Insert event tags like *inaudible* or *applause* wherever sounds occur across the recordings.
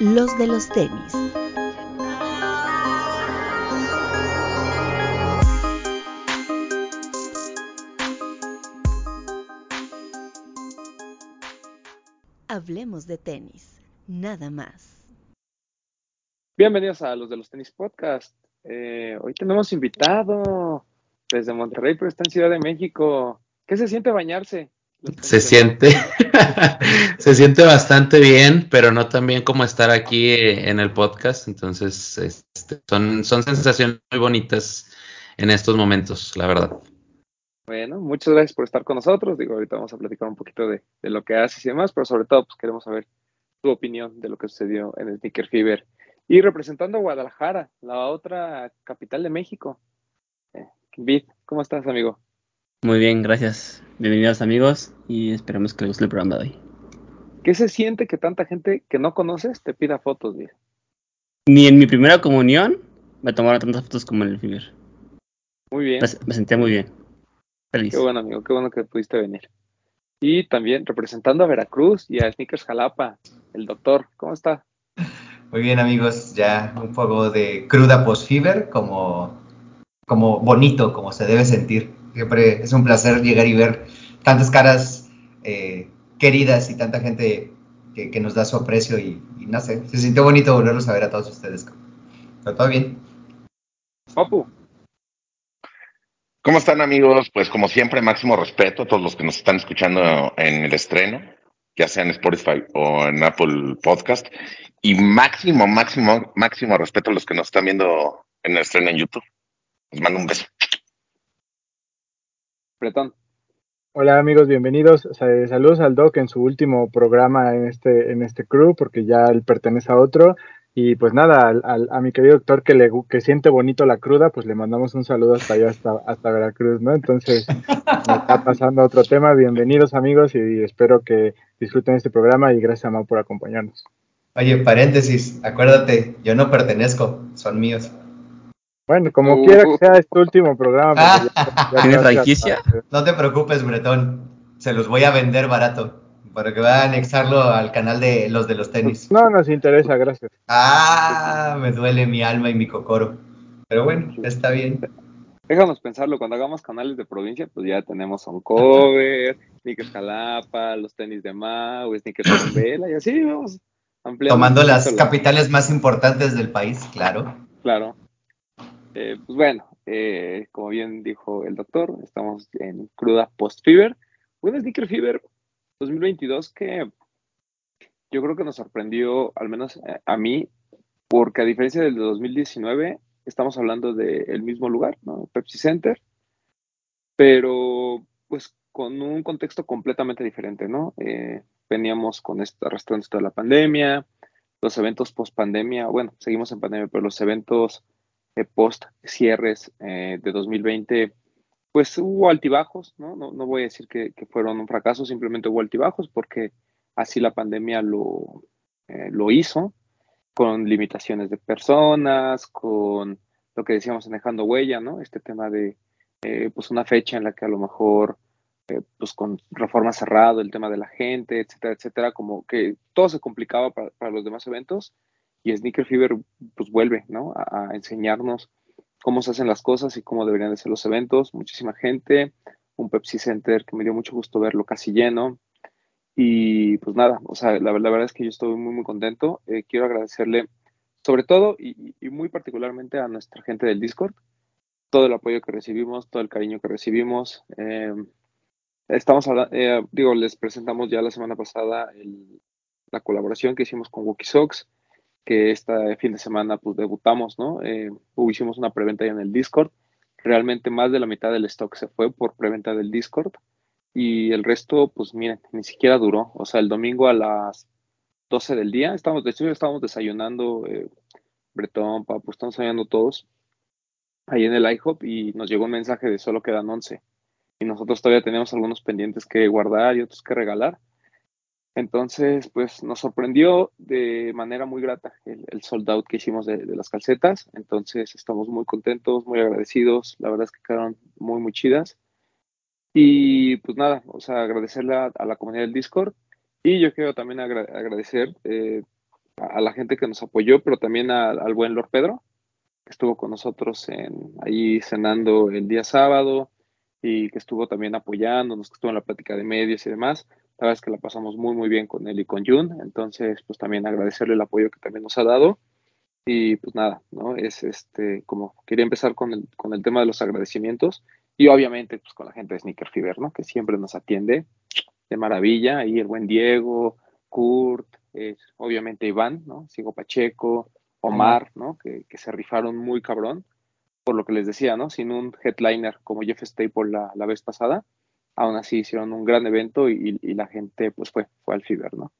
los de los tenis. Hablemos de tenis, nada más. Bienvenidos a los de los tenis podcast. Eh, hoy tenemos invitado desde Monterrey, pero está en Ciudad de México. ¿Qué se siente bañarse? Se siente, *laughs* se siente bastante bien, pero no tan bien como estar aquí eh, en el podcast. Entonces, este, son, son sensaciones muy bonitas en estos momentos, la verdad. Bueno, muchas gracias por estar con nosotros. Digo, ahorita vamos a platicar un poquito de, de lo que haces y demás, pero sobre todo, pues queremos saber tu opinión de lo que sucedió en el Sneaker Fever. Y representando a Guadalajara, la otra capital de México. Eh, ¿cómo estás, amigo? Muy bien, gracias. Bienvenidos amigos y esperamos que les guste el programa de hoy. ¿Qué se siente que tanta gente que no conoces te pida fotos, Vir? Ni en mi primera comunión me tomaron tantas fotos como en el Fever. Muy bien. Me, me sentía muy bien. Feliz. Qué bueno, amigo, qué bueno que pudiste venir. Y también representando a Veracruz y a Sneakers Jalapa, el doctor, ¿cómo está? Muy bien, amigos, ya un poco de cruda post-fever, como, como bonito, como se debe sentir. Siempre es un placer llegar y ver tantas caras eh, queridas y tanta gente que, que, nos da su aprecio y, y, no sé, se sintió bonito volverlos a ver a todos ustedes. Pero todo bien. Papu. ¿Cómo están amigos? Pues como siempre, máximo respeto a todos los que nos están escuchando en el estreno, ya sea en Spotify o en Apple Podcast. Y máximo, máximo, máximo respeto a los que nos están viendo en el estreno en YouTube. Les mando un beso. Bretón. Hola amigos, bienvenidos. Saludos al Doc en su último programa en este, en este crew, porque ya él pertenece a otro. Y pues nada, al, al, a mi querido doctor que le que siente bonito la cruda, pues le mandamos un saludo hasta allá, hasta, hasta Veracruz, ¿no? Entonces, me está *laughs* pasando otro tema. Bienvenidos amigos y espero que disfruten este programa y gracias a Mau por acompañarnos. Oye, paréntesis, acuérdate, yo no pertenezco, son míos. Bueno, como uh, quiera que sea este último programa. ¿Tiene franquicia? No te preocupes, Bretón, se los voy a vender barato para que vayan a anexarlo al canal de los de los tenis. No nos interesa, gracias. Ah, me duele mi alma y mi cocoro. Pero bueno, está bien. Déjanos pensarlo, cuando hagamos canales de provincia, pues ya tenemos Oncover, Sneakers Jalapa, los tenis de Mau, Sneakers Vela, y así vamos ampliando. Tomando las capitales más importantes del país, claro. Claro. Eh, pues bueno, eh, como bien dijo el doctor, estamos en cruda post-fever. Un Sneaker Fever 2022 que yo creo que nos sorprendió, al menos a mí, porque a diferencia del de 2019, estamos hablando del mismo lugar. Pepsi Center, pero pues con un contexto completamente diferente, ¿no? Eh, veníamos con esta arrastrando toda la pandemia, los eventos post pandemia, bueno, seguimos en pandemia, pero los eventos eh, post cierres eh, de 2020 pues hubo altibajos, ¿no? No, no voy a decir que, fueron un fracaso, simplemente hubo altibajos porque así la pandemia lo, eh, lo hizo, con limitaciones de personas, con lo que decíamos en Dejando Huella, ¿no? Este tema de, pues una fecha en la que a lo mejor, pues con reforma cerrado, el tema de la gente, etcétera, etcétera, como que todo se complicaba para los demás eventos y Sneaker Fever, pues vuelve, ¿no? A, enseñarnos cómo se hacen las cosas y cómo deberían de ser los eventos. Muchísima gente, un Pepsi Center que me dio mucho gusto verlo casi lleno. Y pues nada, o sea, la, verdad es que yo estoy muy, muy contento. Eh, quiero agradecerle sobre todo y, muy particularmente a nuestra gente del Discord, todo el apoyo que recibimos, todo el cariño que recibimos. Eh, estamos hablando, eh, digo, les presentamos ya la semana pasada la colaboración que hicimos con Wookie Sox que este fin de semana pues debutamos, ¿no? Eh, hicimos una preventa en el Discord. Realmente más de la mitad del stock se fue por preventa del Discord y el resto, pues miren, ni siquiera duró. O sea, el domingo a las 12 del día, estamos, de hecho, estábamos desayunando, eh, Bretón, Papu, estamos desayunando todos ahí en el IHOP y nos llegó un mensaje de solo quedan 11. Y nosotros todavía tenemos algunos pendientes que guardar y otros que regalar. Entonces, pues nos sorprendió de manera muy grata el, el sold out que hicimos de, las calcetas. Entonces, estamos muy contentos, muy agradecidos. La verdad es que quedaron muy, muy chidas. Y pues nada, o sea, agradecerle a, la comunidad del Discord. Y yo quiero también agra agradecer, eh, a la gente que nos apoyó, pero también al buen Lord Pedro, que estuvo con nosotros en, ahí cenando el día sábado y que estuvo también apoyándonos, que estuvo en la plática de medios y demás. La verdad es que la pasamos muy, muy bien con él y con Jun. Entonces, pues también agradecerle el apoyo que también nos ha dado. Y pues nada, ¿no? Es este, como quería empezar con el, con el tema de los agradecimientos y obviamente pues con la gente de Sneaker Fever, ¿no? Que siempre nos atiende de maravilla. Ahí el buen Diego, Kurt, eh, obviamente Iván, ¿no? Sigo Pacheco, Omar, ¿no? Que, que se rifaron muy cabrón. Por lo que les decía, ¿no? Sin un headliner como Jeff Staple la, la vez pasada, aún así hicieron un gran evento y, y la gente pues fue, fue al Fever, ¿no?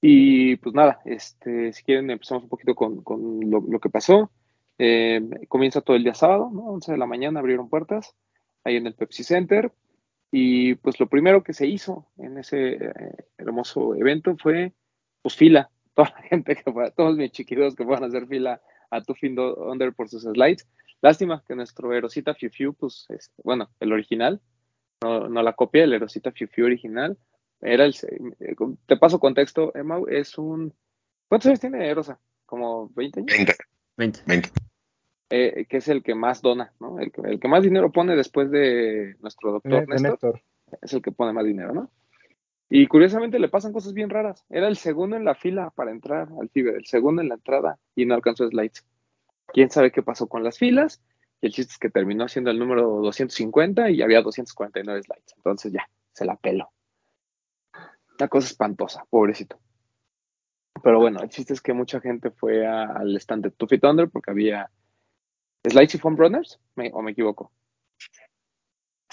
Y pues nada, este, si quieren empezamos un poquito con, con lo, lo, que pasó. Eh, comienza todo el día sábado, ¿no? 11 de la mañana abrieron puertas ahí en el Pepsi Center. Y pues lo primero que se hizo en ese eh, hermoso evento fue pues fila. *laughs* Toda la gente que fue, todos mis chiquitos que fueron a hacer fila a Tu Fin Under por sus slides. Lástima que nuestro Erosita Fiu Fiu, pues, este, bueno, el original, no, no la copia, el Erosita Fiu Fiu original, era el, te paso contexto, Emma, es un, ¿cuántos años tiene Erosa? ¿Como 20 años? 20. 20. 20. Eh, que es el que más dona, ¿no? El que, el que, más dinero pone después de nuestro doctor de, de Néstor, Néstor, es el que pone más dinero, ¿no? Y curiosamente le pasan cosas bien raras. Era el segundo en la fila para entrar al FIBE, el segundo en la entrada y no alcanzó slides. Quién sabe qué pasó con las filas. Y el chiste es que terminó siendo el número 250 y había 249 slides. Entonces ya, se la peló. Una cosa espantosa, pobrecito. Pero bueno, el chiste es que mucha gente fue a, al stand de Two Feet Under porque había slides y foam runners, ¿Me, o me equivoco.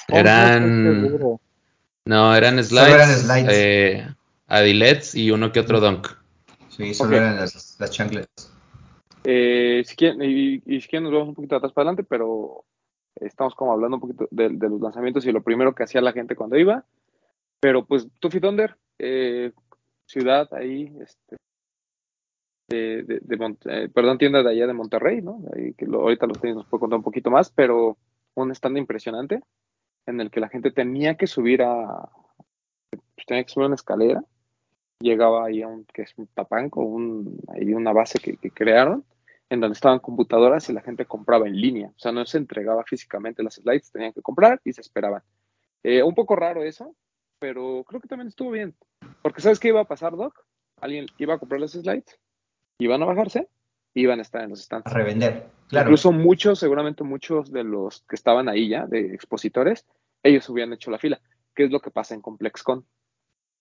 Eran. Oh, no, eran slides. Solo eran slides. Eh, adilets y uno que otro dunk. Sí, solo eran las, las chanclas. Eh, si quieren, y, y si quieren nos vamos un poquito atrás para adelante, pero estamos como hablando un poquito de, los lanzamientos y lo primero que hacía la gente cuando iba. Pero pues Tuffy Thunder, eh, ciudad ahí, este, de, de, de eh, perdón, tienda de allá de Monterrey, ¿no? Ahorita los tenis nos puede contar un poquito más, pero un stand impresionante en el que la gente tenía que subir a, pues, tenía que subir una escalera, llegaba ahí a un, que es un tapanco, un, ahí una base que crearon, en donde estaban computadoras y la gente compraba en línea, o sea, no se entregaba físicamente las slides, tenían que comprar y se esperaban. Eh, un poco raro eso, pero creo que también estuvo bien, porque ¿sabes qué iba a pasar, Doc? Alguien iba a comprar las slides, iban a bajarse, iban a estar en los stands. A revender. Claro. Incluso muchos, seguramente muchos de los que estaban ahí ya, de expositores, ellos hubieran hecho la fila, que es lo que pasa en ComplexCon.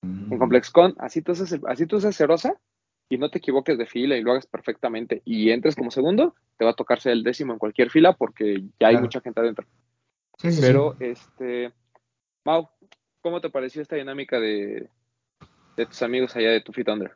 Mm. En ComplexCon, así tú haces, así tú haces cerosa y no te equivoques de fila y lo hagas perfectamente y entres como segundo, te va a tocar ser el décimo en cualquier fila porque ya hay Claro. mucha gente adentro. Sí, sí, Pero, sí. este, Mau, ¿cómo te pareció esta dinámica de, de tus amigos allá de Tu Fit Under?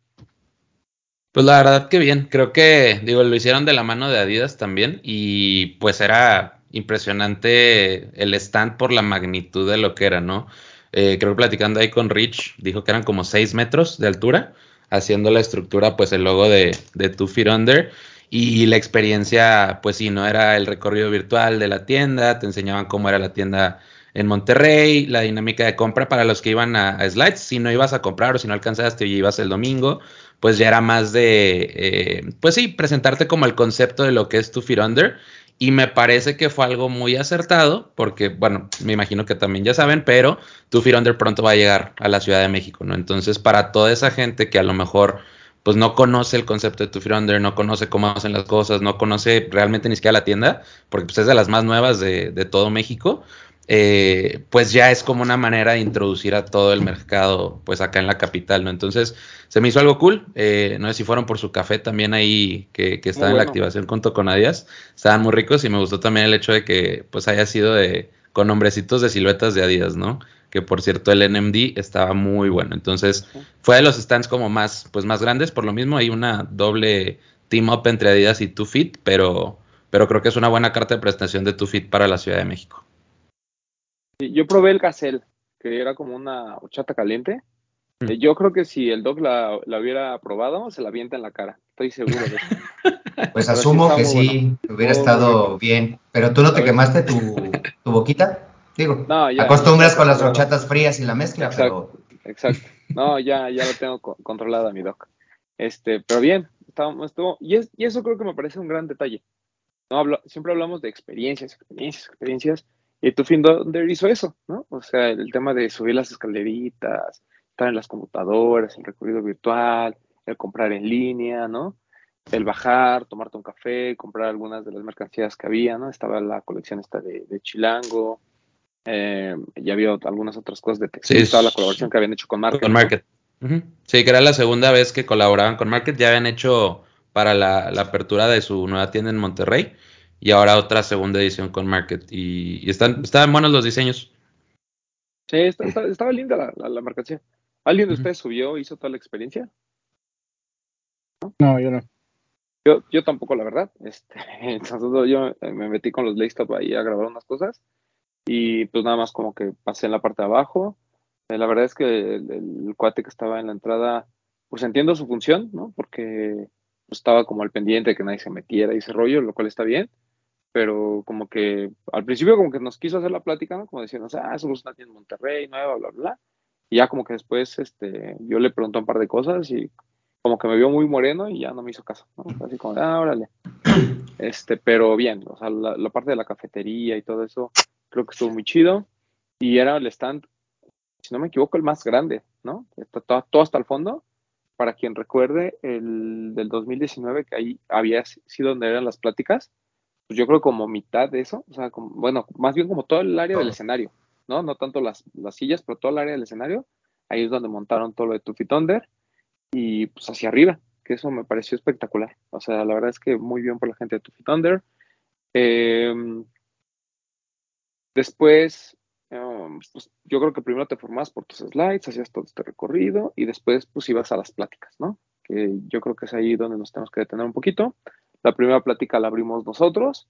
Pues la verdad que bien, creo que, digo, lo hicieron de la mano de Adidas también y pues era impresionante el stand por la magnitud de lo que era, ¿no? Eh, creo que platicando ahí con Rich, dijo que eran como 6 metros de altura, haciendo la estructura, pues el logo de, de Two Feet Under. Y la experiencia, pues sí, no era el recorrido virtual de la tienda, te enseñaban cómo era la tienda en Monterrey, la dinámica de compra para los que iban a, a Slides, si no ibas a comprar o si no alcanzaste y ibas el domingo, pues ya era más de, eh, pues sí, presentarte como el concepto de lo que es tu Feet Under. Y me parece que fue algo muy acertado, porque, bueno, me imagino que también ya saben, pero tu Feet Under pronto va a llegar a la Ciudad de México, ¿no? Entonces, para toda esa gente que a lo mejor, pues no conoce el concepto de tu Feet Under, no conoce cómo hacen las cosas, no conoce realmente ni siquiera la tienda, porque pues, es de las más nuevas de, de todo México, eh, pues ya es como una manera de introducir a todo el mercado, pues acá en la capital, ¿no? Entonces, se me hizo algo cool. Eh, no sé si fueron por su café también ahí, que, que Muy en la activación junto con Adidas. Estaban muy ricos y me gustó también el hecho de que, pues, haya sido de, con nombrecitos de siluetas de Adidas, ¿no? Que por cierto, el NMD estaba muy bueno. Entonces, fue de los stands como más, pues, más grandes. Por lo mismo, hay una doble team up entre Adidas y Two Fit, pero, pero creo que es una buena carta de presentación de Two Fit para la Ciudad de México. Yo probé el Gazelle, que era como una horchata caliente. Mm. Eh, Yo creo que si el Doc la, la hubiera probado, se la avienta en la cara. Estoy seguro de eso. *laughs* Pues pero asumo que sí, hubiera Muy estado bueno. bien. Pero tú no te quemaste tu, tu boquita. Digo, No, ya, acostumbras ya con las horchatas frías y la mezcla, Exacto. pero Exacto. No, ya, ya lo tengo co- controlada, mi Doc. Este, pero bien, estábamos, estuvo, y, es, y eso creo que me parece un gran detalle. ¿no? Hablo, siempre hablamos de experiencias, experiencias, experiencias, y tu fin Donder hizo eso, ¿no? O sea, el tema de subir las escaleritas, estar en las computadoras, el recorrido virtual, el comprar en línea, ¿no? El bajar, tomarte un café, comprar algunas de las mercancías que había, ¿no? Estaba la colección esta de, de Chilango, eh, y había algunas otras cosas de textil, Sí, estaba la colaboración que habían hecho con Market. Con ¿no? Market. Sí, que era la segunda vez que colaboraban con Market. Ya habían hecho para la, la apertura de su nueva tienda en Monterrey. Y ahora otra segunda edición con Market. Y, y están, están buenos los diseños. Sí, está- está- estaba linda la, la, la mercancía. ¿Alguien de ustedes subió, hizo toda la experiencia? No, yo no. Yo, yo tampoco, la verdad. Este, *laughs* entonces yo me metí con los Laystop ahí a grabar unas cosas y pues nada más como que pasé en la parte de abajo. Eh, la verdad es que el, el cuate que estaba en la entrada, pues entiendo su función, ¿no? Porque pues, estaba como al pendiente de que nadie se metiera y ese rollo, lo cual está bien. Pero como que al principio como que nos quiso hacer la plática, ¿no? Como diciendo, ah, somos una tienda en Monterrey, nueva, bla, bla, bla. Y ya como que después este, yo le pregunté un par de cosas y como que me vio muy moreno y ya no me hizo caso, ¿no? Así como, ah, órale. Este, pero bien, o sea, la, parte de la cafetería y todo eso, creo que estuvo muy chido. Y era el stand, si no me equivoco, el más grande, ¿no? Todo, todo hasta el fondo. Para quien recuerde, el del 2019, que ahí había sido donde eran las pláticas, pues yo creo como mitad de eso, o sea, como, bueno, más bien como todo el área del Todo. escenario, ¿no? No tanto las, las sillas, pero todo el área del escenario, ahí es donde montaron todo lo de Tuffy Thunder y pues hacia arriba, que eso me pareció espectacular. O sea, la verdad es que muy bien por la gente de Tuffy Thunder. Eh, después, um, pues, yo creo que primero te formabas por tus slides, hacías todo este recorrido y después pues ibas a las pláticas, ¿no? Que yo creo que es ahí donde nos tenemos que detener un poquito. La primera plática la abrimos nosotros.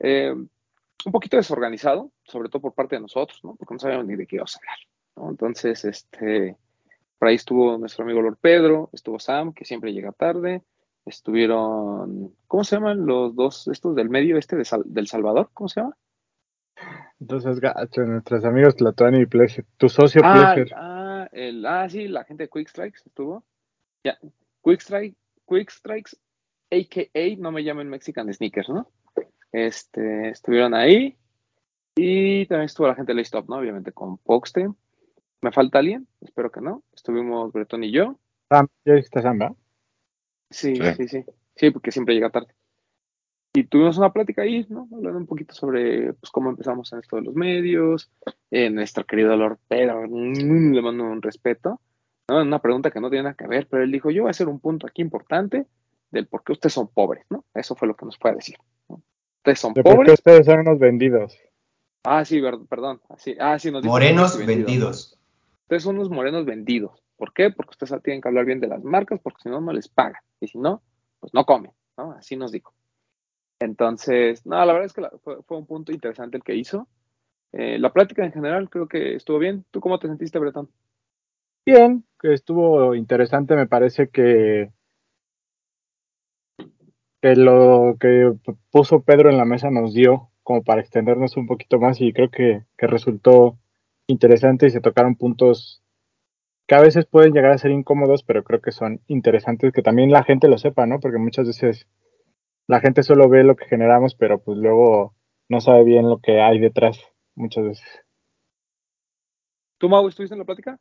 Eh, un poquito desorganizado, sobre todo por parte de nosotros, ¿no? Porque no sabíamos ni de qué íbamos a hablar, ¿no? Entonces, este, por ahí estuvo nuestro amigo Lord Pedro, estuvo Sam, que siempre llega tarde, estuvieron, ¿cómo se llaman los dos, estos del medio, este de Sal- del Salvador? ¿Cómo se llama? Entonces, gacho, nuestros amigos Tlatuani y Pleasure. Tu socio Ah, Pleasure. ah, el, ah, sí, la gente de Quick Strikes estuvo. Ya, Quick Strike, Quick Strikes, a.k.a. no me llamen Mexican Sneakers, ¿no? Este, estuvieron ahí. Y también estuvo la gente de Laystop, ¿no? Obviamente con Poxte. ¿Me falta alguien? Espero que no. Estuvimos Bretón y yo. Sam, ya dijiste Sam, ¿verdad? Sí, Sí. sí, sí. Sí, porque siempre llega tarde. Y tuvimos una plática ahí, ¿no? Hablando un poquito sobre pues, cómo empezamos en esto de los medios. Eh, nuestro querido Lord Pedro, mm, le mando un respeto. ¿no? Una pregunta que no tiene nada que ver, pero él dijo, yo voy a hacer un punto aquí importante del por qué ustedes son pobres, ¿no? Eso fue lo que nos fue a decir. ¿no? Ustedes son De por qué pobres. ustedes son unos vendidos. Ah, sí, perdón. Así, ah, sí, nos dijo Morenos vendidos. Ustedes son unos morenos vendidos. ¿Por qué? Porque ustedes tienen que hablar bien de las marcas, porque si no, no les pagan. Y si no, pues no comen, ¿no? Así nos dijo. Entonces, no, la verdad es que la- fue, fue un punto interesante el que hizo. Eh, la plática en general creo que estuvo bien. ¿Tú cómo te sentiste, Bretón? Bien, que estuvo interesante, me parece que, que lo que puso Pedro en la mesa nos dio como para extendernos un poquito más y creo que, que resultó interesante y se tocaron puntos que a veces pueden llegar a ser incómodos, pero creo que son interesantes que también la gente lo sepa, ¿no? Porque muchas veces la gente solo ve lo que generamos, pero pues luego no sabe bien lo que hay detrás muchas veces. ¿Tú, Mau, estuviste en la plática?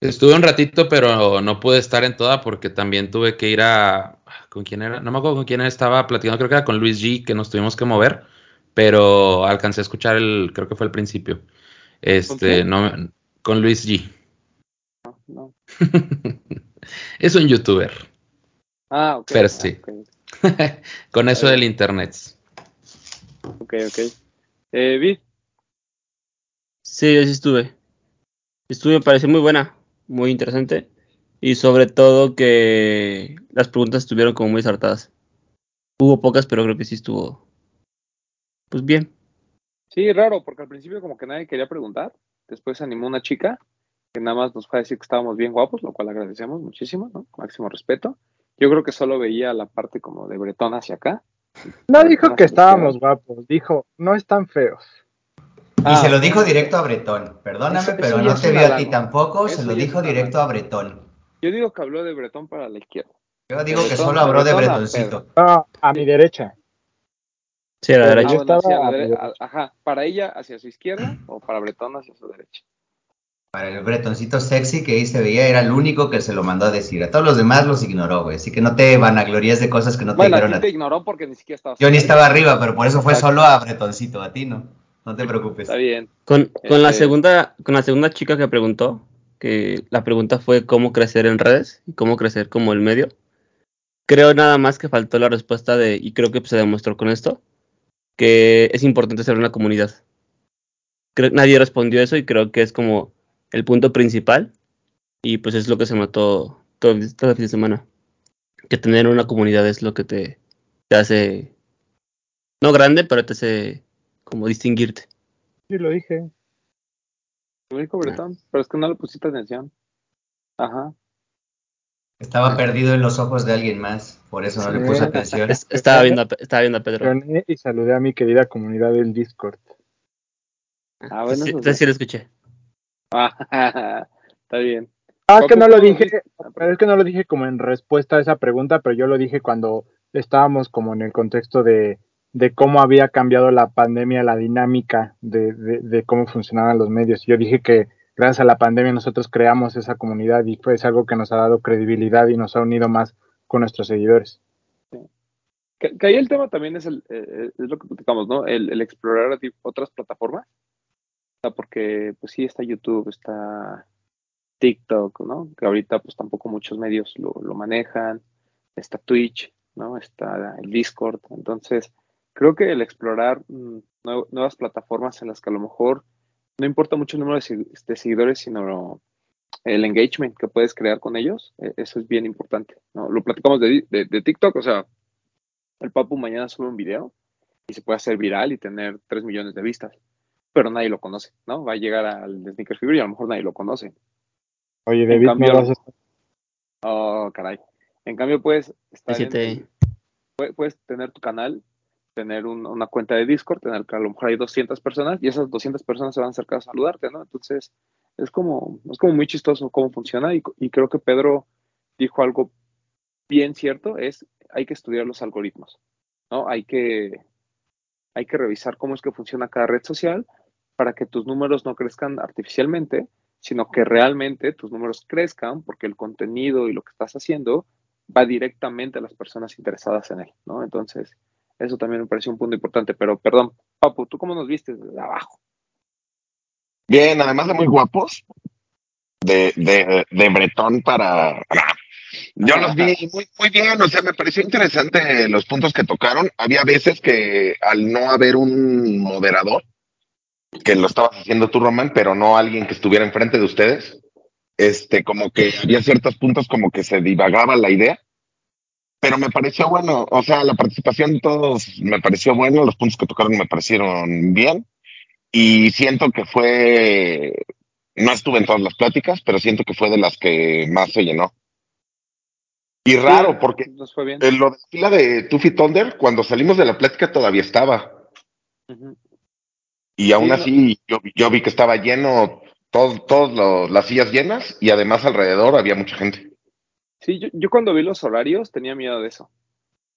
Estuve un ratito, pero no pude estar en toda porque también tuve que ir a. ¿Con quién era? No me acuerdo con quién estaba platicando, creo que era con Luis G, que nos tuvimos que mover, pero alcancé a escuchar el. Creo que fue el principio. Este, quién? no, con Luis G. No. *laughs* es un youtuber, Ah, ok. Pero ah, sí. *laughs* con eso del internet. Ok, ok. Eh, Vid, Sí, yo sí estuve. Estuve, me pareció muy buena, muy interesante. Y sobre todo que las preguntas estuvieron como muy acertadas. Hubo pocas, pero creo que sí estuvo. Pues bien. sí, raro, porque al principio como que nadie quería preguntar. Después animó una chica que nada más nos fue a decir que estábamos bien guapos, lo cual agradecemos muchísimo, ¿no? Máximo respeto. Yo creo que solo veía la parte como de Bretón hacia acá. No dijo que estábamos guapos, dijo, no están feos. Y Ah, se lo ok. dijo directo a Bretón. Perdóname, Eso- pero eso no te vio a ti tampoco. Eso se lo dijo directo a Bretón. Yo digo que habló de Bretón para la izquierda. Yo digo que solo habló de Bretón Bretoncito. No, a mi derecha. Sí, a la derecha. Ah, estaba a ajá, para ella hacia su izquierda o para Bretón hacia su derecha. Para el Bretoncito sexy que ahí se veía, era el único que se lo mandó a decir. A todos los demás los ignoró, güey. Así que no te vanaglorías de cosas que no te Bueno, a dijeron ti a te ti. ignoró porque ni siquiera estaba Yo ni estaba arriba, pero por eso fue Exacto. solo a Bretoncito, a ti no. No te preocupes. Está bien. Con, con la Este- segunda, con la segunda chica que preguntó, que la pregunta fue cómo crecer en redes y cómo crecer como el medio. Creo nada más que faltó la respuesta de, y creo que se demostró con esto, que es importante ser una comunidad. Creo, nadie respondió eso y creo que es como el punto principal y pues es lo que se notó todo, el- todo el fin de semana. Que tener una comunidad es lo que te, te hace, no grande, pero te hace como distinguirte. Sí, lo dije. Lo único Bretón, pero es que no le pusiste atención. Ajá. Estaba perdido en los ojos de alguien más, por eso no le puse atención. Es- estaba, viendo a, estaba viendo a Pedro. Y saludé a mi querida comunidad del Discord. Ah, bueno, Sí, sí. sí lo escuché. Ah, *laughs* está bien. Ah, es que no lo ¿cómo dije, pero es que no lo dije como en respuesta a esa pregunta, pero yo lo dije cuando estábamos como en el contexto de, de cómo había cambiado la pandemia, la dinámica de, de, cómo funcionaban los medios. Yo dije que gracias a la pandemia nosotros creamos esa comunidad y fue es algo que nos ha dado credibilidad y nos ha unido más con nuestros seguidores. Que, ahí el tema también es, el, eh, es lo que platicamos, ¿no? El, explorar otras plataformas. Porque, pues sí, está YouTube, está TikTok, ¿no? Que ahorita, pues tampoco muchos medios lo, lo manejan. Está Twitch, ¿no? Está el Discord. Entonces, creo que el explorar mm, nue- nuevas plataformas en las que a lo mejor no importa mucho el número de, se- de seguidores, sino el engagement que puedes crear con ellos, eh, eso es bien importante, ¿no? Lo platicamos de, de, de TikTok, o sea, el Papu mañana sube un video y se puede hacer viral y tener 3 millones de vistas, pero nadie lo conoce, ¿no? Va a llegar al Sneaker Fever y a lo mejor nadie lo conoce. Oye, En David, cambio- ¿no vas a- Oh, caray. En cambio, puedes estar en puedes tener tu canal, tener un- una cuenta de Discord, tener que a lo mejor hay 200 personas y esas 200 personas se van a acercar a saludarte, ¿no? Entonces, es como, es como muy chistoso cómo funciona y, y creo que Pedro dijo algo bien cierto, es hay que estudiar los algoritmos, ¿no? Hay que, hay que revisar cómo es que funciona cada red social para que tus números no crezcan artificialmente, sino que realmente tus números crezcan porque el contenido y lo que estás haciendo va directamente a las personas interesadas en él, ¿no? Entonces, eso también me pareció un punto importante, pero perdón, Papu, ¿tú cómo nos viste desde abajo? Bien, además de muy guapos, de, de, de Bretón para... Yo los vi muy, muy bien, o sea, me pareció interesante los puntos que tocaron. Había veces que al no haber un moderador, que lo estabas haciendo tú, Román, pero no alguien que estuviera enfrente de ustedes, este, como que había ciertos puntos como que se divagaba la idea, pero me pareció bueno, o sea, la participación de todos me pareció bueno, los puntos que tocaron me parecieron bien, y siento que fue, no estuve en todas las pláticas, pero siento que fue de las que más se llenó. Y raro, porque nos fue bien. en lo de la fila de Tuffy Thunder, cuando salimos de la plática todavía estaba. Y aún Sí, no. así, yo, yo vi que estaba lleno, todas las sillas llenas, y además alrededor había mucha gente. Sí, yo, cuando vi los horarios tenía miedo de eso,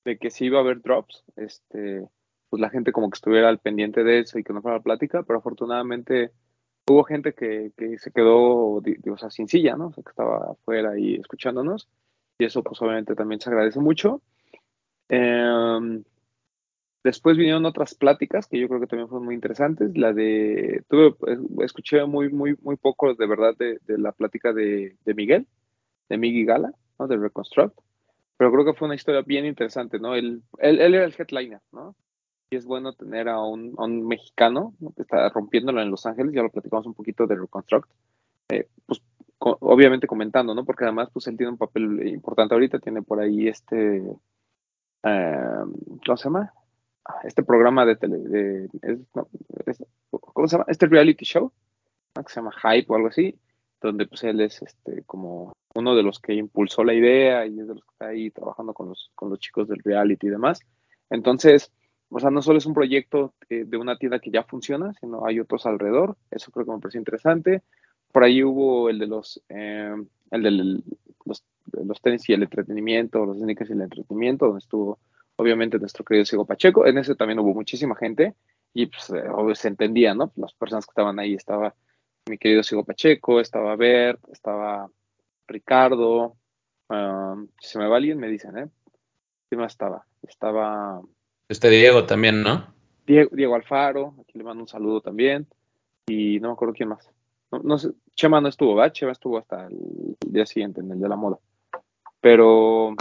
de que si iba a haber drops, este, pues la gente como que estuviera al pendiente de eso y que no fuera la plática, pero afortunadamente hubo gente que, que se quedó, di- di- o sea, sin silla, ¿no? O sea, que estaba afuera ahí escuchándonos, y eso pues obviamente también se agradece mucho. Em, después vinieron otras pláticas que yo creo que también fueron muy interesantes, la de, tuve, escuché muy, muy, muy poco de verdad de, la plática de, Miguel, de Miggy Gala, De Reconstruct. Pero creo que fue una historia bien interesante, ¿no? Él, él, él era el headliner, ¿no? Y es bueno tener a un, mexicano ¿no? que está rompiéndolo en Los Ángeles, ya lo platicamos un poquito de Reconstruct, eh, pues obviamente comentando, ¿no? Porque además, pues él tiene un papel importante ahorita, tiene por ahí este, eh, ¿cómo se llama? Este programa de tele, ¿cómo se llama? Este reality show, ¿no? que se llama Hype o algo así, donde pues él es este como uno de los que impulsó la idea y es de los que está ahí trabajando con los, con los chicos del reality y demás. Entonces, o sea, no solo es un proyecto eh, de una tienda que ya funciona, sino hay otros alrededor. Eso creo que me pareció interesante. por ahí hubo el de los, eh, el de los, los, tenis y el entretenimiento, los sneakers y el entretenimiento, donde estuvo obviamente nuestro querido Sigo Pacheco. En ese también hubo muchísima gente y pues eh, se entendía, ¿no? Las personas que estaban ahí estaba mi querido Sigo Pacheco, estaba Bert, estaba Ricardo, um, si se me va alguien me dicen, ¿eh? ¿Quién más estaba? Estaba... Este Diego también, ¿no? Diego, Diego Alfaro, aquí le mando un saludo también. Y no me acuerdo quién más. No, sé, Chema no estuvo, ¿verdad? Chema estuvo hasta el día siguiente, en el de la moda. Pero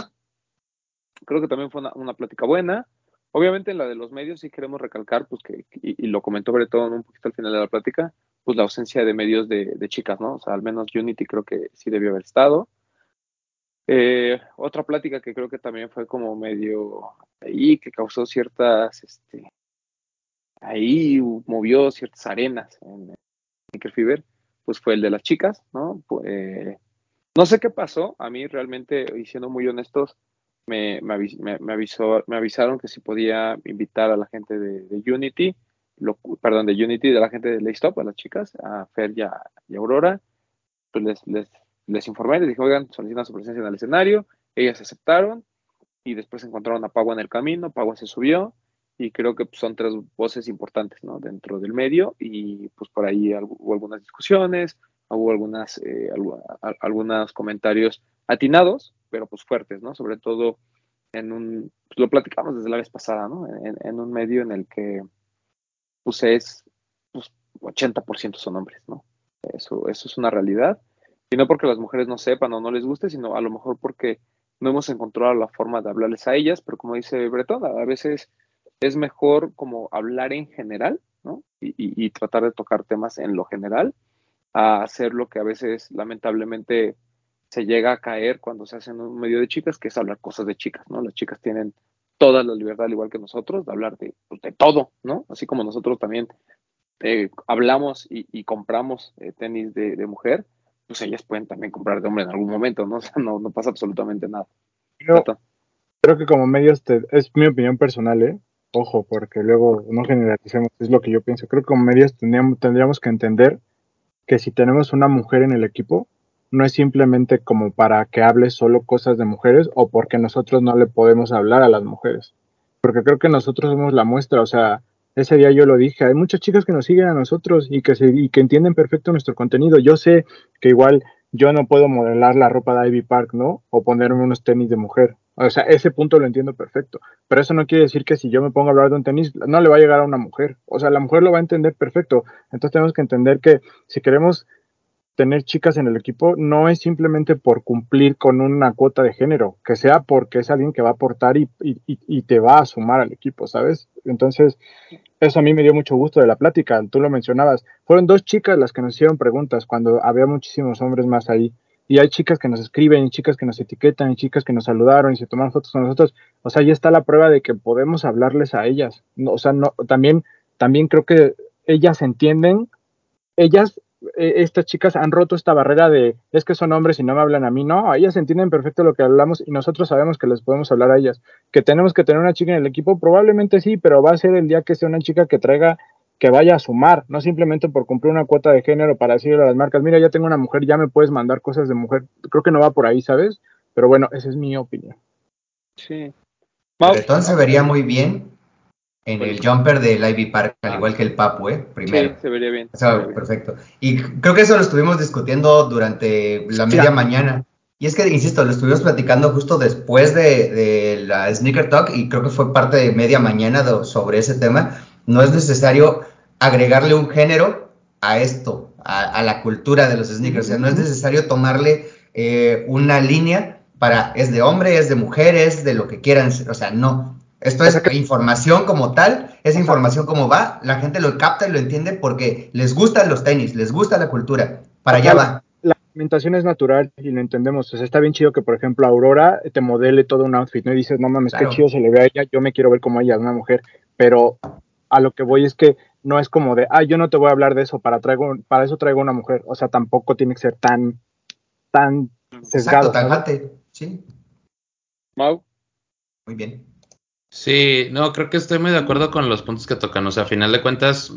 creo que también fue una, plática buena. Obviamente en la de los medios sí queremos recalcar, pues que, y, lo comentó todo un poquito al final de la plática, pues la ausencia de medios de, chicas, ¿no? O sea, al menos Unity creo que sí debió haber estado. Eh, otra plática que creo que también fue como medio ahí, que causó ciertas, este, ahí movió ciertas arenas en Fever, pues fue el de las chicas, ¿no? Pues, no sé qué pasó, a mí realmente, y siendo muy honestos, me, me, me, avisó, me avisaron que si podía invitar a la gente de, Unity, lo, perdón, de Unity, de la gente de Laystop, a las chicas, a Fer y a, Aurora, pues les, les, les informé, les dije, oigan, solicitan su presencia en el escenario, ellas aceptaron, y después encontraron a Pagua en el camino, Pagua se subió, y creo que pues, son tres voces importantes ¿no? dentro del medio y pues por ahí hubo algunas discusiones, hubo algunas, eh, algunos comentarios atinados, pero pues fuertes, ¿no? Sobre todo en un, pues, lo platicamos desde la vez pasada, ¿no? En, un medio en el que pues es, pues 80% son hombres, ¿no? Eso, eso es una realidad. Y no porque las mujeres no sepan o no les guste, sino a lo mejor porque no hemos encontrado la forma de hablarles a ellas, pero como dice Bretón, a veces es mejor como hablar en general, ¿no? Y, tratar de tocar temas en lo general, a hacer lo que a veces lamentablemente se llega a caer cuando se hace en un medio de chicas, que es hablar cosas de chicas, ¿no? Las chicas tienen toda la libertad, al igual que nosotros, de hablar de, pues, todo, ¿no? Así como nosotros también eh, hablamos y, compramos eh, tenis de, mujer, pues ellas pueden también comprar de hombre en algún momento, ¿no? *laughs* O sea, no, no pasa absolutamente nada. creo que como medios, es mi opinión personal, ¿eh? ojo, porque luego no generalicemos, es lo que yo pienso. Creo que como medios tendríamos, tendríamos que entender que si tenemos una mujer en el equipo, no es simplemente como para que hable solo cosas de mujeres o porque nosotros no le podemos hablar a las mujeres. Porque creo que nosotros somos la muestra, o sea, ese día yo lo dije, hay muchas chicas que nos siguen a nosotros y que, se, y que entienden perfecto nuestro contenido. Yo sé que igual yo no puedo modelar la ropa de Ivy Park, ¿no? O ponerme unos tenis de mujer, o sea, ese punto lo entiendo perfecto. Pero eso no quiere decir que si yo me pongo a hablar de un tenis, no le va a llegar a una mujer. O sea, la mujer lo va a entender perfecto. Entonces tenemos que entender que si queremos tener chicas en el equipo, no es simplemente por cumplir con una cuota de género, que sea porque es alguien que va a aportar y, y te va a sumar al equipo, ¿sabes? Entonces, eso a mí me dio mucho gusto de la plática. Tú lo mencionabas. Fueron dos chicas las que nos hicieron preguntas cuando había muchísimos hombres más ahí y hay chicas que nos escriben, y chicas que nos etiquetan, y chicas que nos saludaron y se toman fotos con nosotros. O sea, ya está la prueba de que podemos hablarles a ellas. No, o sea, no, también, también creo que ellas entienden, ellas, estas chicas han roto esta barrera de es que son hombres y no me hablan a mí. No, ellas entienden perfecto lo que hablamos y nosotros sabemos que les podemos hablar a ellas. Que tenemos que tener una chica en el equipo, probablemente sí, pero va a ser el día que sea una chica que traiga que vaya a sumar, no simplemente por cumplir una cuota de género para decirle a las marcas, mira, ya tengo una mujer, ya me puedes mandar cosas de mujer. Creo que no va por ahí, ¿sabes? Pero bueno, esa es mi opinión. Sí. Se vería muy bien en el jumper del Ivy Park, al igual que el Papu, ¿eh? Primero. Sí, se vería bien. perfecto. Y creo que eso lo estuvimos discutiendo durante la media mañana. Y es que, insisto, lo estuvimos platicando justo después de, de, la Sneaker Talk y creo que fue parte de media mañana sobre ese tema. No es necesario agregarle un género a esto, a, la cultura de los sneakers. O sea, no es necesario tomarle eh, una línea para es de hombre, es de mujer, es de lo que quieran. O sea, no. Esto es información como tal, es información como va, la gente lo capta y lo entiende porque les gustan los tenis, les gusta la cultura. Para allá va. La alimentación es natural y lo entendemos. O sea, está bien chido que, por ejemplo, Aurora te modele todo un outfit, ¿no? Y dices, no mames, qué chido se le ve a ella, yo me quiero ver como ella, una mujer. Pero a lo que voy es que no es como de, ah, yo no te voy a hablar de eso, para, traigo, para eso traigo una mujer. O sea, tampoco tiene que ser tan, tan sesgado. Exacto, sí. Mau. Muy bien. Sí, no, creo que estoy muy de acuerdo con los puntos que tocan. O sea, a final de cuentas,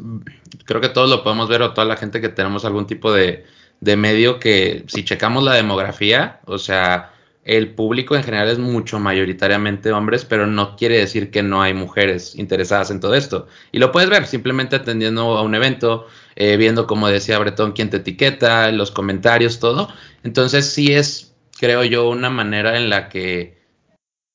creo que todos lo podemos ver o toda la gente que tenemos algún tipo de, de medio que si checamos la demografía, o sea, el público en general es mucho mayoritariamente hombres, pero no quiere decir que no hay mujeres interesadas en todo esto. Y lo puedes ver simplemente atendiendo a un evento, eh, viendo, como decía Bretón, quién te etiqueta, los comentarios, todo. Entonces sí es, creo yo, una manera en la que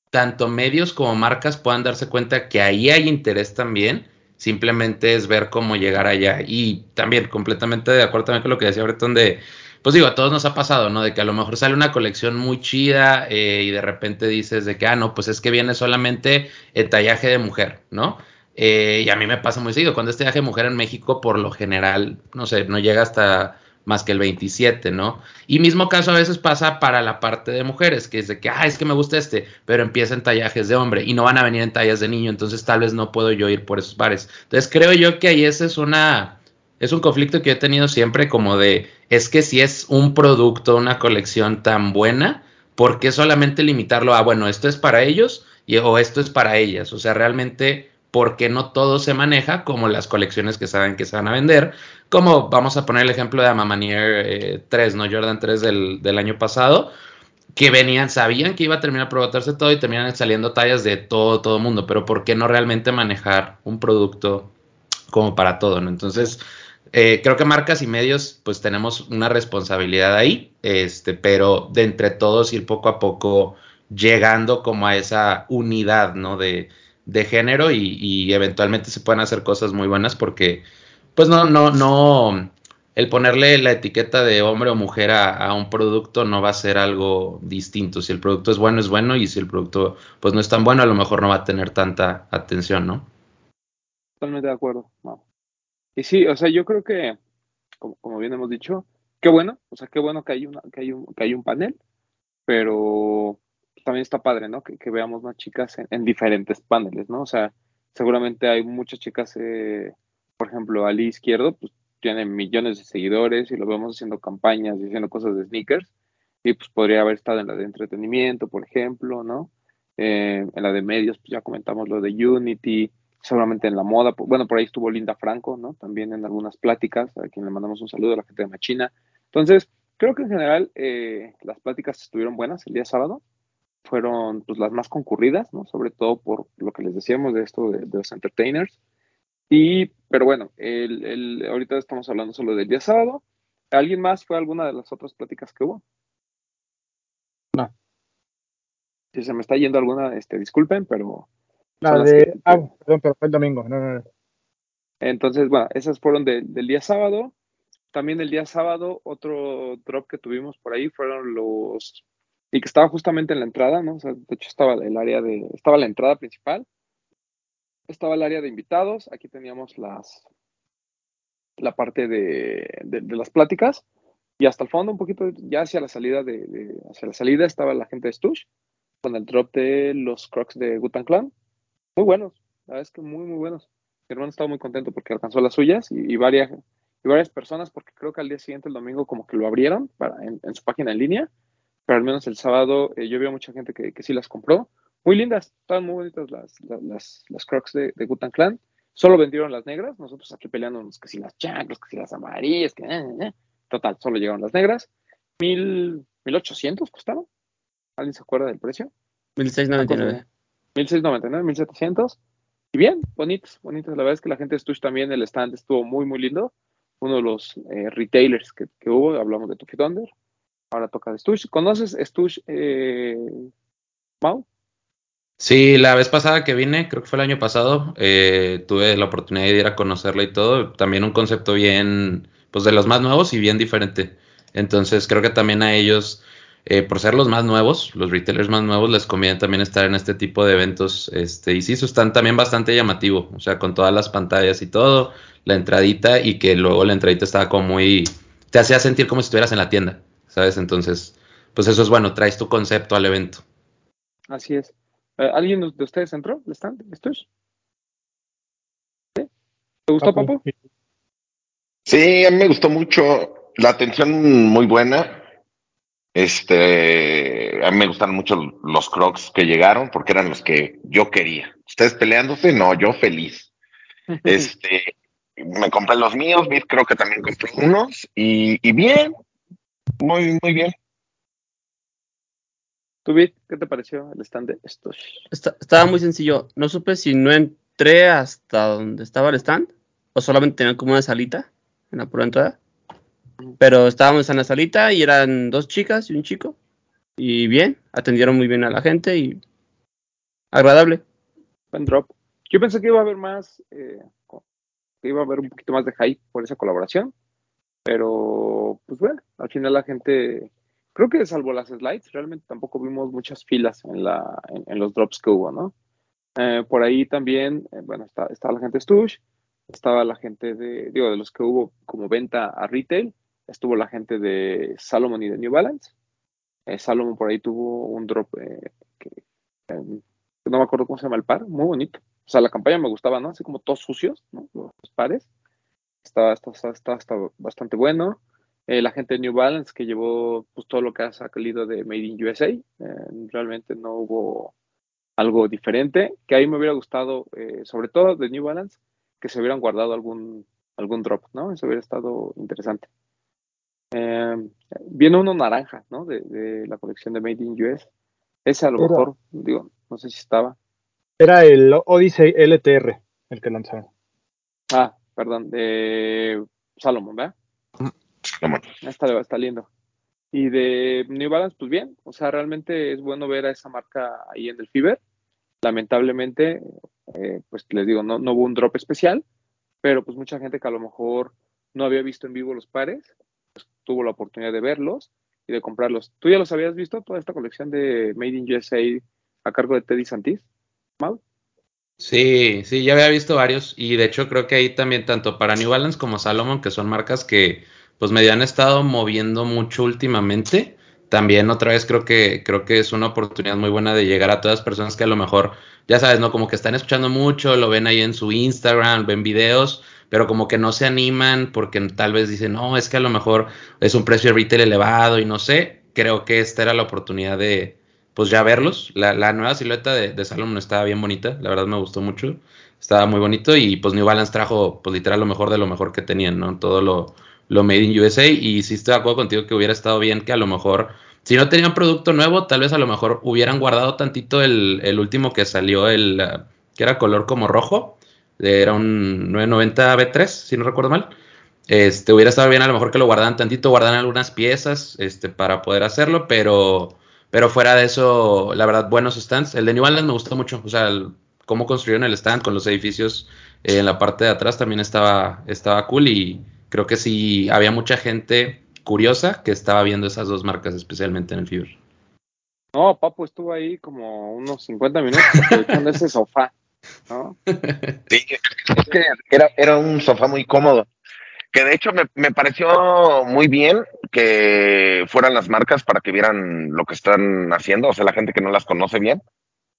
tanto medios como marcas puedan darse cuenta que ahí hay interés también. Simplemente es ver cómo llegar allá. Y también completamente de acuerdo también con lo que decía Bretón de pues digo, a todos nos ha pasado, ¿no? De que a lo mejor sale una colección muy chida eh, y de repente dices de que, ah, no, pues es que viene solamente el tallaje de mujer, ¿no? Eh, y a mí me pasa muy seguido, cuando este tallaje de mujer en México, por lo general, no sé, no llega hasta más que el 27, ¿no? Y mismo caso a veces pasa para la parte de mujeres, que es de que, ah, es que me gusta este, pero empieza en tallajes de hombre y no van a venir en tallas de niño, entonces tal vez no puedo yo ir por esos bares. Entonces creo yo que ahí esa es una es un conflicto que he tenido siempre como de, es que si es un producto, una colección tan buena, ¿por qué solamente limitarlo a, bueno, esto es para ellos y, o esto es para ellas? O sea, realmente, ¿por qué no todo se maneja como las colecciones que saben que se van a vender? Como vamos a poner el ejemplo de Amamanier 3, eh, ¿no? Jordan 3 del, del año pasado que venían, sabían que iba a terminar por botarse todo y terminan saliendo tallas de todo, todo mundo, pero ¿por qué no realmente manejar un producto como para todo? ¿no? Entonces, eh, creo que marcas y medios, pues tenemos una responsabilidad ahí, este, pero de entre todos ir poco a poco llegando como a esa unidad, ¿no? De, de género y, y, eventualmente se pueden hacer cosas muy buenas porque, pues no, no, no, el ponerle la etiqueta de hombre o mujer a, un producto no va a ser algo distinto. Si el producto es bueno, es bueno y si el producto, pues no es tan bueno, a lo mejor no va a tener tanta atención, ¿no? Totalmente de acuerdo. No. Y sí, o sea, yo creo que, como, bien hemos dicho, qué bueno, o sea, qué bueno que hay, una, que hay, un, que hay un panel, pero también está padre, ¿no? Que, que veamos más chicas en, en, diferentes paneles, ¿no? O sea, seguramente hay muchas chicas, eh, por ejemplo, Ali Izquierdo, pues tiene millones de seguidores y lo vemos haciendo campañas y haciendo cosas de sneakers, y pues podría haber estado en la de entretenimiento, por ejemplo, ¿no? Eh, en la de medios, pues ya comentamos lo de Unity, seguramente en la moda. Bueno, por ahí estuvo Linda Franco, ¿no? También en algunas pláticas, a quien le mandamos un saludo a la gente de Machina. Entonces, creo que en general eh, las pláticas estuvieron buenas el día sábado. Fueron pues las más concurridas, ¿no? Sobre todo por lo que les decíamos de esto de los entertainers. Y, pero bueno, el, el, ahorita estamos hablando solo del día sábado. ¿Alguien más fue a alguna de las otras pláticas que hubo? No. Si se me está yendo alguna, este, disculpen, pero la de. Ah, perdón, pero fue el domingo. No, no, no. Entonces, bueno, esas fueron de, del día sábado. También el día sábado, otro drop que tuvimos por ahí fueron los. Y que estaba justamente en la entrada, ¿no? O sea, de hecho, estaba el área de. Estaba la entrada principal. Estaba el área de invitados. Aquí teníamos las. La parte de, de, las pláticas. Y hasta el fondo, un poquito, ya hacia la salida de, hacia la salida, estaba la gente de Stush con el drop de los Crocs de Gutan Clan muy buenos, la verdad es que muy, muy buenos. Mi hermano estaba muy contento porque alcanzó las suyas y, varias, y varias personas, porque creo que al día siguiente, el domingo, como que lo abrieron para, en, en su página en línea, pero al menos el sábado eh, yo vi a mucha gente que, que, sí las compró. Muy lindas, estaban muy bonitas las, las, las, las crocs de, de Gutan Clan. Solo vendieron las negras, nosotros aquí peleándonos que si las chanclas, que si las amarillas, que eh, eh. total, solo llegaron las negras. Mil, mil ochocientos costaron. ¿Alguien se acuerda del precio? Mil seis noventa y nueve. 1699, 1700. Y bien, bonitos, bonitos. La verdad es que la gente de Stush también, el stand estuvo muy, muy lindo. Uno de los eh, retailers que, que, hubo, hablamos de Tuffy Thunder. Ahora toca de Stush. ¿Conoces Stush, eh, Mau? Sí, la vez pasada que vine, creo que fue el año pasado, eh, tuve la oportunidad de ir a conocerla y todo. También un concepto bien, pues de los más nuevos y bien diferente. Entonces creo que también a ellos eh, por ser los más nuevos, los retailers más nuevos, les conviene también estar en este tipo de eventos. Este, y sí, están también bastante llamativo, o sea, con todas las pantallas y todo, la entradita, y que luego la entradita estaba como muy. te hacía sentir como si estuvieras en la tienda, ¿sabes? Entonces, pues eso es bueno, traes tu concepto al evento. Así es. Eh, ¿Alguien de ustedes entró al stand? ¿Esto es? ¿Sí? ¿Te gustó, Papo? Sí, a mí me gustó mucho. La atención muy buena este, a mí me gustaron mucho los crocs que llegaron porque eran los que yo quería. Ustedes peleándose, no, yo feliz. *laughs* Este, me compré los míos, creo que también compré unos y, y bien, Muy, muy bien. ¿Tú, Vic, qué te pareció el stand de estos? Está- estaba muy sencillo. No supe si no entré hasta donde estaba el stand o solamente tenían como una salita en la pura entrada. Pero estábamos en la salita y eran dos chicas y un chico. Y bien, atendieron muy bien a la gente y agradable. Buen drop. Yo pensé que iba a haber más, eh, que iba a haber un poquito más de hype por esa colaboración, pero pues bueno, al final la gente, creo que salvo las slides, realmente tampoco vimos muchas filas en, la, en, los drops que hubo, ¿no? Eh, por ahí también, eh, bueno, está, estaba la gente Stush, estaba la gente de, digo, de los que hubo como venta a retail, estuvo la gente de Salomon y de New Balance. Eh, Salomon por ahí tuvo un drop que no me acuerdo cómo se llama el par, muy bonito. O sea, la campaña me gustaba, ¿no? Así como todos sucios, ¿no? Los pares. Estaba, estaba, estaba, estaba bastante bueno. Eh, la gente de New Balance que llevó pues, todo lo que ha salido de Made in USA. Eh, realmente no hubo algo diferente. Que ahí me hubiera gustado, eh, sobre todo de New Balance, que se hubieran guardado algún, algún drop, ¿no? Eso hubiera estado interesante. Eh, viene uno naranja, ¿no? De, de, la colección de Made in US. Ese a lo Era. mejor, digo, no sé si estaba. Era el Odyssey LTR el que lanzaron. Ah, perdón, de Salomon, ¿verdad? Salomon. Está, está lindo. Y de New Balance, pues bien, o sea, realmente es bueno ver a esa marca ahí en el Fiber. Lamentablemente, eh, pues les digo, no, no hubo un drop especial, pero pues mucha gente que a lo mejor no había visto en vivo los pares, pues tuvo la oportunidad de verlos y de comprarlos. ¿Tú ya los habías visto, toda esta colección de Made in USA a cargo de Teddy Santis? ¿Mal? Sí, sí, ya había visto varios y de hecho creo que ahí también tanto para New Balance como Salomon, que son marcas que pues medio han estado moviendo mucho últimamente, también otra vez creo que creo que es una oportunidad muy buena de llegar a todas las personas que a lo mejor, ya sabes, ¿no? Como que están escuchando mucho, lo ven ahí en su Instagram, ven videos, pero como que no se animan porque tal vez dicen, no, es que a lo mejor es un precio de retail elevado y no sé, creo que esta era la oportunidad de pues ya verlos. La, la nueva silueta de, de, Salomon estaba bien bonita, la verdad me gustó mucho. Estaba muy bonito y pues New Balance trajo pues literal lo mejor de lo mejor que tenían, ¿no? Todo lo, lo made in USA y sí estoy de acuerdo contigo que hubiera estado bien que a lo mejor, si no tenían producto nuevo, tal vez a lo mejor hubieran guardado tantito el, el último que salió, el uh, que era color como rojo, era un 990 B3, si no recuerdo mal. Este, hubiera estado bien a lo mejor que lo guardaran tantito, guardaran algunas piezas este, para poder hacerlo, pero pero fuera de eso, la verdad, buenos stands. El de New Balance me gustó mucho. O sea, cómo construyeron el stand con los edificios eh, en la parte de atrás también estaba, estaba cool. Y creo que sí había mucha gente curiosa que estaba viendo esas dos marcas, especialmente en el Fever. No, Papo estuvo ahí como unos 50 minutos aprovechando ese sofá. ¿no? Sí, es que era, era un sofá muy cómodo que de hecho me, me, pareció muy bien que fueran las marcas para que vieran lo que están haciendo, o sea, la gente que no las conoce bien,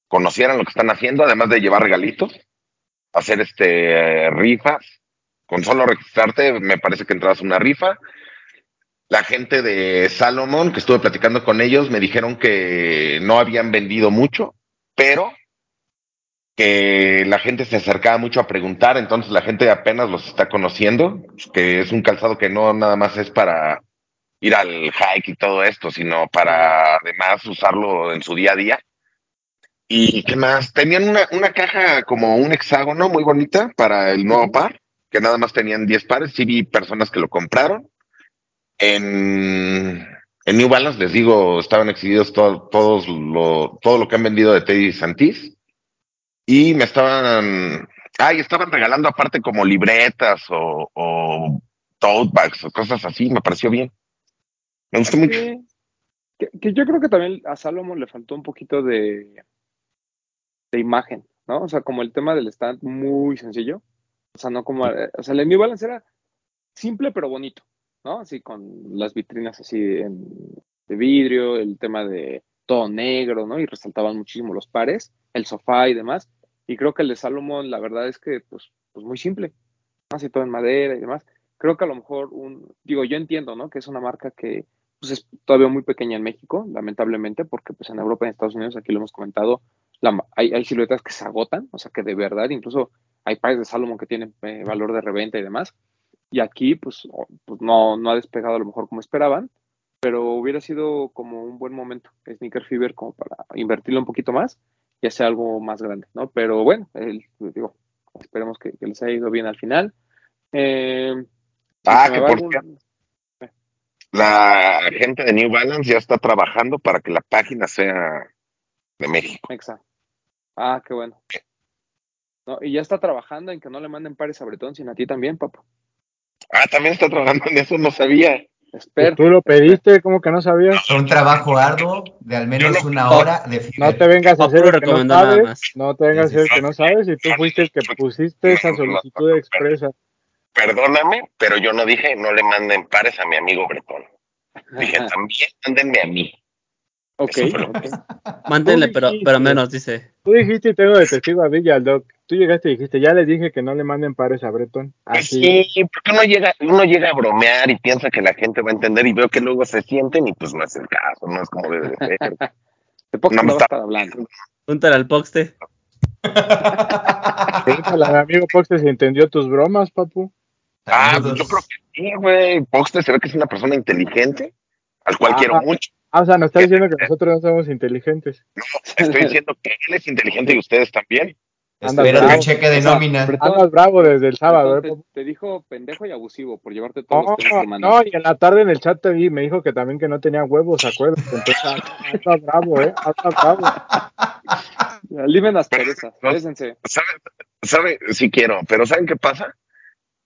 conocieran lo que están haciendo, además de llevar regalitos, hacer este rifas, con solo registrarte, me parece que entras una rifa. La gente de Salomon, que estuve platicando con ellos, me dijeron que no habían vendido mucho, pero que la gente se acercaba mucho a preguntar, entonces la gente apenas los está conociendo, que es un calzado que no nada más es para ir al hike y todo esto, sino para además usarlo en su día a día. ¿Y qué más? Tenían una, una caja como un hexágono muy bonita para el nuevo par, que nada más tenían 10 pares, sí vi personas que lo compraron. En, en New Balance, les digo, estaban exhibidos todo, todos lo, todo lo que han vendido de Teddy Santis y me estaban, ay, estaban regalando aparte como libretas o, o tote bags o cosas así, me pareció bien. Me gustó mucho. Que, que, yo creo que también a Salomon le faltó un poquito de, de imagen, ¿no? O sea, como el tema del stand muy sencillo. O sea, no como, o sea, el New Balance era simple pero bonito, ¿no? Así con las vitrinas así en, de vidrio, el tema de todo negro, ¿no? Y resaltaban muchísimo los pares, el sofá y demás. Y creo que el de Salomon, la verdad es que, pues, pues muy simple, así todo en madera y demás. Creo que a lo mejor digo, yo entiendo, ¿no? Que es una marca que pues, es todavía muy pequeña en México, lamentablemente, porque pues en Europa y en Estados Unidos, aquí lo hemos comentado, hay, hay, siluetas que se agotan, o sea, que de verdad, incluso hay pares de Salomon que tienen eh, valor de reventa y demás. Y aquí, pues, pues no, no ha despegado a lo mejor como esperaban, pero hubiera sido como un buen momento, Sneaker Fever, como para invertirlo un poquito más y hacer algo más grande, ¿no? Pero bueno, el- digo, esperemos que, que les haya ido bien al final. Eh, si Ah, se me que por algún- la gente de New Balance ya está trabajando para que la página sea de México. Exacto. Ah, qué bueno. No, y ya está trabajando en que no le manden pares a Bretón, sino a ti también, papá. Ah, también está trabajando en eso, no sabía. Espero. tú lo pediste, ¿cómo que no sabías? Un trabajo arduo de al menos una hora de No te vengas a hacer lo el que no recomendó nada sabes, más. no te vengas a hacer el que no sabes y tú fuiste el que pusiste esa solicitud expresa. Perdóname, pero yo no dije no le manden pares a mi amigo Bretón. Dije *laughs* también mándenme a mí. Ok, Eso fue lo ok. Mántenle, Tú pero, dijiste. pero menos, dice. Tú dijiste y tengo de testigo a Villa, al Doc. Tú llegaste y dijiste, ya les dije que no le manden pares a Breton. Pues Así. sí, porque uno llega, uno llega a bromear y piensa que la gente va a entender y veo que luego se sienten y pues no es el caso, no es como debe de ser. *laughs* De poco No me está- hablando. Púntale al Poxte. Pregúntale a mi amigo Poxte si entendió tus bromas, papu. Ah, Saludos. yo creo que sí, güey. Poxte se ve que es una persona inteligente, al cual Ah. quiero mucho. Ah, o sea, nos está diciendo que nosotros no somos inteligentes. No, estoy diciendo que él es inteligente y ustedes también. Anda Espera bravo. tu cheque de O sea, nómina. Andas bravo desde el sábado, ¿eh, Bretón, papu? te, te dijo pendejo y abusivo por llevarte todos No, los temas que no, y en la tarde en el chat te vi, me dijo que también que no tenía huevos, acuerdas. Entonces, anda bravo, ¿eh? Anda bravo. Limen asperezas, pésense. ¿Sabe? ¿Sabe? Sí quiero, pero ¿saben qué pasa?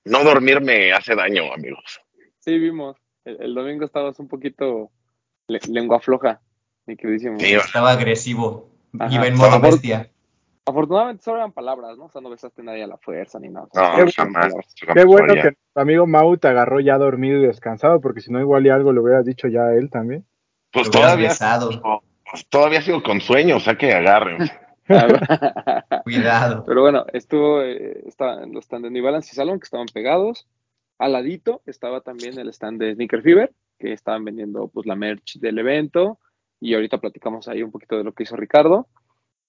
No dormir me hace daño, amigos. Sí, vimos. El, el domingo estabas un poquito le- lengua floja, mi queridísimo. Sí, Estaba agresivo. Ajá. Iba en modo bestia. Afortunadamente solo eran palabras, ¿no? O sea, no besaste a nadie a la fuerza ni nada. no, Qué jamás. Qué bueno que tu amigo Mau te agarró ya dormido y descansado, porque si no, igual y algo le hubieras dicho ya a él también. Pues todavía, besado. pues todavía sigo con sueño, o sea que agarren. *laughs* Cuidado. Pero bueno, estuvo, eh, estaban los stands de New Balance y Salon que estaban pegados. Al ladito estaba también el stand de Sneaker Fever, que estaban vendiendo pues la merch del evento. Y ahorita platicamos ahí un poquito de lo que hizo Ricardo.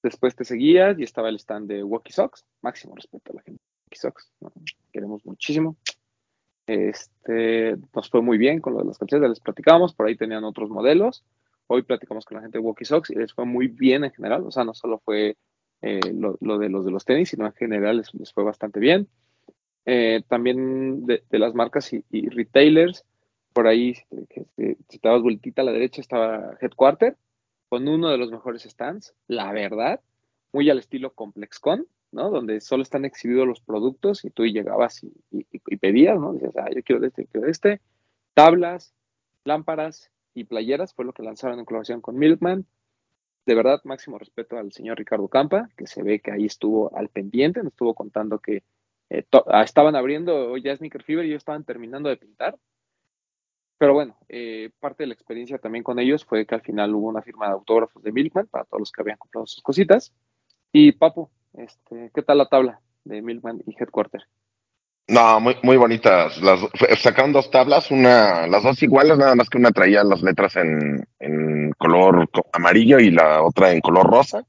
Después te seguías y estaba el stand de Walkie Sox. Máximo respeto a la gente de Sox. ¿no? Queremos muchísimo. Este, nos fue muy bien con lo de las camisetas, les platicamos. Por ahí tenían otros modelos. Hoy platicamos con la gente de Walkie Sox y les fue muy bien en general. O sea, no solo fue eh, lo, de los de los tenis, sino en general les, fue bastante bien. Eh, también de, las marcas y, retailers, por ahí, que, que, si te das vueltita a la derecha, estaba Headquarter, con uno de los mejores stands, la verdad, muy al estilo ComplexCon, ¿no? Donde solo están exhibidos los productos y tú llegabas y, y, y pedías, ¿no? Dices, ah, yo quiero de este, yo quiero de este. Tablas, lámparas y playeras fue lo que lanzaron en colaboración con Milkman de verdad, máximo respeto al señor Ricardo Campa, que se ve que ahí estuvo al pendiente, nos estuvo contando que eh, estaban abriendo ya Sneaker Fever y ellos estaban terminando de pintar. Pero bueno, eh, parte de la experiencia también con ellos fue que al final hubo una firma de autógrafos de Milkman para todos los que habían comprado sus cositas. Y Papu, este, ¿qué tal la tabla de Milkman y Headquarter? No, muy, muy bonitas. Las, sacaron dos tablas, una, las dos iguales, nada más que una traía las letras en, en color amarillo y la otra en color rosa.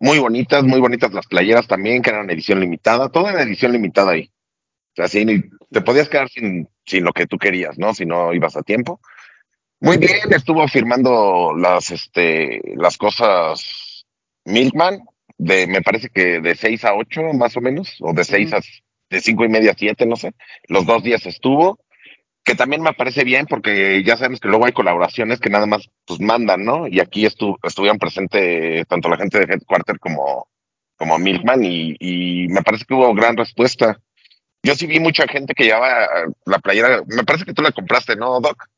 Muy bonitas, muy bonitas las playeras también, que eran edición limitada, toda en edición limitada ahí. O sea, sí, te podías quedar sin, sin lo que tú querías, ¿no? Si no ibas a tiempo. Muy bien, estuvo firmando las, este, las cosas Milkman, de, me parece que de 6 a 8 más o menos, o de 6 a de cinco y media a siete, no sé. Los dos días estuvo, que también me parece bien porque ya sabemos que luego hay colaboraciones que nada más pues mandan, ¿no? Y aquí estu estuvieron presentes tanto la gente de Headquarter como, como Milkman y, y, me parece que hubo gran respuesta. Yo sí vi mucha gente que llevaba la playera, me parece que tú la compraste, ¿no, Doc?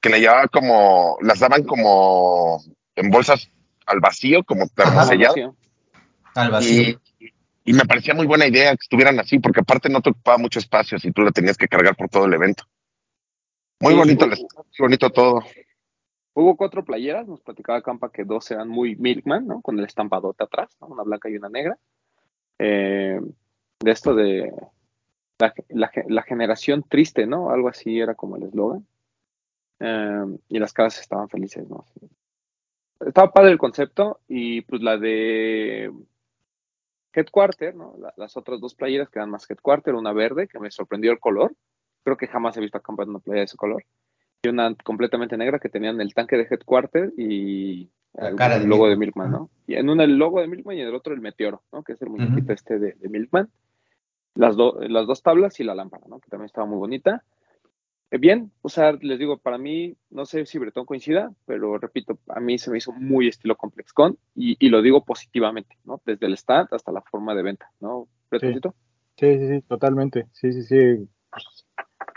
Que la llevaba como, las daban como en bolsas al vacío, como termosellado. Al vacío. Y, y me parecía muy buena idea que estuvieran así, porque aparte no te ocupaba mucho espacio si tú la tenías que cargar por todo el evento. Muy sí, bonito, muy bonito todo. Hubo cuatro playeras, nos platicaba Campa que dos eran muy Milkman, ¿no? Con el estampadote atrás, ¿no? Una blanca y una negra. Eh, de esto de la, la, la, generación triste, ¿no? Algo así era como el eslogan. Eh, y las caras estaban felices, ¿no? Estaba padre el concepto y pues la de Headquarter, ¿no? La, las otras dos playeras que eran más Headquarter, una verde, que me sorprendió el color. Creo que jamás he visto en una playa de ese color. y una completamente negra que tenían el tanque de Headquarter y el, cara logo de Milkman. ¿no? Y en una el logo de Milkman y en el otro el meteoro, ¿no? Que es el muñequito este de, de Milkman. Las, do- las dos tablas y la lámpara, ¿no? Que también estaba muy bonita. Eh, Bien, o sea, les digo, para mí, no sé si Bretón coincida, pero repito, a mí se me hizo muy estilo ComplexCon y, y lo digo positivamente, ¿no? Desde el stand hasta la forma de venta, ¿no? Bretoncito. Sí, sí, sí, totalmente. Sí, sí, sí. Pues,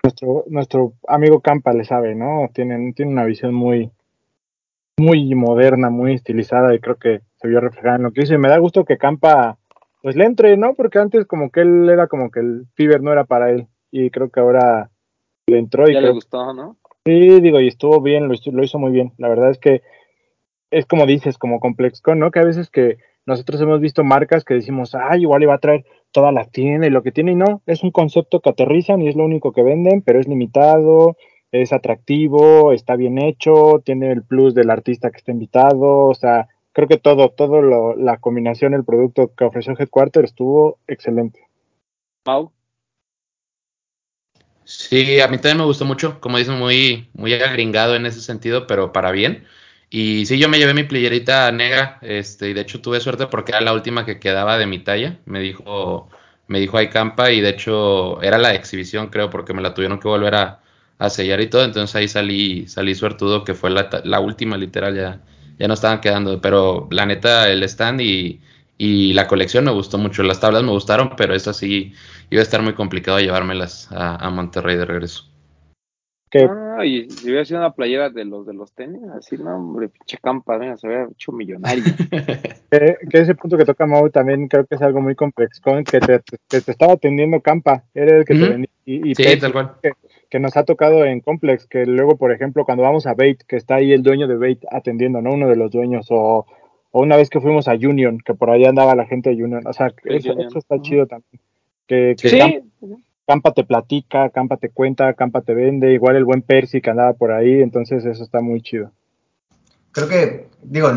nuestro, nuestro amigo Campa le sabe, ¿no? Tiene, tiene una visión muy, muy moderna, muy estilizada y creo que se vio reflejada en lo que hizo. Y me da gusto que Campa, pues le entre, ¿no? Porque antes como que él era como que el Fiverr no era para él. Y creo que ahora le entró y Ya le gustó, ¿no? Sí, digo, y estuvo bien, lo, hizo- lo hizo muy bien. La verdad es que es como dices, como ComplexCon, ¿no? Que a veces que nosotros hemos visto marcas que decimos, ay, igual iba a traer toda la tienda y lo que tiene, y no, es un concepto que aterrizan y es lo único que venden, pero es limitado, es atractivo, está bien hecho, tiene el plus del artista que está invitado, o sea, creo que todo, todo lo, la combinación, el producto que ofreció Headquarter estuvo excelente. Mau. Sí, a mí también me gustó mucho, como dicen, muy, muy agringado en ese sentido, pero para bien. Y sí, yo me llevé mi playerita negra, este, y de hecho tuve suerte porque era la última que quedaba de mi talla, me dijo, me dijo Campa, y de hecho era la exhibición, creo, porque me la tuvieron que volver a, a sellar y todo, entonces ahí salí, salí suertudo, que fue la, ta- la última, literal, ya, ya no estaban quedando, pero la neta, el stand y, y la colección me gustó mucho, las tablas me gustaron, pero eso sí, iba a estar muy complicado llevármelas a, a Monterrey de regreso. Que Ah, y si hubiera sido una playera de los de los tenis, así, no, hombre, pinche campa, venga, se hubiera hecho millonario. *laughs* Que, que ese punto que toca Mau también creo que es algo muy complejo, que te, te estaba atendiendo Campa, era el que te vendía. Y, y Sí, Pepsi, tal cual. Que, que nos ha tocado en Complex, que luego, por ejemplo, cuando vamos a Bait, que está ahí el dueño de Bait atendiendo, ¿no? Uno de los dueños, o, o una vez que fuimos a Union, que por ahí andaba la gente de Union, o sea, eso, está chido también. Que, que Sí. Campa, Campa te platica, Campa te cuenta, Campa te vende, igual el buen Percy que andaba por ahí, entonces eso está muy chido. Creo que, digo,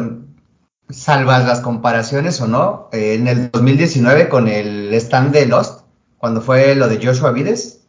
salvas las comparaciones o no, eh, en el 2019 con el stand de Lost, cuando fue lo de Joshua Vides,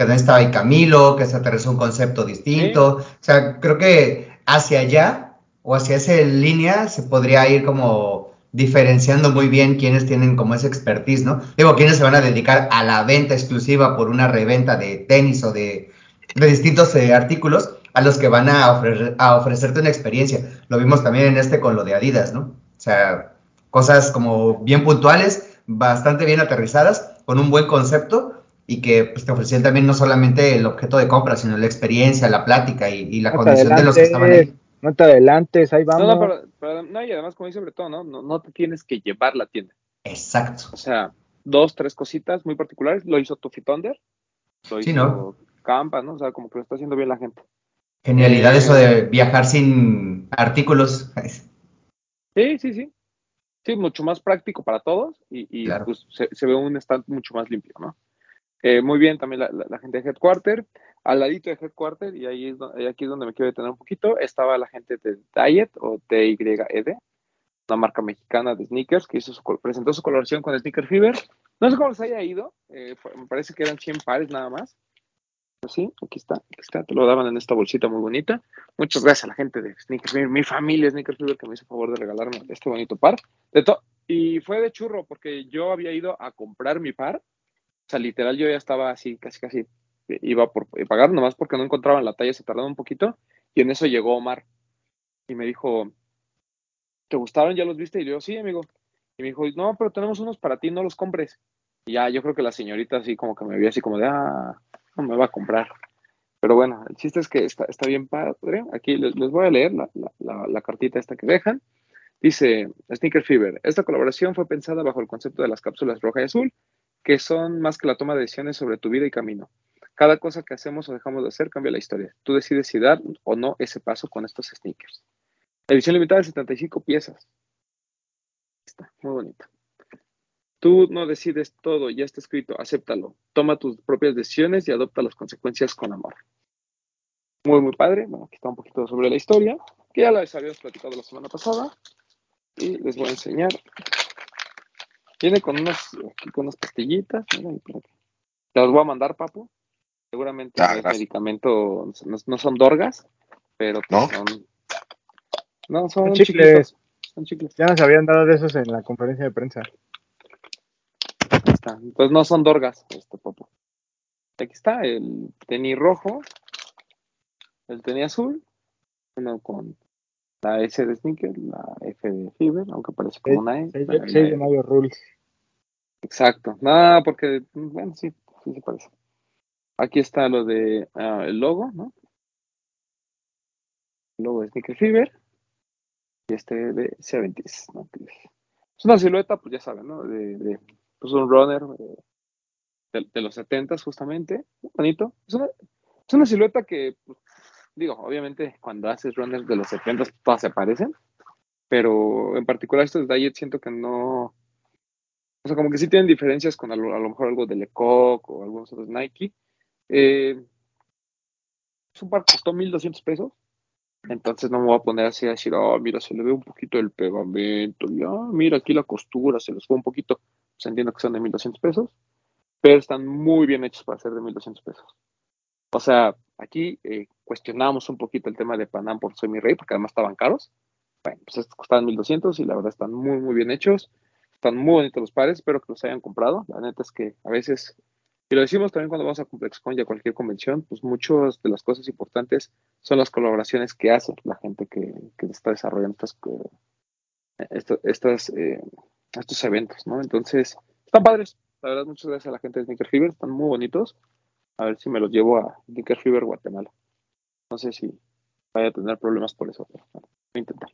que también estaba ahí Camilo, que se aterrizó un concepto distinto. O sea, creo que hacia allá o hacia esa línea se podría ir como diferenciando muy bien quienes tienen como esa expertise, ¿no? Digo, quienes se van a dedicar a la venta exclusiva por una reventa de tenis o de, de distintos eh, artículos, a los que van a, ofrecer, a ofrecerte una experiencia. Lo vimos también en este con lo de Adidas, ¿no? O sea, cosas como bien puntuales, bastante bien aterrizadas, con un buen concepto y que pues, te ofrecían también no solamente el objeto de compra, sino la experiencia, la plática y, y la No condición de los que estaban ahí. no te adelantes, ahí vamos. No, no, pero, pero no, y además, como dice Bretón, ¿no? No, no te tienes que llevar la tienda. Exacto. O sea, dos, tres cositas muy particulares. Lo hizo Tuffy Thunder, lo Sí, hizo ¿no? Campa, ¿no? O sea, como que lo está haciendo bien la gente. Genialidad Eh, eso de viajar sin artículos. Sí, sí, sí. Sí, mucho más práctico para todos y, y, Claro. pues se, se ve un stand mucho más limpio, ¿no? Eh, muy bien también la, la- la gente de Headquarter. Al ladito de Headquarter, y ahí es do- y aquí es donde me quiero detener un poquito, estaba la gente de Diet o DYED, una marca mexicana de sneakers que hizo su, presentó su colaboración con Sneaker Fever. No sé cómo les haya ido, eh, me parece que eran 100 pares nada más. Pues sí, aquí está, aquí está, te lo daban en esta bolsita muy bonita. Muchas gracias a la gente de Sneaker Fever, mi familia Sneaker Fever que me hizo favor de regalarme este bonito par. De y fue de churro porque yo había ido a comprar mi par. Sea, literal yo ya estaba así, casi, casi iba por eh, pagar, nomás porque no encontraban la talla, se tardaba un poquito. Y en eso llegó Omar y me dijo, ¿te gustaron? ¿Ya los viste? Y yo, sí, amigo. Y me dijo, no, pero tenemos unos para ti, no los compres. Y ya, yo creo que la señorita así como que me vio así como de, ah, no me va a comprar. Pero bueno, el chiste es que está, está bien padre. Aquí les, les voy a leer la, la, la, la cartita esta que dejan. Dice Sneaker Fever, esta colaboración fue pensada bajo el concepto de las cápsulas roja y azul, que son más que la toma de decisiones sobre tu vida y camino. Cada cosa que hacemos o dejamos de hacer cambia la historia. Tú decides si dar o no ese paso con estos sneakers. Edición limitada de 75 piezas. Está muy bonita. Tú no decides todo, ya está escrito, acéptalo. Toma tus propias decisiones y adopta las consecuencias con amor. Muy, muy padre. Bueno, aquí está un poquito sobre la historia, que ya la habíamos platicado la semana pasada. Y les voy a enseñar. Viene con unas, aquí con unas pastillitas. Te las voy a mandar, papu. Seguramente Ah, gracias. medicamento, no, no son dorgas, pero pues ¿No? son. No, son Son chicles. Son chicles. Ya nos habían dado de esos en la conferencia de prensa. Ahí está. Entonces no son dorgas, este popo. Aquí está el tenis rojo, el tenis azul, uno con la S de sneaker, la F de Fever, aunque parece como una E. 6 pero de, la E. de mayo rules. Exacto. No, porque, bueno, sí, sí se parece. Aquí está lo de ah, el logo, ¿no? El logo de Sneaker Fever. Y este de 70s, ¿no? Es- una silueta, pues ya saben, ¿no? De, de pues un runner eh, de, de los 70s, justamente. Bonito. Es una, es una silueta que, pues, digo, obviamente cuando haces runners de los 70s, todas se parecen. Pero en particular estos de Diet siento que no. O sea, como que sí tienen diferencias con a lo, a lo mejor algo de Lecoq o algunos otros Nike. Eh, es un par costó 1200 pesos. Entonces no me voy a poner así a decir, oh, mira, se le ve un poquito el pegamento. Ya, mira, aquí la costura se les fue un poquito. Pues entiendo que son de 1200 pesos. Pero están muy bien hechos para ser de 1200 pesos. O sea, aquí eh, cuestionamos un poquito el tema de Panam por Soy Mi Rey, porque además estaban caros. Bueno, pues estos costaban 1200 y la verdad están muy, muy bien hechos. Están muy bonitos los pares, espero que los hayan comprado. La neta es que a veces, y lo decimos también cuando vamos a ComplexCon y a cualquier convención, pues muchas de las cosas importantes son las colaboraciones que hace la gente que, que está desarrollando estas, eh, estas, eh, estos eventos, ¿no? Entonces, están padres. La verdad, muchas gracias a la gente de Sneaker Fever, están muy bonitos. A ver si me los llevo a Sneaker Fever Guatemala. No sé si vaya a tener problemas por eso, pero bueno, voy a intentar.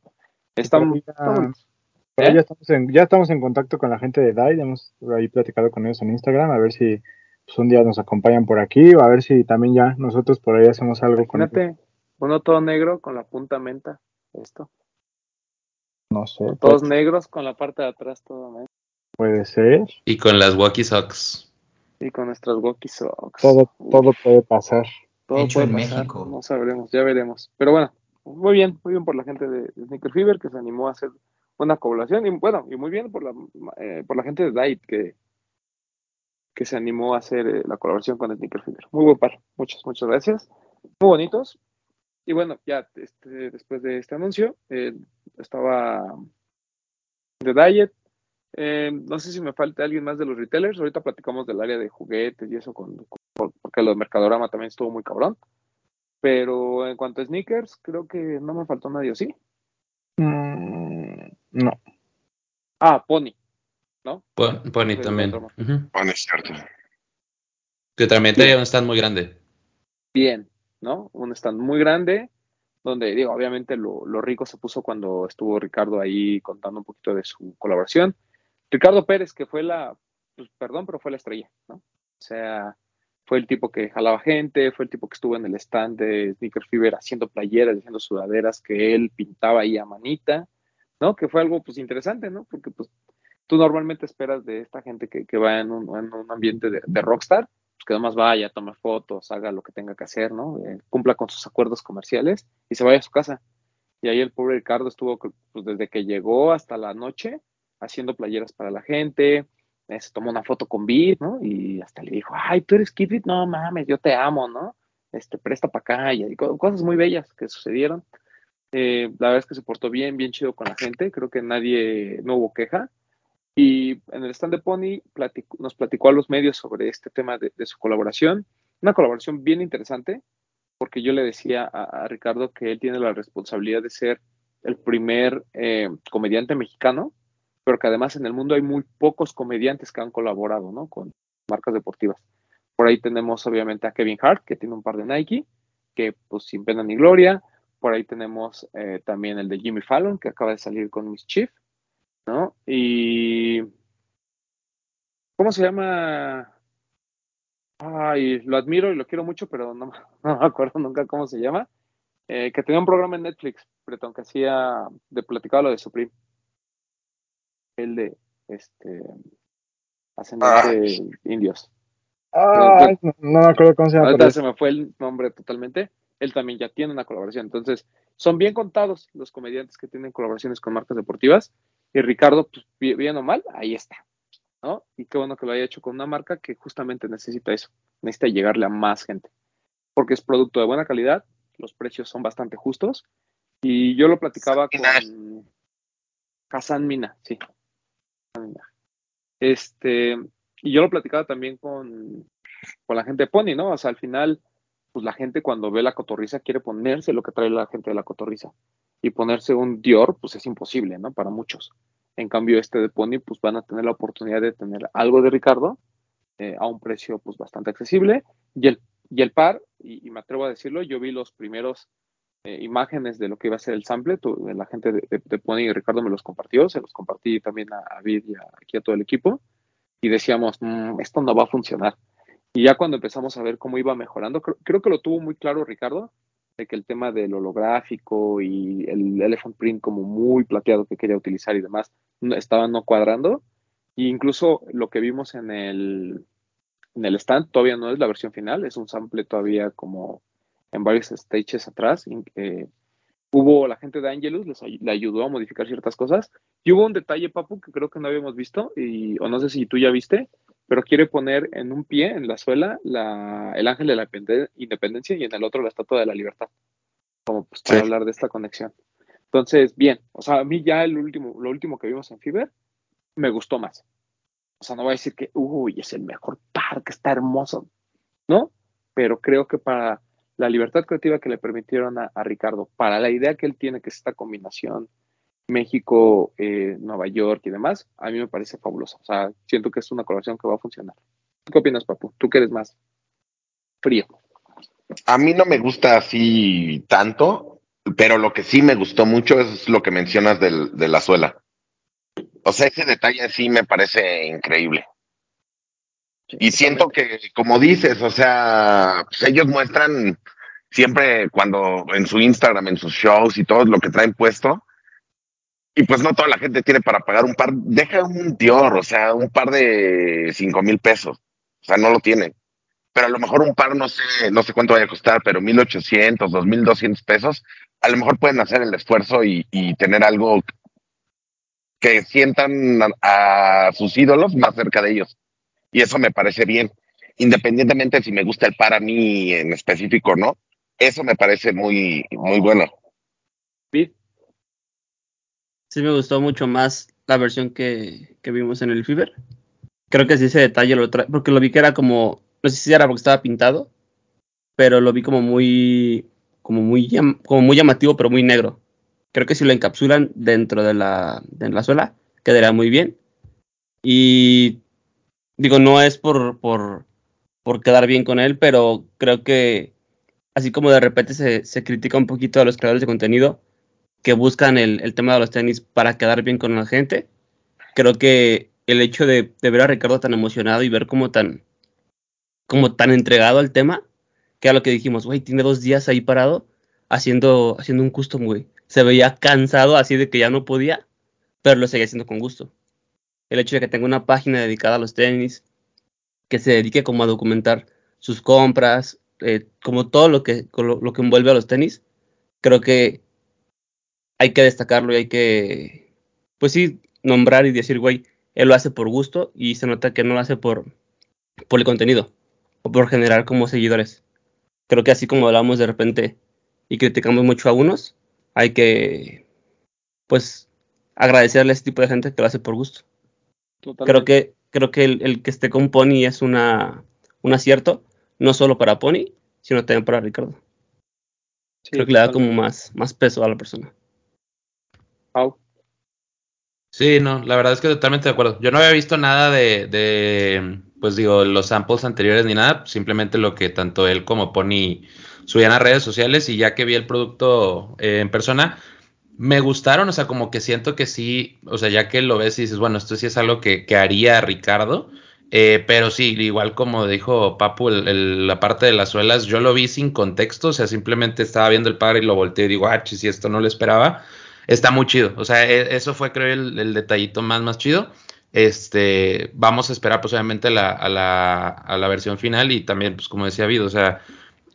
Ya- ahí ¿Eh? ya, estamos en, ya estamos en contacto con la gente de DAI, hemos ahí platicado con ellos en Instagram, a ver si pues, un día nos acompañan por aquí, o a ver si también ya nosotros por ahí hacemos algo con ellos. Imagínate, uno todo negro con la punta menta, esto. No sé, Todos pues, negros con la parte de atrás todo menta. puede ser, Y con las Walkie Socks. Y con nuestras walkie socks. todo, todo puede pasar. todo Hecho puede en pasar, México. No sabremos, ya veremos. Pero bueno, muy bien, muy bien por la gente de, de Sneaker Fever que se animó a hacer una colaboración. Y bueno, y muy bien por la, eh, por la gente de Diet que, que se animó a hacer eh, la colaboración con Sneaker Fever. Muy buen par, muchas, muchas gracias. Muy bonitos. Y bueno, ya este, después de este anuncio, eh, estaba de Diet. Eh, no sé si me falta alguien más de los retailers. Ahorita platicamos del área de juguetes y eso, con, con- porque lo de Mercadorama también estuvo muy cabrón. Pero en cuanto a sneakers, creo que no me faltó nadie, ¿o ¿sí? Mm, no. Ah, Pony, ¿no? Pon- Pony también. es cierto. Que también Sí. traía un stand muy grande. Bien, ¿no? Un stand muy grande, donde, digo, obviamente lo, lo rico se puso cuando estuvo Ricardo ahí contando un poquito de su colaboración. Ricardo Pérez, que fue la, pues perdón, pero fue la estrella, ¿no? O sea, fue el tipo que jalaba gente, fue el tipo que estuvo en el stand de Sneaker Fever haciendo playeras, haciendo sudaderas que él pintaba ahí a manita, ¿no? Que fue algo, pues, interesante, ¿no? Porque, pues, tú normalmente esperas de esta gente que, que va en un, en un ambiente de, rockstar, pues que además vaya, tome fotos, haga lo que tenga que hacer, ¿no? Eh, cumpla con sus acuerdos comerciales y se vaya a su casa. Y ahí el pobre Ricardo estuvo pues, desde que llegó hasta la noche haciendo playeras para la gente, eh, se tomó una foto con Beat, ¿no? Y hasta le dijo, ay, tú eres Kid Beat, no mames, yo te amo, ¿no? Este, presta para acá y, y co- cosas muy bellas que sucedieron. Eh, la verdad es que se portó bien, bien chido con la gente, creo que nadie, no hubo queja. Y en el stand de Pony nos platicó a los medios sobre este tema de, su colaboración. Una colaboración bien interesante, porque yo le decía a, a Ricardo que él tiene la responsabilidad de ser el primer eh, comediante mexicano, pero que además en el mundo hay muy pocos comediantes que han colaborado ¿no? con marcas deportivas. Por ahí tenemos obviamente a Kevin Hart, que tiene un par de Nike, que pues sin pena ni gloria. Por ahí tenemos eh, también el de Jimmy Fallon, que acaba de salir con Miss Chief, ¿no? Y... ¿Cómo se llama? Ay, lo admiro y lo quiero mucho, pero no, *laughs* me acuerdo nunca cómo se llama. Eh, que tenía un programa en Netflix, Bretón, que hacía de platicaba lo de Supreme. El de este ascendente indios. Ah, no, no me acuerdo cómo se llama. Pero se me fue el nombre totalmente. Él también ya tiene una colaboración. Entonces, son bien contados los comediantes que tienen colaboraciones con marcas deportivas. Y Ricardo, pues, bi- bien o mal, ahí está. ¿no? Y qué bueno que lo haya hecho con una marca que justamente necesita eso, necesita llegarle a más gente, porque es producto de buena calidad, los precios son bastante justos, y yo lo platicaba con Hassan Mina, sí. Este, y yo lo platicaba también con, con la gente de Pony, ¿no? O sea, al final, pues la gente cuando ve la cotorriza quiere ponerse lo que trae la gente de la cotorriza. Y ponerse un Dior, pues es imposible, ¿no? Para muchos. En cambio, este de Pony, pues van a tener la oportunidad de tener algo de Ricardo eh, a un precio, pues bastante accesible. Y el, y el par, y, me atrevo a decirlo, yo vi los primeros eh, imágenes de lo que iba a ser el sample, la gente de, de, Pony y Ricardo me los compartió, se los compartí también a, a y a, aquí todo el equipo. Y decíamos, mm, esto no va a funcionar. Y ya cuando empezamos a ver cómo iba mejorando, creo, que lo tuvo muy claro Ricardo, de que el tema del holográfico y el elephant print como muy plateado que quería utilizar y demás estaban no cuadrando. E incluso lo que vimos en el, en el stand todavía no es la versión final, es un sample todavía como en varios stages atrás. Eh, hubo la gente de Angelus, les, le ayudó a modificar ciertas cosas. Y hubo un detalle, Papu, que creo que no habíamos visto, y, o no sé si tú ya viste, pero quiere poner en un pie, en la suela, la, el ángel de la independencia y en el otro la estatua de la libertad. Como pues, para hablar de esta conexión. Entonces, bien, o sea, a mí ya el último, lo último que vimos en Fiber me gustó más. O sea, no voy a decir que, uy, es el mejor par, que está hermoso, ¿no? Pero creo que para la libertad creativa que le permitieron a, Ricardo, para la idea que él tiene, que es esta combinación México, eh, Nueva York y demás, a mí me parece fabuloso. O sea, siento que es una colaboración que va a funcionar. ¿Qué opinas, Papu? Tú que eres más frío. A mí no me gusta así tanto, pero lo que sí me gustó mucho es lo que mencionas del, de la suela. O sea, ese detalle sí me parece increíble. Y siento que, como dices, o sea, pues ellos muestran siempre cuando en su Instagram, en sus shows y todo lo que traen puesto, y pues no toda la gente tiene para pagar un par, deja un Dior, o sea, un par de cinco mil pesos. O sea, no lo tienen. Pero a lo mejor un par, no sé, no sé cuánto vaya a costar, pero mil ochocientos, dos mil doscientos pesos, a lo mejor pueden hacer el esfuerzo y, tener algo que sientan a, sus ídolos más cerca de ellos. Y eso me parece bien. Independientemente si me gusta el par a mí en específico o no, eso me parece muy, muy bueno sí me gustó mucho más la versión que, vimos en el Fever. Creo que sí ese detalle lo trae, porque lo vi que era como, no sé si era porque estaba pintado, pero lo vi como muy, como muy, como muy llamativo, pero muy negro. Creo que si lo encapsulan dentro de la, de la suela, quedaría muy bien. Y digo, no es por, por, por quedar bien con él, pero creo que así como de repente se, se critica un poquito a los creadores de contenido, que buscan el, tema de los tenis para quedar bien con la gente. Creo que el hecho de, ver a Ricardo tan emocionado y ver como tan, como tan entregado al tema, que era lo que dijimos, güey, tiene dos días ahí parado haciendo, haciendo un custom, güey. Se veía cansado así de que ya no podía, pero lo seguía haciendo con gusto. El hecho de que tenga una página dedicada a los tenis, que se dedique como a documentar sus compras, eh, como todo lo que, lo que envuelve a los tenis, creo que hay que destacarlo y hay que, pues sí, nombrar y decir, güey, él lo hace por gusto y se nota que no lo hace por, por el contenido o por generar como seguidores. Creo que así como hablamos de repente y criticamos mucho a unos, hay que, pues, agradecerle a ese tipo de gente que lo hace por gusto. Creo que, creo que el, que esté con Pony es una, un acierto, no solo para Pony, sino también para Ricardo. creo que le da como más, más peso a la persona. Sí, no, la verdad es que totalmente de acuerdo. Yo no había visto nada de, pues digo, los samples anteriores ni nada, simplemente lo que tanto él como Pony subían a redes sociales y ya que vi el producto eh, en persona, me gustaron, o sea, como que siento que sí, o sea, ya que lo ves y dices, bueno, esto sí es algo que, haría Ricardo, eh, pero sí, igual como dijo Papu, la parte de las suelas, yo lo vi sin contexto, o sea, simplemente estaba viendo el par y lo volteé y digo, ah, si esto no lo esperaba está muy chido. O sea, e, eso fue creo el, detallito más, más chido. Este, vamos a esperar pues la, a, la, a la versión final y también pues como decía Vido, o sea,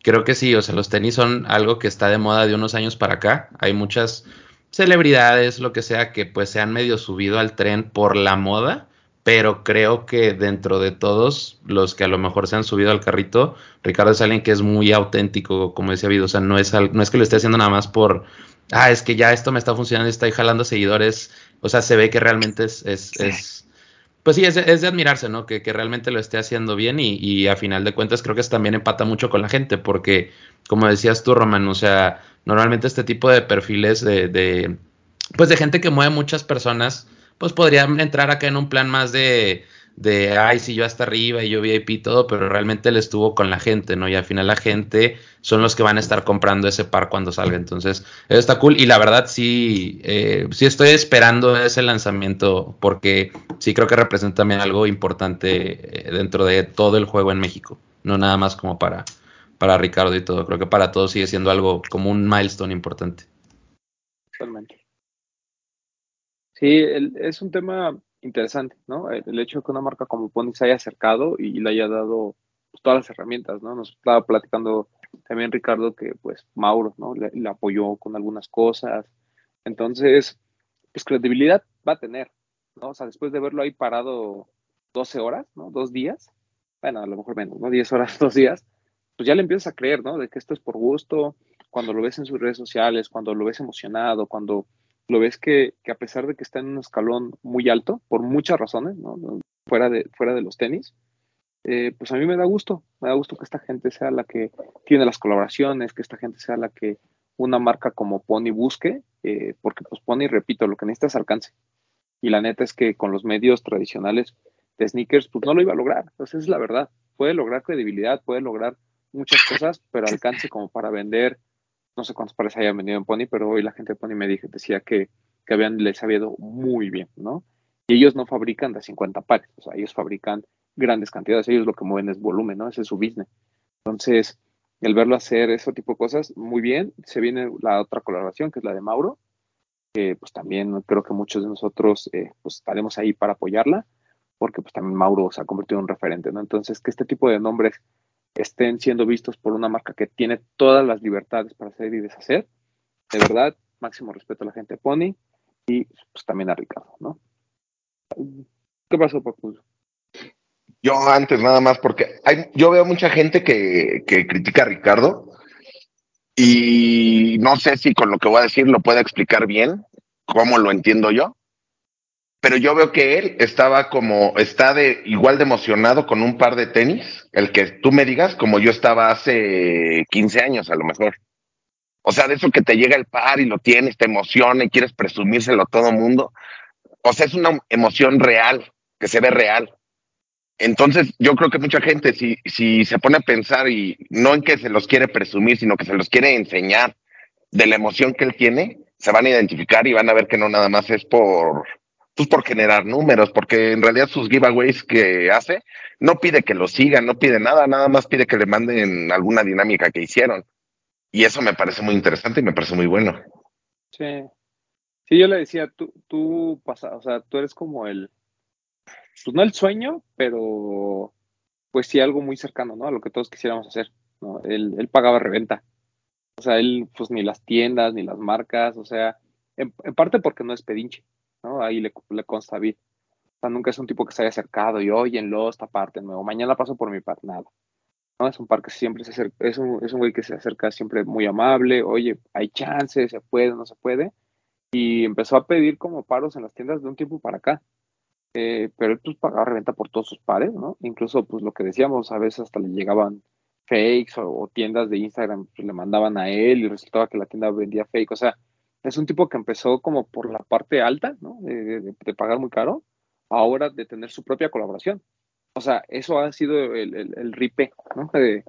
creo que sí, o sea, los tenis son algo que está de moda de unos años para acá. Hay muchas celebridades, lo que sea, que pues se han medio subido al tren por la moda, pero creo que dentro de todos los que a lo mejor se han subido al carrito, Ricardo es alguien que es muy auténtico, como decía Vido, o sea, no es, no es que lo esté haciendo nada más por, ah, es que ya esto me está funcionando y estoy jalando seguidores, o sea, se ve que realmente es, es, es pues sí, es de, es de, admirarse, ¿no? Que, que, realmente lo esté haciendo bien y, y, a final de cuentas creo que también empata mucho con la gente, porque como decías tú, Roman, o sea, normalmente este tipo de perfiles de, de pues de gente que mueve muchas personas, pues podrían entrar acá en un plan más de, de, ay, sí, yo hasta arriba y yo VIP y todo, pero realmente él estuvo con la gente, ¿no? Y al final la gente son los que van a estar comprando ese par cuando salga. Entonces, eso está cool. Y la verdad, sí, eh, sí estoy esperando ese lanzamiento porque sí creo que representa también algo importante eh, dentro de todo el juego en México. No nada más como para, para Ricardo y todo. Creo que para todos sigue siendo algo como un milestone importante. Totalmente. Sí, el, es un tema interesante, ¿no? El hecho de que una marca como Pony se haya acercado y le haya dado pues, todas las herramientas, ¿no? Nos estaba platicando también Ricardo que pues Mauro, ¿no? Le, le, apoyó con algunas cosas. Entonces, pues credibilidad va a tener, ¿no? O sea, después de verlo ahí parado 12 horas, ¿no? Dos días, bueno, a lo mejor menos, ¿no? 10 horas, *laughs* dos días, pues ya le empiezas a creer, ¿no? De que esto es por gusto, cuando lo ves en sus redes sociales, cuando lo ves emocionado, cuando lo ves que, a pesar de que está en un escalón muy alto, por muchas razones, ¿no? fuera, de, fuera de los tenis, eh, pues a mí me da gusto, me da gusto que esta gente sea la que tiene las colaboraciones, que esta gente sea la que una marca como Pony busque, eh, porque pues Pony, repito, lo que necesita es alcance. Y la neta es que con los medios tradicionales de sneakers, pues no lo iba a lograr. Entonces es la verdad. Puede lograr credibilidad, puede lograr muchas cosas, pero alcance como para vender no sé cuántos pares hayan vendido en Pony, pero hoy la gente de Pony me dije, decía que, que habían, les había ido muy bien, ¿no? Y ellos no fabrican de 50 pares, o sea, ellos fabrican grandes cantidades, ellos lo que mueven es volumen, ¿no? Ese es su business. Entonces, el verlo hacer ese tipo de cosas, muy bien. Se viene la otra colaboración, que es la de Mauro, que pues también creo que muchos de nosotros eh, pues estaremos ahí para apoyarla, porque pues también Mauro se ha convertido en un referente, ¿no? Entonces, que este tipo de nombres estén siendo vistos por una marca que tiene todas las libertades para hacer y deshacer. De verdad, máximo respeto a la gente de Pony y pues también a Ricardo, ¿no? ¿Qué pasó, Papu? Yo antes nada más, porque hay, yo veo mucha gente que, que critica a Ricardo y no sé si con lo que voy a decir lo pueda explicar bien, cómo lo entiendo yo, pero yo veo que él estaba como, está de igual de emocionado con un par de tenis, el que tú me digas, como yo estaba hace 15 años a lo mejor. O sea, de eso que te llega el par y lo tienes, te emociona y quieres presumírselo a todo mundo. O sea, es una emoción real, que se ve real. Entonces, yo creo que mucha gente, si, si se pone a pensar y no en que se los quiere presumir, sino que se los quiere enseñar de la emoción que él tiene, se van a identificar y van a ver que no nada más es por, pues por generar números, porque en realidad sus giveaways que hace, no pide que lo sigan, no pide nada, nada más pide que le manden alguna dinámica que hicieron. Y eso me parece muy interesante y me parece muy bueno. Sí. Sí, yo le decía, tú, tú pasa, o sea, tú eres como el, pues no el sueño, pero pues sí algo muy cercano, ¿no? A lo que todos quisiéramos hacer, ¿no? Él, él pagaba reventa. O sea, él, pues ni las tiendas, ni las marcas, o sea, en, en parte porque no es pedinche, ¿no? Ahí le, consta bien. O sea, nunca es un tipo que se haya acercado y, oye, en esta parte nuevo, mañana paso por mi par, nada. ¿no? Es un par que siempre se acerca, es un, es un güey que se acerca siempre muy amable, oye, hay chance, se puede, no se puede. Y empezó a pedir como paros en las tiendas de un tiempo para acá. Eh, pero él pues pagaba reventa por todos sus pares, ¿no? Incluso pues lo que decíamos, a veces hasta le llegaban fakes o, o tiendas de Instagram pues, le mandaban a él y resultaba que la tienda vendía fake, o sea, es un tipo que empezó como por la parte alta, ¿no? De, pagar muy caro, ahora de tener su propia colaboración. O sea, eso ha sido el, el, el ripe, ¿no? De,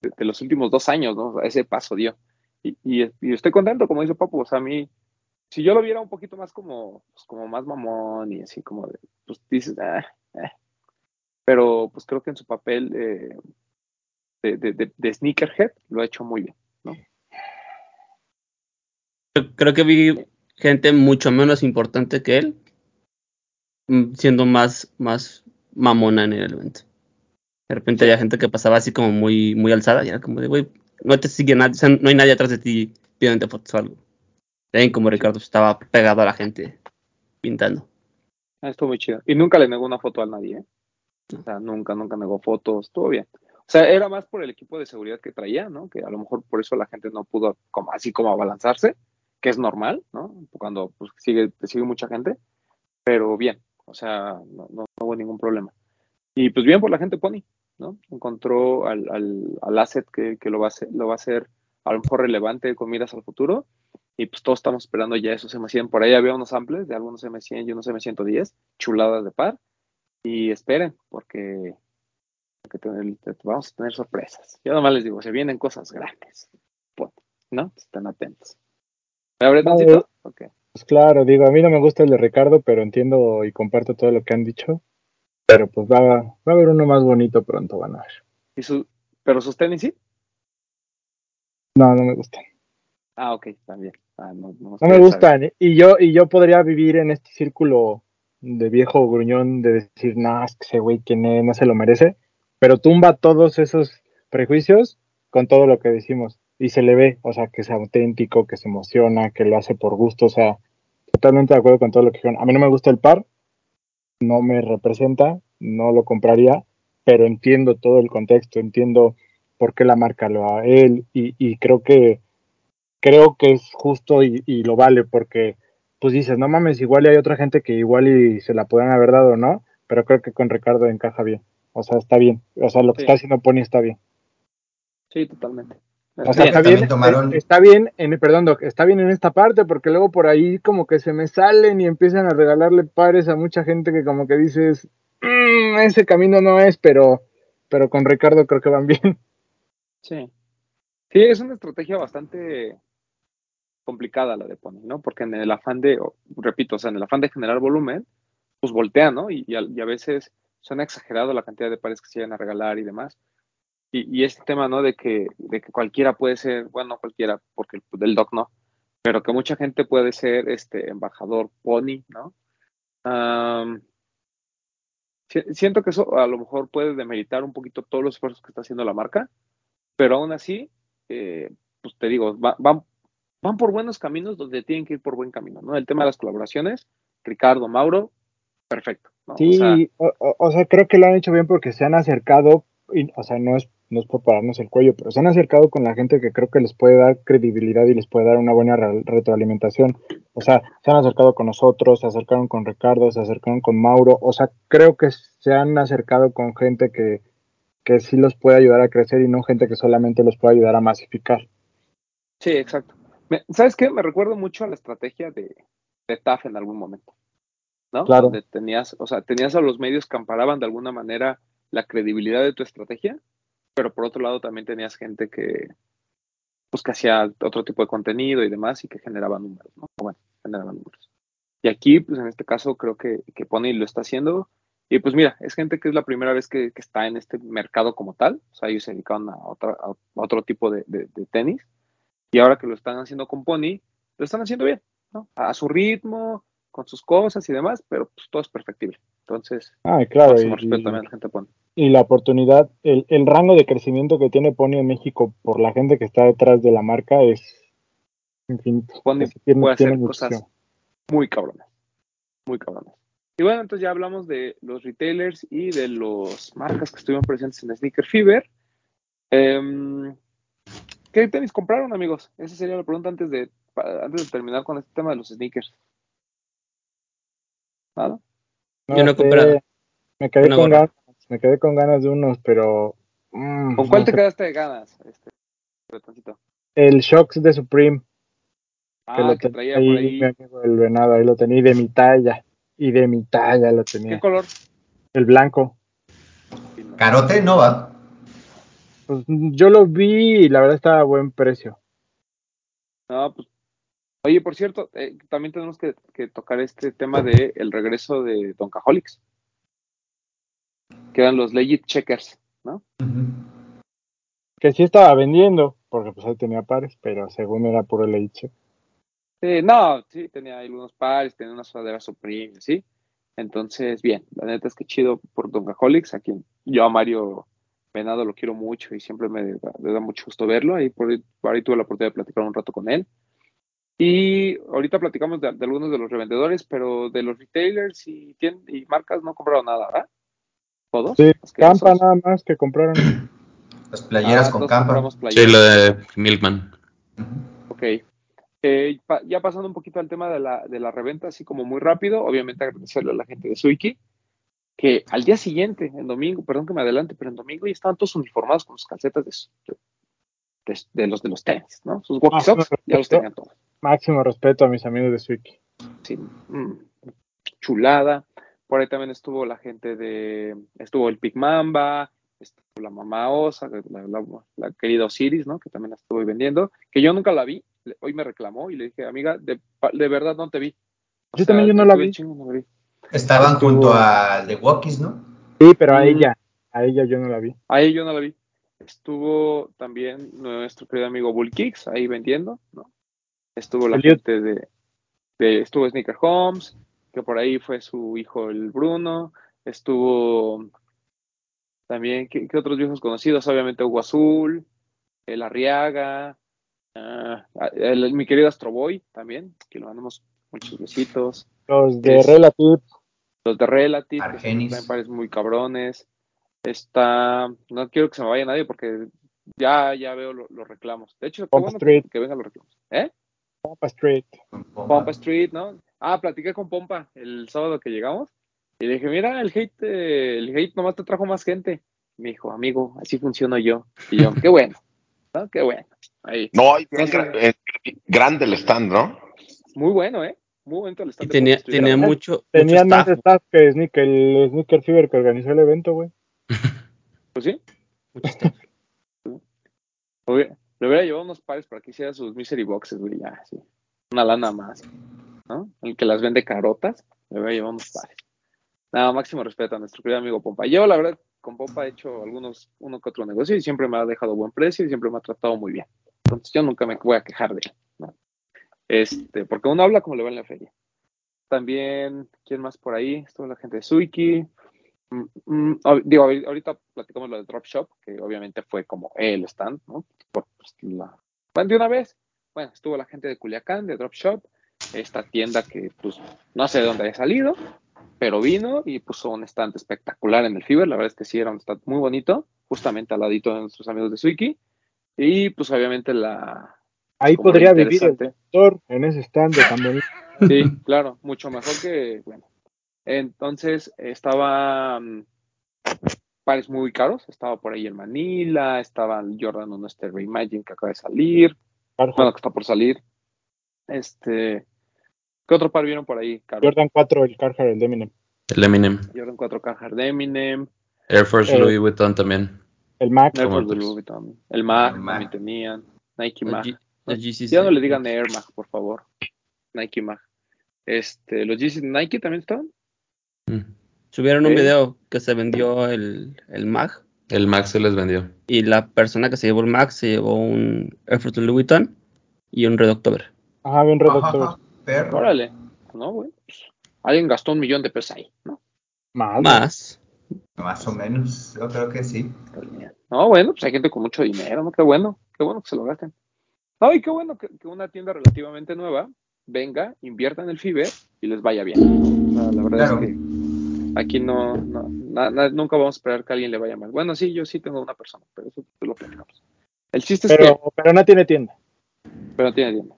de, los últimos dos años, ¿no? Ese paso dio. Y, y, y, estoy contento, como dice Papu, o sea, a mí, si yo lo viera un poquito más como, pues, como más mamón y así como de, pues dices, ah, eh. pero pues creo que en su papel eh, de, de, de, sneakerhead lo ha hecho muy bien, ¿no? Creo que vi gente mucho menos importante que él siendo más, más mamona en el evento. De repente había gente que pasaba así como muy, muy alzada y era como de, güey, no te sigue nadie, o sea, no hay nadie atrás de ti pidiéndote fotos o algo. Ven como Ricardo estaba pegado a la gente pintando. Ah, estuvo muy chido. Y nunca le negó una foto a nadie, ¿eh? O sea, nunca, nunca negó fotos, estuvo bien. O sea, era más por el equipo de seguridad que traía, ¿no? Que a lo mejor por eso la gente no pudo como así como abalanzarse, que es normal, ¿no? Cuando pues, sigue, sigue mucha gente, pero bien, o sea, no, no, hubo ningún problema. Y pues bien por la gente Pony, ¿no? Encontró al, al, al asset que, que lo, va a hacer, lo va a hacer a lo mejor relevante con miras al futuro. Y pues todos estamos esperando ya esos M100. Por ahí había unos samples de algunos M100 y unos M110, chuladas de par. Y esperen, porque, vamos a tener sorpresas. Yo nomás les digo, se vienen cosas grandes. ¿No? Estén atentos. ¿Me Bretoncito? Ok. Pues claro, digo, a mí no me gusta el de Ricardo, pero entiendo y comparto todo lo que han dicho. Pero pues va, va a haber uno más bonito pronto, van a ver. ¿Y su, ¿Pero sus tenis sí? No, no me gustan. Ah, ok, también. Ah, no, no, No me gustan. ¿eh? Y yo, y yo podría vivir en este círculo de viejo gruñón de decir, no, es que ese güey que no se lo merece. Pero tumba todos esos prejuicios con todo lo que decimos. Y se le ve, o sea, que es auténtico, que se emociona, que lo hace por gusto. O sea, totalmente de acuerdo con todo lo que dijeron. A mí no me gusta el par, no me representa, no lo compraría, pero entiendo todo el contexto, entiendo por qué la marca lo a él y, y creo que creo que es justo y, y, lo vale porque pues dices, no mames, igual y hay otra gente que igual y se la podrían haber dado, ¿no? Pero creo que con Ricardo encaja bien. O sea, está bien. O sea, lo que está haciendo Pony está bien. Sí, totalmente. O sea, Bien. está bien, tomaron- eh, está bien, en, perdón, Doc, está bien en esta parte, porque luego por ahí como que se me salen y empiezan a regalarle pares a mucha gente que como que dices, "Mm, ese camino no es, pero, pero con Ricardo creo que van bien. *laughs* Sí. Sí, es una estrategia bastante complicada la de Pony, ¿no? Porque en el afán de, o, repito, o sea, en el afán de generar volumen, pues voltea, ¿no? Y, y a, y a veces suena exagerado la cantidad de pares que se llegan a regalar y demás. Y, y este tema, ¿no? De que, de que cualquiera puede ser, bueno, no cualquiera, porque el- del doc no, pero que mucha gente puede ser este embajador Pony, ¿no? Si- siento que eso a lo mejor puede demeritar un poquito todos los esfuerzos que está haciendo la marca, pero aún así, eh, pues te digo, va- van, van por buenos caminos donde tienen que ir por buen camino, ¿no? El tema de las colaboraciones, Ricardo, Mauro, perfecto, ¿no? Sí, O sea, o, o- o sea, creo que lo han hecho bien porque se han acercado, y, o sea, no es, no es por pararnos el cuello, pero se han acercado con la gente que creo que les puede dar credibilidad y les puede dar una buena re- retroalimentación. O sea, se han acercado con nosotros, se acercaron con Ricardo, se acercaron con Mauro, o sea, creo que se han acercado con gente que, que sí los puede ayudar a crecer y no gente que solamente los puede ayudar a masificar. sí, exacto. Me- ¿Sabes qué? Me recuerdo mucho a la estrategia de, de TAF en algún momento, ¿no? Claro. Donde tenías, o sea, tenías a los medios que amparaban de alguna manera la credibilidad de tu estrategia, pero por otro lado también tenías gente que, pues, que hacía otro tipo de contenido y demás y que generaba números, ¿no? Bueno, generaba números. Y aquí, pues, en este caso, creo que, que Pony lo está haciendo. Y pues mira, es gente que es la primera vez que, que está en este mercado como tal. O sea, ellos se dedicaban a, otra, a otro tipo de, de- de tenis. Y ahora que lo están haciendo con Pony, lo están haciendo bien, ¿no? A su ritmo, con sus cosas y demás, pero pues todo es perfectible. Entonces, Ah, claro, máximo y, respeto también a la gente de Pony. y la oportunidad, el, el rango de crecimiento que tiene Pony en México por la gente que está detrás de la marca es infinito. Pony O sea, tiene- puede tiene hacer cosas muy cabronas. Muy cabronas. Y bueno, entonces ya hablamos de los retailers y de las marcas que estuvieron presentes en Sneaker Fever. Em, ¿Qué tenis compraron, amigos? Esa sería la pregunta antes de, antes de terminar con este tema de los sneakers. ¿Nada? Yo no he comprado. Me quedé Una con gorra. ganas, me quedé con ganas de unos, pero mm, ¿Con cuál no te sé. quedaste de ganas? Este, el Shocks de Supreme que Ah, lo que tenía traía ahí, por mi ahí. amigo el venado, ahí lo tenía y de mi talla y de mi talla lo ¿Qué tenía. color? El blanco. Carote no va. Pues yo lo vi y la verdad estaba a buen precio. No, pues. Oye, por cierto, eh, también tenemos que, que tocar este tema de el regreso de Doncaholics. Que eran los legit checkers, ¿no? Que sí estaba vendiendo, porque pues ahí tenía pares, pero según era puro leche. Sí, no, sí, tenía ahí unos pares, tenía una sudadera Supreme, ¿sí? Entonces, bien, la neta es que chido por Doncaholics, a quien yo a Mario Venado lo quiero mucho y siempre me da, me da mucho gusto verlo. Ahí por, por ahí tuve la oportunidad de platicar un rato con él. Y ahorita platicamos de, de algunos de los revendedores, pero de los retailers y, tien- y marcas no compraron nada, ¿verdad? ¿Todos? Sí, Campa esos. nada más que compraron. *clears throat* Las playeras Ah, con campa. Sí, lo de Milkman. Ok. Eh, pa- ya pasando un poquito al tema de la, de la reventa, así como muy rápido, obviamente agradecerle a la gente de Suiki, que al día siguiente, en domingo, perdón que me adelante, pero en domingo ya estaban todos uniformados con sus calcetas de, su- de- de los de los tenis, ¿no? Sus walkie socks, ya los tenían todos. Máximo respeto a mis amigos de Swiki. Sí, mm, chulada. Por ahí también estuvo la gente de, estuvo el Pig Mamba, estuvo la mamá Osa, la, la- la querida Osiris, ¿no? Que también la estuve vendiendo, que yo nunca la vi, hoy me reclamó y le dije, amiga, de, de verdad no te vi. O Yo también yo no la vi. chingo, no la vi. Estaban Estuvo- junto al de Walkies, ¿no? Sí, pero a Mm. ella, a ella yo no la vi. Ahí yo no la vi. Estuvo también nuestro querido amigo Bull Kicks ahí vendiendo, ¿no? Estuvo la gente de, de- estuvo Sneaker Homes, que por ahí fue su hijo el Bruno, estuvo también, ¿qué, qué otros viejos conocidos? Obviamente Hugo Azul, el Arriaga, ah, el- mi querido Astroboy también, que le mandamos muchos besitos. Los de Es- Relative, Los de Relative, que Argenis. también parecen muy cabrones. Está, no quiero que se me vaya nadie porque ya, ya veo lo- los reclamos. De hecho, qué bueno que, que vengan los reclamos. ¿Eh? Papa Street. Pompa Street, ¿no? Ah, platiqué con Pompa el sábado que llegamos y le dije, mira, el hate, eh, el hate nomás te trajo más gente. Me dijo, amigo, así funciono yo. Y yo, qué bueno, ¿no? Qué bueno. Ahí. No, hay No eh, grande el stand, ¿no? Muy bueno, ¿eh? Muy bueno el Y stand de tenía, Pompa tenía mucho, Tenían mucho más staff, staff que Sneaker, el Sneaker Fever que organizó el evento, güey. *laughs* Pues sí. mucho staff. Le hubiera llevado unos pares para que hiciera sus misery boxes, güey, ya, sí. Una lana más, ¿no? El que las vende carotas, le hubiera llevado unos pares. Nada, máximo respeto a nuestro querido amigo Pompa. Yo, la verdad, con Pompa he hecho algunos, uno que otro negocio y siempre me ha dejado buen precio y siempre me ha tratado muy bien. Entonces, yo nunca me voy a quejar de él, ¿no? Este, porque uno habla como le va en la feria. También, ¿quién más por ahí? Estuvo la gente de Suiki. Mm, mm, digo, ahori- ahorita platicamos lo de Drop Shop, que obviamente fue como el stand, ¿no? Por, pues, la... De una vez. Bueno, estuvo la gente de Culiacán, de Drop Shop, esta tienda que, pues, no sé de dónde haya salido, pero vino y puso un stand espectacular en el Fiber. La verdad es que sí, era un stand muy bonito, justamente al ladito de nuestros amigos de Suiki. Y, pues, obviamente la... Ahí podría vivir el doctor en ese stand de. Sí, claro, mucho mejor que, bueno. Entonces, estaba mm, pares muy caros, estaba por ahí el Manila, estaba el Jordan 1 este Reimagine que acaba de salir, bueno, Carhartt. que está por salir. Este, ¿qué otro par vieron por ahí, caro? Jordan 4, el Carhartt, el Eminem. El Eminem. Jordan 4 Cajar de Eminem, Air Force Louis Vuitton también. El Mac. Air Force. Louis Vuitton, el Mag El tenían, Nike GCs, Ya no le digan Air Mag, por favor. Nike Mag. Este, los de Nike también estaban. Mm. Subieron un video que se vendió el, el Mag El Max se les vendió. y la persona que se llevó el Mag se llevó un Air Force Louis Vuitton y un Red October. Ajá, bien Red October. ajá, perro. Órale. No, güey. pues, alguien gastó un millón de pesos ahí, ¿no? Más. Más. Más o menos, yo creo que sí. No, bueno, pues hay gente con mucho dinero, ¿no? Qué bueno, qué bueno que se lo gasten. No, y qué bueno que, que una tienda relativamente nueva venga, invierta en el FIBE y les vaya bien. ¿no? O sea, la verdad Claro. es que aquí no, no na- na- nunca vamos a esperar que a alguien le vaya mal. Bueno, sí, yo sí tengo una persona, pero eso lo platicamos. El chiste es que Pero, pero no tiene tienda. pero no tiene tienda.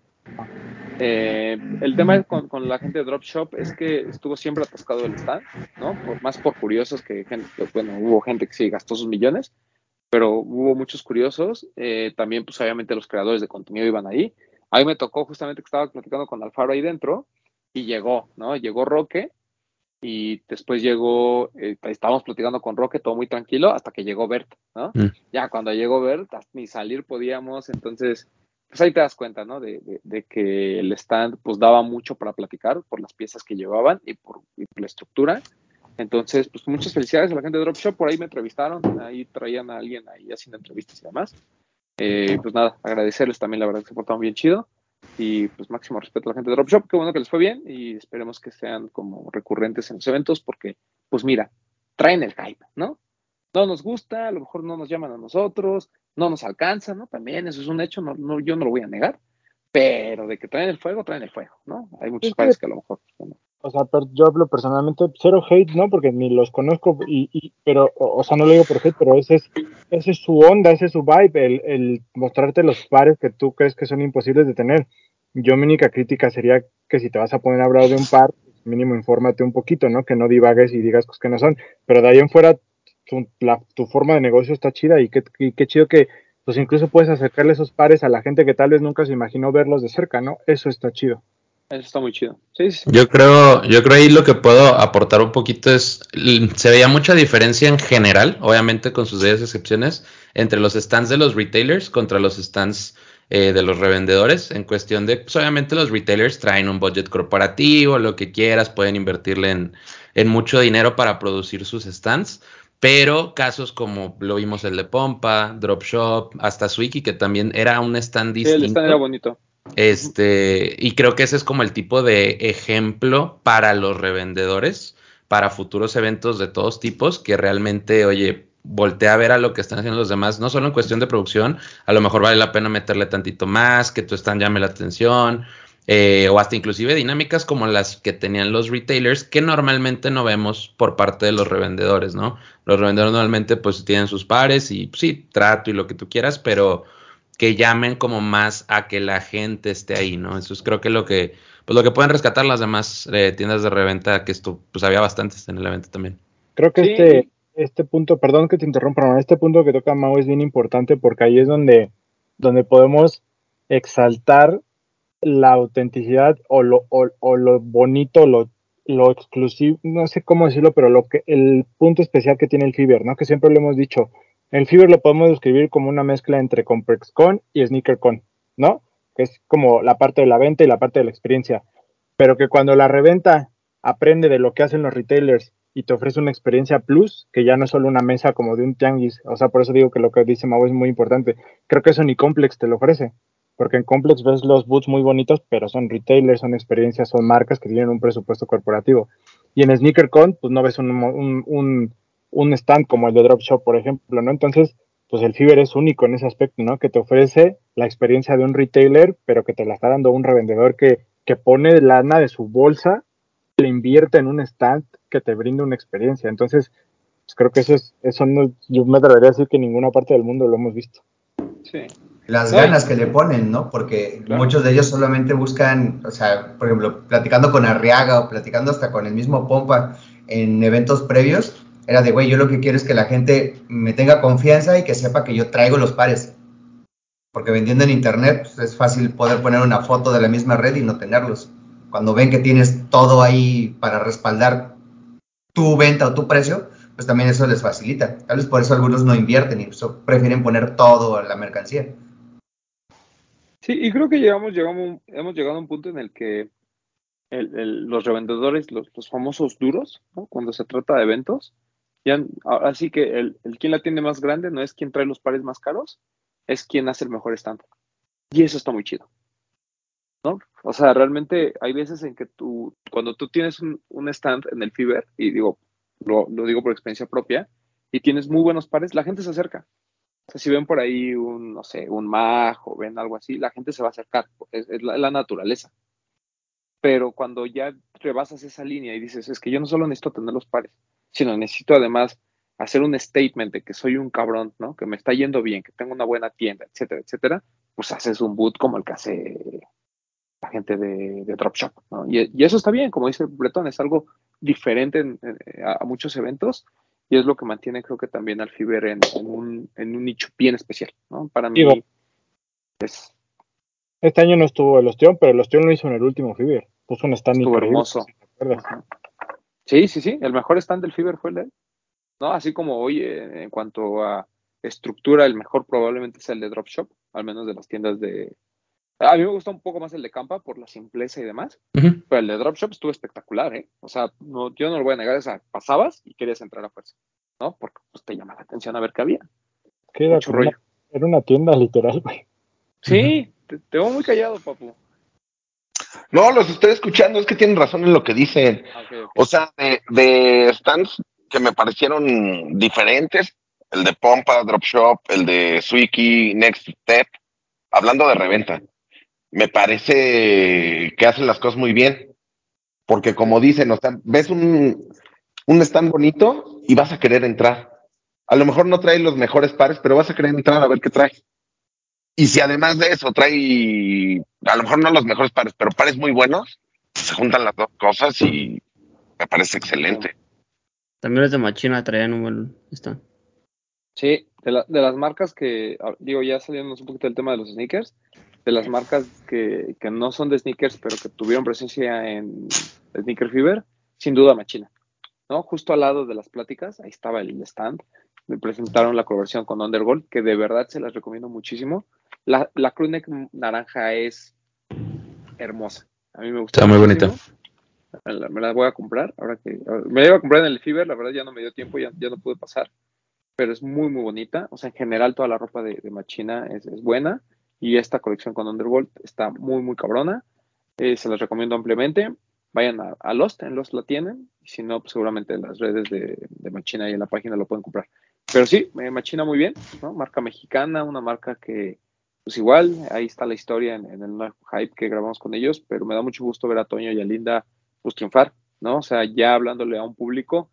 Eh, el tema con, con la gente de Drop Shop es que estuvo siempre atascado el stand, ¿no? Por, más por curiosos que gente, bueno, hubo gente que sí gastó sus millones, pero hubo muchos curiosos. eh, también, pues obviamente los creadores de contenido iban ahí. A mí me tocó justamente que estaba platicando con Alfaro ahí dentro y llegó, ¿no? Llegó Roque y después llegó, eh, estábamos platicando con Roque, todo muy tranquilo, hasta que llegó Bert, ¿no? Mm. Ya cuando llegó Bert, ni salir podíamos, entonces, pues ahí te das cuenta, ¿no? De, de- de que el stand, pues daba mucho para platicar por las piezas que llevaban y por, y por la estructura. Entonces, pues muchas felicidades a la gente de Drop Shop, por ahí me entrevistaron, ahí traían a alguien ahí haciendo entrevistas y demás. Eh, pues nada, agradecerles también, la verdad que se portaron bien chido. Y pues máximo respeto a la gente de Drop Shop, qué bueno que les fue bien y esperemos que sean como recurrentes en los eventos porque, pues mira, traen el hype, ¿no? No nos gusta, a lo mejor no nos llaman a nosotros, no nos alcanza, ¿no? También eso es un hecho, no, no, yo no lo voy a negar, Pero de que traen el fuego, traen el fuego, ¿no? Hay muchos pares que a lo mejor. no. O sea, yo hablo personalmente, cero hate, ¿no? Porque ni los conozco, y, pero, o, sea, no lo digo por hate, pero ese es, es su onda, ese es su vibe, el, mostrarte los pares que tú crees que son imposibles de tener. Yo mi única crítica sería que si te vas a poner a hablar de un par, mínimo infórmate un poquito, ¿no? Que no divagues y digas cosas que no son. Pero de ahí en fuera, tu forma de negocio está chida y qué, y qué chido que, pues incluso puedes acercarle esos pares a la gente que tal vez nunca se imaginó verlos de cerca, ¿no? Eso está chido. Eso está muy chido. Sí, sí. Yo creo, yo creo ahí lo que puedo aportar un poquito es, se veía mucha diferencia en general, obviamente con sus debidas excepciones, entre los stands de los retailers contra los stands eh, de los revendedores, en cuestión de, pues obviamente los retailers traen un budget corporativo, lo que quieras, pueden invertirle en, en mucho dinero para producir sus stands, pero casos como lo vimos el de Pompa, Drop Shop, hasta Swiki, que también era un stand Sí, el distinto. stand era bonito. Este, y creo que ese es como el tipo de ejemplo para los revendedores, para futuros eventos de todos tipos, que realmente, oye, voltea a ver a lo que están haciendo los demás, no solo en cuestión de producción, a lo mejor vale la pena meterle tantito más, que tu stand llame la atención, eh, o hasta inclusive dinámicas como las que tenían los retailers, que normalmente no vemos por parte de los revendedores, ¿no? Los revendedores normalmente pues tienen sus pares y pues, sí, trato y lo que tú quieras, pero que llamen como más a que la gente esté ahí, ¿no? Eso es creo que lo que, pues lo que pueden rescatar las demás eh, tiendas de reventa, que esto, pues había bastantes en el evento también. Creo que Sí. este, este punto, perdón que te interrumpa, Ramón, este punto que toca Mau es bien importante porque ahí es donde, donde podemos exaltar la autenticidad o lo, o, o lo bonito, lo, lo exclusivo, no sé cómo decirlo, pero lo que el punto especial que tiene el Fiverr, ¿no? Que siempre lo hemos dicho. El Fiverr lo podemos describir como una mezcla entre ComplexCon y SneakerCon, ¿no? Que es como la parte de la venta y la parte de la experiencia. Pero que cuando la reventa aprende de lo que hacen los retailers y te ofrece una experiencia plus, que ya no es solo una mesa como de un tianguis, o sea, por eso digo que lo que dice Mau es muy importante. Creo que eso ni Complex te lo ofrece, porque en Complex ves los boots muy bonitos, pero son retailers, son experiencias, son marcas que tienen un presupuesto corporativo. Y en SneakerCon, pues no ves un, un stand como el de Drop Shop, por ejemplo, ¿no? Entonces, pues el Fiverr es único en ese aspecto, ¿no? Que te ofrece la experiencia de un retailer, pero que te la está dando un revendedor que, que pone lana de su bolsa, le invierte en un stand que te brinda una experiencia. Entonces, pues creo que eso es, eso no, yo me atrevería a decir que en ninguna parte del mundo lo hemos visto. Sí. Las ganas que le ponen, ¿no? Porque Claro. muchos de ellos solamente buscan, o sea, por ejemplo, platicando con Arriaga o platicando hasta con el mismo Pompa en eventos previos, era de, güey, yo lo que quiero es que la gente me tenga confianza y que sepa que yo traigo los pares. Porque vendiendo en internet pues, es fácil poder poner una foto de la misma red y no tenerlos. Cuando ven que tienes todo ahí para respaldar tu venta o tu precio, pues también eso les facilita. Tal vez por eso algunos no invierten y so- prefieren poner todo a la mercancía. Sí, y creo que llegamos, llegamos, hemos llegado a un punto en el que los revendedores, los, los famosos duros, cuando se trata de eventos, ya, ahora sí que el, quien la tiene más grande no es quien trae los pares más caros, es quien hace el mejor stand. Y eso está muy chido. ¿no? O sea, realmente hay veces en que tú, cuando tú tienes un, un stand en el Fiverr, y digo, lo, digo por experiencia propia, y tienes muy buenos pares, la gente se acerca. O sea, si ven por ahí un, no sé, un mag o ven algo así, la gente se va a acercar. Es, es la, la naturaleza. Pero cuando ya rebasas esa línea y dices, es que yo no solo necesito tener los pares, sino necesito además hacer un statement de que soy un cabrón, ¿no? Que me está yendo bien, que tengo una buena tienda, etcétera, etcétera, pues haces un boot como el que hace la gente de, de Dropshop, ¿no? Y, y, eso está bien, como dice Bretón, es algo diferente en, en, a, a, muchos eventos y es lo que mantiene creo que también al Fiverr en, en, un, nicho bien especial, ¿no? Para Digo, mí es... Este año no estuvo el Osteón, pero el Osteón lo hizo en el último Fiverr. Puso un stand Estuvo increíble, hermoso. Sí, sí, sí. El mejor stand del Fiverr fue el de él. ¿No? Así como hoy, eh, en cuanto a estructura, el mejor probablemente es el de Dropshop, al menos de las tiendas de. A mí me gusta un poco más el de Campa por la simpleza y demás, Uh -huh. pero el de Dropshop estuvo espectacular, ¿eh? O sea, no, yo no lo voy a negar, o sea, pasabas y querías entrar a fuerza, ¿no? Porque pues, te llama la atención a ver qué había. ¿Qué era, Mucho rollo. Una, era una tienda literal, güey. Sí, uh -huh. te, te, veo muy callado, papu. No, los estoy escuchando, es que tienen razón en lo que dicen. Okay, okay. O sea, de, de, stands que me parecieron diferentes, el de Pompa, Drop Shop, el de Swiki, Next Step, hablando de reventa. me parece que hacen las cosas muy bien. Porque como dicen, o sea, ves un, un stand bonito y vas a querer entrar. A lo mejor no trae los mejores pares, pero vas a querer entrar a ver qué trae. Y si además de eso trae, a lo mejor no los mejores pares, pero pares muy buenos, se juntan las dos cosas y me parece excelente. También los de Machina traían un buen stand. Sí, de, la- de las marcas que, digo, ya saliéndonos un poquito del tema de los sneakers, de las marcas que, que no son de sneakers, pero que tuvieron presencia en Sneaker Fever, sin duda Machina, ¿no? Justo al lado de las pláticas, ahí estaba el stand, me presentaron la colaboración con Undergold, que de verdad se las recomiendo muchísimo. La, la crew neck naranja es hermosa, a mí me gusta Está muy bonita. Me la, voy a comprar, ahora que, me la iba a comprar en el Fever, la verdad ya no me dio tiempo, ya, ya no pude pasar pero es muy, muy bonita. O sea, en general toda la ropa de, de Machina es, es buena y esta colección con Underworld está muy, muy cabrona. Eh, se las recomiendo ampliamente. Vayan a, a Lost, en Lost la tienen. Y si no, pues seguramente en las redes de, de Machina y en la página lo pueden comprar. Pero sí, eh, Machina muy bien, ¿no? Marca mexicana, una marca que, pues igual, ahí está la historia en, en el hype que grabamos con ellos, pero me da mucho gusto ver a Toño y a Linda pues triunfar, ¿no? O sea, ya hablándole a un público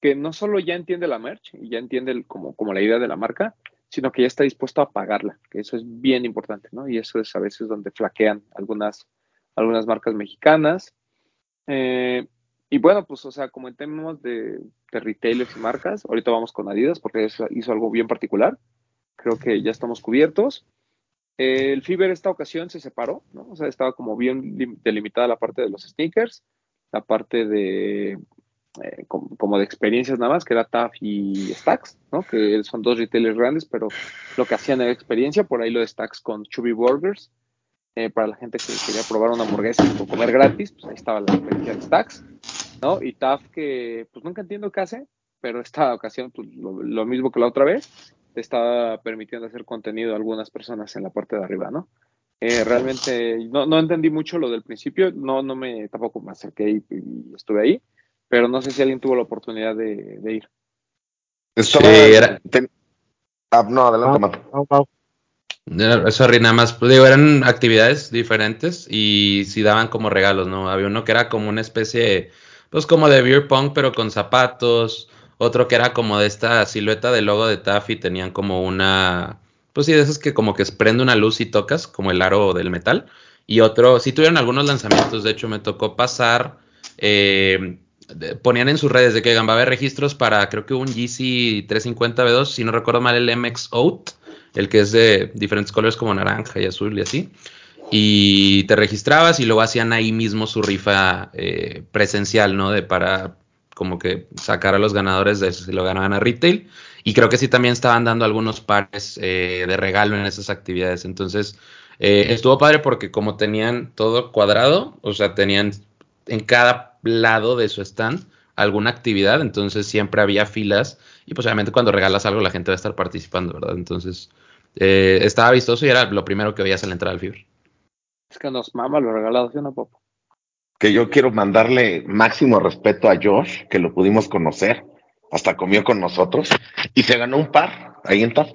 que no solo ya entiende la merch y ya entiende como, como la idea de la marca, sino que ya está dispuesto a pagarla, que eso es bien importante, ¿no? Y eso es a veces donde flaquean algunas, algunas marcas mexicanas. Eh, y bueno, pues, o sea, como en temas de, de retailers y marcas, ahorita vamos con Adidas porque hizo algo bien particular. Creo que ya estamos cubiertos. El Fiber esta ocasión se separó, ¿no? O sea, estaba como bien lim- delimitada la parte de los sneakers, la parte de eh, como, como de experiencias nada más, que era TAF y Stacks, ¿no? Que son dos retailers grandes, pero lo que hacían era experiencia, por ahí lo de Stacks con Chubby Burgers, eh, para la gente que quería probar una hamburguesa o comer gratis, pues ahí estaba la experiencia de Stacks, ¿no? Y TAF que pues nunca entiendo qué hace, pero esta ocasión, pues lo, lo mismo que la otra vez, te estaba permitiendo hacer contenido a algunas personas en la parte de arriba, ¿no? Eh, realmente no, no entendí mucho lo del principio, no, no me, tampoco me acerqué y, y estuve ahí, pero no sé si alguien tuvo la oportunidad de, de ir. Estaba- Sí, era- ten- Ah, no, adelante, Mau, Mato. Mau. Eh, Sorry, nada más, pues, digo, eran actividades diferentes y sí daban como regalos, ¿no? Había uno que era como una especie, pues como de beer pong, pero con zapatos, otro que era como de esta silueta del logo de Taffy, tenían como una, pues sí, de esos que como que prende una luz y tocas, como el aro del metal, y otro, sí tuvieron algunos lanzamientos, de hecho me tocó pasar, eh, de- ponían en sus redes de que va a haber registros para, creo que un Yeezy 350 V2, si no recuerdo mal, el MX Out, el que es de diferentes colores como naranja y azul y así. Y te registrabas y luego hacían ahí mismo su rifa eh, presencial, ¿no? De para como que sacar a los ganadores de eso si lo ganaban a retail. Y creo que sí también estaban dando algunos pares eh, de regalo en esas actividades. Entonces, eh, estuvo padre porque como tenían todo cuadrado, o sea, tenían en cada lado de su stand alguna actividad, entonces siempre había filas y pues obviamente cuando regalas algo la gente va a estar participando, ¿verdad? Entonces eh, estaba vistoso y era lo primero que veías al entrar al Fever. Es que nos mama lo regalado, ¿sí o no, Popo? Que yo quiero mandarle máximo respeto a Josh, que lo pudimos conocer, hasta comió con nosotros y se ganó un par ahí en TAF,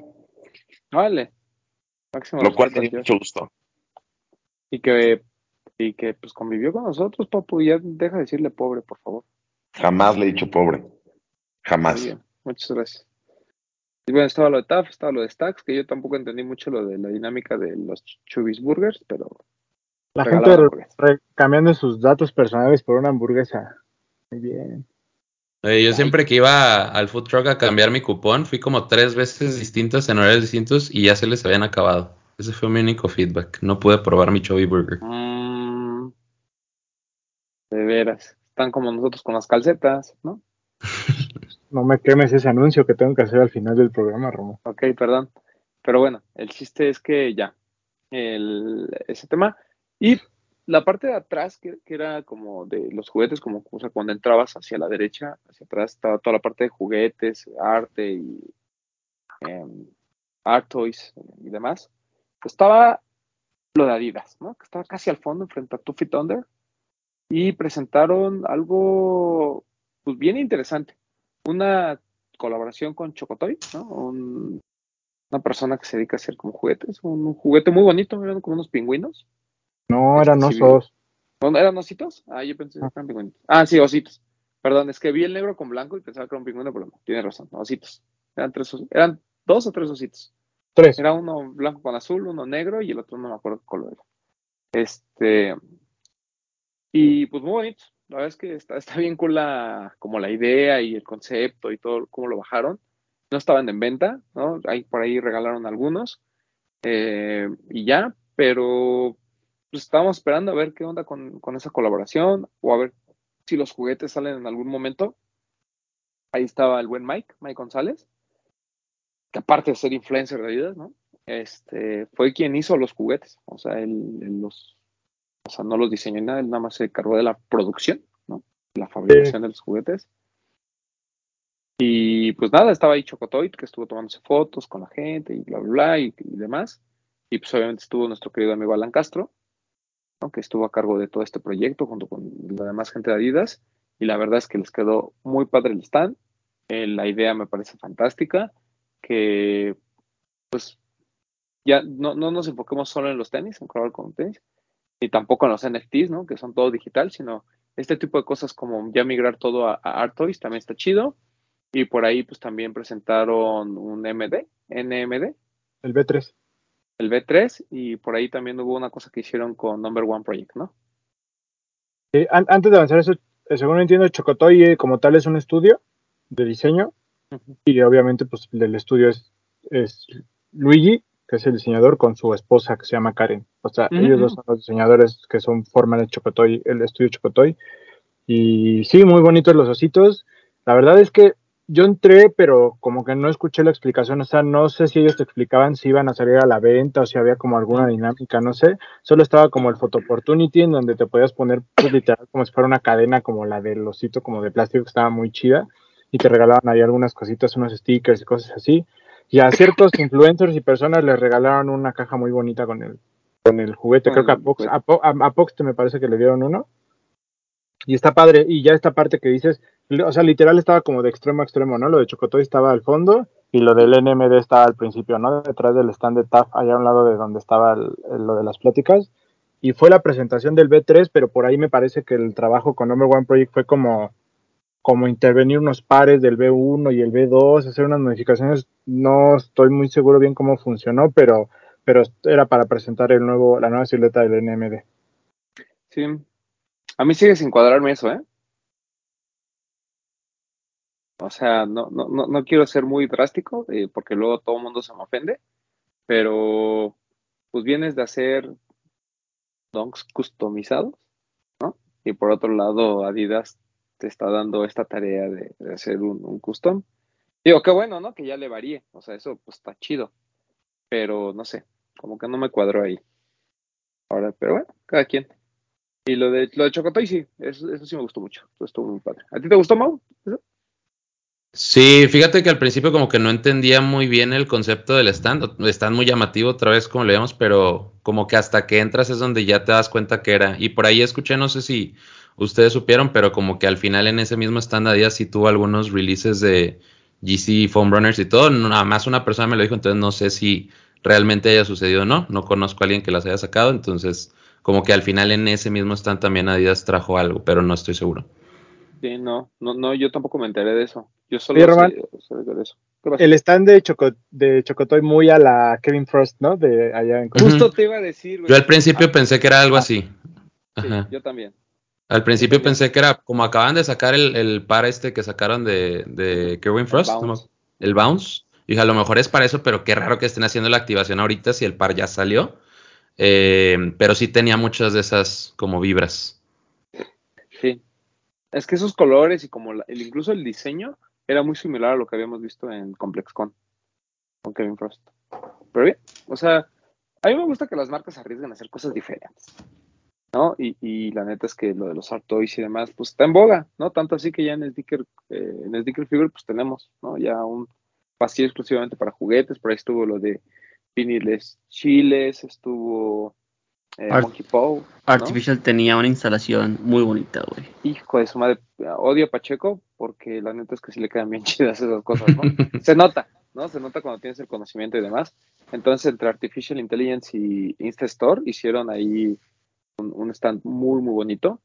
Vale. Máximo lo cual me dio mucho gusto. Y que, y que pues convivió con nosotros, Papu. Ya deja de decirle pobre, por favor. Jamás le he dicho pobre. Jamás. Muy bien, muchas gracias. Y bueno, estaba lo de TAF, estaba lo de Stacks, que yo tampoco entendí mucho lo de la dinámica de los Chubis Burgers, pero La gente cambiando sus datos personales por una hamburguesa. Muy bien. Eh, yo siempre que iba al food truck a cambiar mi cupón, fui como tres veces distintas en horarios distintos y ya se les habían acabado. Ese fue mi único feedback. No pude probar mi Chubby Burger. mm, de veras, están como nosotros con las calcetas, ¿no? *laughs* No me quemes ese anuncio que tengo que hacer al final del programa, Romo. Ok, perdón. Pero bueno, el chiste es que ya, el, ese tema. Y la parte de atrás, que, que era como de los juguetes, como o sea, cuando entrabas hacia la derecha, hacia atrás, estaba toda la parte de juguetes, arte y em, art toys y demás. Estaba lo de Adidas, ¿no? Que estaba casi al fondo, frente a Two Feet Under. Y presentaron algo pues, bien interesante. Una colaboración con Chocotoy, ¿no? Un- una persona que se dedica a hacer como juguetes, un, un juguete muy bonito, eran como unos pingüinos, No, eran Sí, vi. osos. ¿No ¿Eran ositos? Ah, yo pensé que eran pingüinos. Ah, sí, ositos. Perdón, es que vi el negro con blanco y pensaba que era un pingüino, pero no, tienes razón, ositos. Eran tres eran dos o tres ositos. Tres. Era uno blanco con azul, uno negro y el otro no me acuerdo qué color era. Este. Y pues muy bonito. La verdad es que está, está bien cool la, como la idea y el concepto y todo, cómo lo bajaron. No estaban en venta, ¿no? Ahí, por ahí regalaron algunos. eh, y ya, pero pues estábamos esperando a ver qué onda con, con esa colaboración o a ver si los juguetes salen en algún momento. Ahí estaba el buen Mike, Mike González, que aparte de ser influencer de Adidas, ¿no? Este, fue quien hizo los juguetes, o sea, él los, o sea, no los diseñó ni nada, él nada más se encargó de la producción, ¿no? La fabricación de los juguetes. Y pues nada, estaba ahí Chocotoy, que estuvo tomándose fotos con la gente y bla, bla, bla, y, y demás. Y pues obviamente estuvo nuestro querido amigo Alan Castro, ¿no? que estuvo a cargo de todo este proyecto junto con la demás gente de Adidas. Y la verdad es que les quedó muy padre el stand. Eh, la idea me parece fantástica, que pues ya no, no nos enfoquemos solo en los tenis, en colaborar con tenis, y tampoco en los NFTs, ¿no? Que son todo digital, sino este tipo de cosas como ya migrar todo a, a Art Toys también está chido. Y por ahí pues también presentaron un MD, NMD, El B3. el B3, y por ahí también hubo una cosa que hicieron con Number One Project, ¿no? An- antes de avanzar eso, eh, según entiendo, Chocotoy eh, como tal es un estudio de diseño y obviamente pues el estudio es, es Luigi, que es el diseñador, con su esposa que se llama Karen. O sea, ellos dos son los diseñadores que son forman el Chocotoy, el estudio Chocotoy. Y sí, muy bonitos los ositos. La verdad es que yo entré, pero como que no escuché la explicación, o sea, no sé si ellos te explicaban si iban a salir a la venta o si había como alguna dinámica, no sé. Solo estaba como el Photo Opportunity en donde te podías poner pues, literal como si fuera una cadena como la del osito como de plástico que estaba muy chida y te regalaban ahí algunas cositas, unos stickers y cosas así. Y a ciertos influencers y personas les regalaron una caja muy bonita con el, con el juguete. Creo que a Pox, a, Po- a- a Pox te me parece que le dieron uno. Y está padre. Y ya esta parte que dices, o sea, literal estaba como de extremo a extremo, ¿no? Lo de Chocotoy estaba al fondo y lo del NMD estaba al principio, ¿no? Detrás del stand de TAF, allá a un lado de donde estaba el- el- lo de las pláticas. Y fue la presentación del B3, pero por ahí me parece que el trabajo con Number One Project fue como, como intervenir unos pares del B1 y el B2, hacer unas modificaciones. No estoy muy seguro bien cómo funcionó, pero, pero era para presentar el nuevo, la nueva silueta del NMD. Sí. A mí sigue sin cuadrarme eso, ¿eh? O sea, no, no, no, no quiero ser muy drástico, eh, porque luego todo el mundo se me ofende, pero pues vienes de hacer donks customizados, ¿no? Y por otro lado, Adidas te está dando esta tarea de, hacer un, custom. Digo, qué bueno, ¿no? Que ya le varíe, o sea, eso pues está chido, pero no sé, como que no me cuadró ahí. Ahora, pero bueno, cada quien. Y lo de, lo de Chocotoy, sí, eso, eso sí me gustó mucho, eso estuvo muy padre. ¿A ti te gustó, Mau? Sí, fíjate que al principio como que no entendía muy bien el concepto del stand, stand muy llamativo otra vez como le vemos, pero como que hasta que entras es donde ya te das cuenta que era. Y por ahí escuché, no sé si ustedes supieron, pero como que al final en ese mismo stand Adidas sí tuvo algunos releases de GC Foam Runners y todo, nada más una persona me lo dijo, entonces no sé si realmente haya sucedido o no, no conozco a alguien que las haya sacado, entonces como que al final en ese mismo stand también Adidas trajo algo, pero no estoy seguro. Sí, no, no, no, yo tampoco me enteré de eso. Yo solo Román, sé, sé de eso. El stand de, Choco, de Chocotoy muy a la Kevin Frost, ¿no? De allá en. Justo te iba a decir, güey. Yo al principio Ah, pensé que era algo Ah. así. sí, Ajá. yo también. Al principio pensé que era como acaban de sacar el, el par este que sacaron de, de Kerwin Frost, el Bounce. Y dije, a lo mejor es para eso, pero qué raro que estén haciendo la activación ahorita si el par ya salió. Eh, pero sí tenía muchas de esas como vibras. Sí. Es que esos colores y como la- el, incluso el diseño era muy similar a lo que habíamos visto en ComplexCon con Kevin Frost. Pero bien, o sea, a mí me gusta que las marcas arriesguen a hacer cosas diferentes, ¿no? Y, y la neta es que lo de los Art Toys y demás, pues está en boga, ¿no? Tanto así que ya en Sneaker, eh, en Sneaker Fever, pues tenemos, ¿no? Ya un pasillo exclusivamente para juguetes, por ahí estuvo lo de viniles chiles, estuvo eh, Art- Monkey ¿no? Artificial tenía una instalación muy bonita, güey. Hijo de su madre, odio a Pacheco porque la neta es que sí le quedan bien *laughs* chidas esas cosas, ¿no? Se nota, ¿no? Se nota cuando tienes el conocimiento y demás. Entonces, entre Artificial Intelligence y InstaStore hicieron ahí un, un stand muy, muy bonito.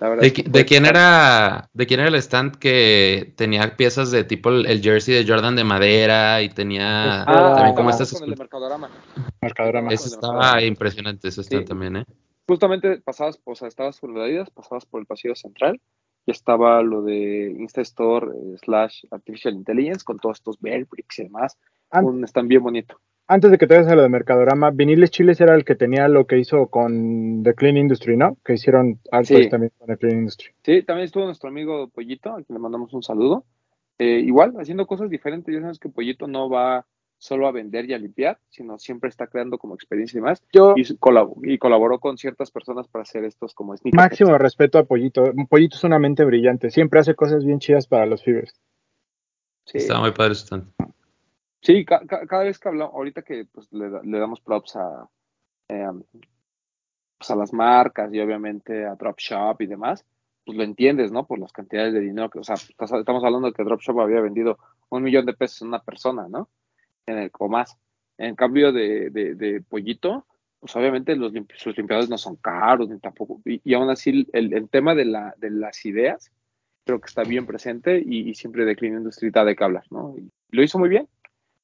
La verdad ¿De, es que qui- fue de quién era, ¿De quién era el stand que tenía piezas de tipo el, el jersey de Jordan de madera y tenía Ah, también como estábamos estas con el de Mercadorama. Mercadorama. Ese estaba impresionante ese stand Sí. también, ¿eh? Justamente pasabas, o sea, estabas por la Adidas, pasabas por el pasillo central y estaba lo de Insta Store eh, slash Artificial Intelligence con todos estos Bricks y demás. An- Un stand bien bonito. Antes de que te vayas a lo de Mercadorama, Viniles Chiles era el que tenía lo que hizo con The Clean Industry, ¿no? Que hicieron algo Sí. también con The Clean Industry. Sí, también estuvo nuestro amigo Pollito, a quien le mandamos un saludo. Eh, igual, haciendo cosas diferentes. Ya sabes que Pollito no va solo a vender y a limpiar, sino siempre está creando como experiencia y demás. Yo, Y, su- colab- y colaboró con ciertas personas para hacer estos como sneakers. máximo respeto a Pollito. Pollito es una mente brillante. Siempre hace cosas bien chidas para los Fibers. Sí. Estaba muy padre stand. Sí, ca- ca- cada vez que hablamos, ahorita que pues, le, le damos props a, eh, pues, a las marcas y obviamente a Dropshop y demás, pues lo entiendes, ¿no? Por las cantidades de dinero que, o sea, estamos hablando de que Dropshop había vendido un millón de pesos en una persona, ¿no? En el, o más. En cambio de, de, de Pollito, pues obviamente los sus limpiadores no son caros, ni tampoco, y, y aún así el, tema de, la, de las ideas creo que está bien presente y, siempre de Clean Industry de qué hablar, ¿no? Y lo hizo muy bien.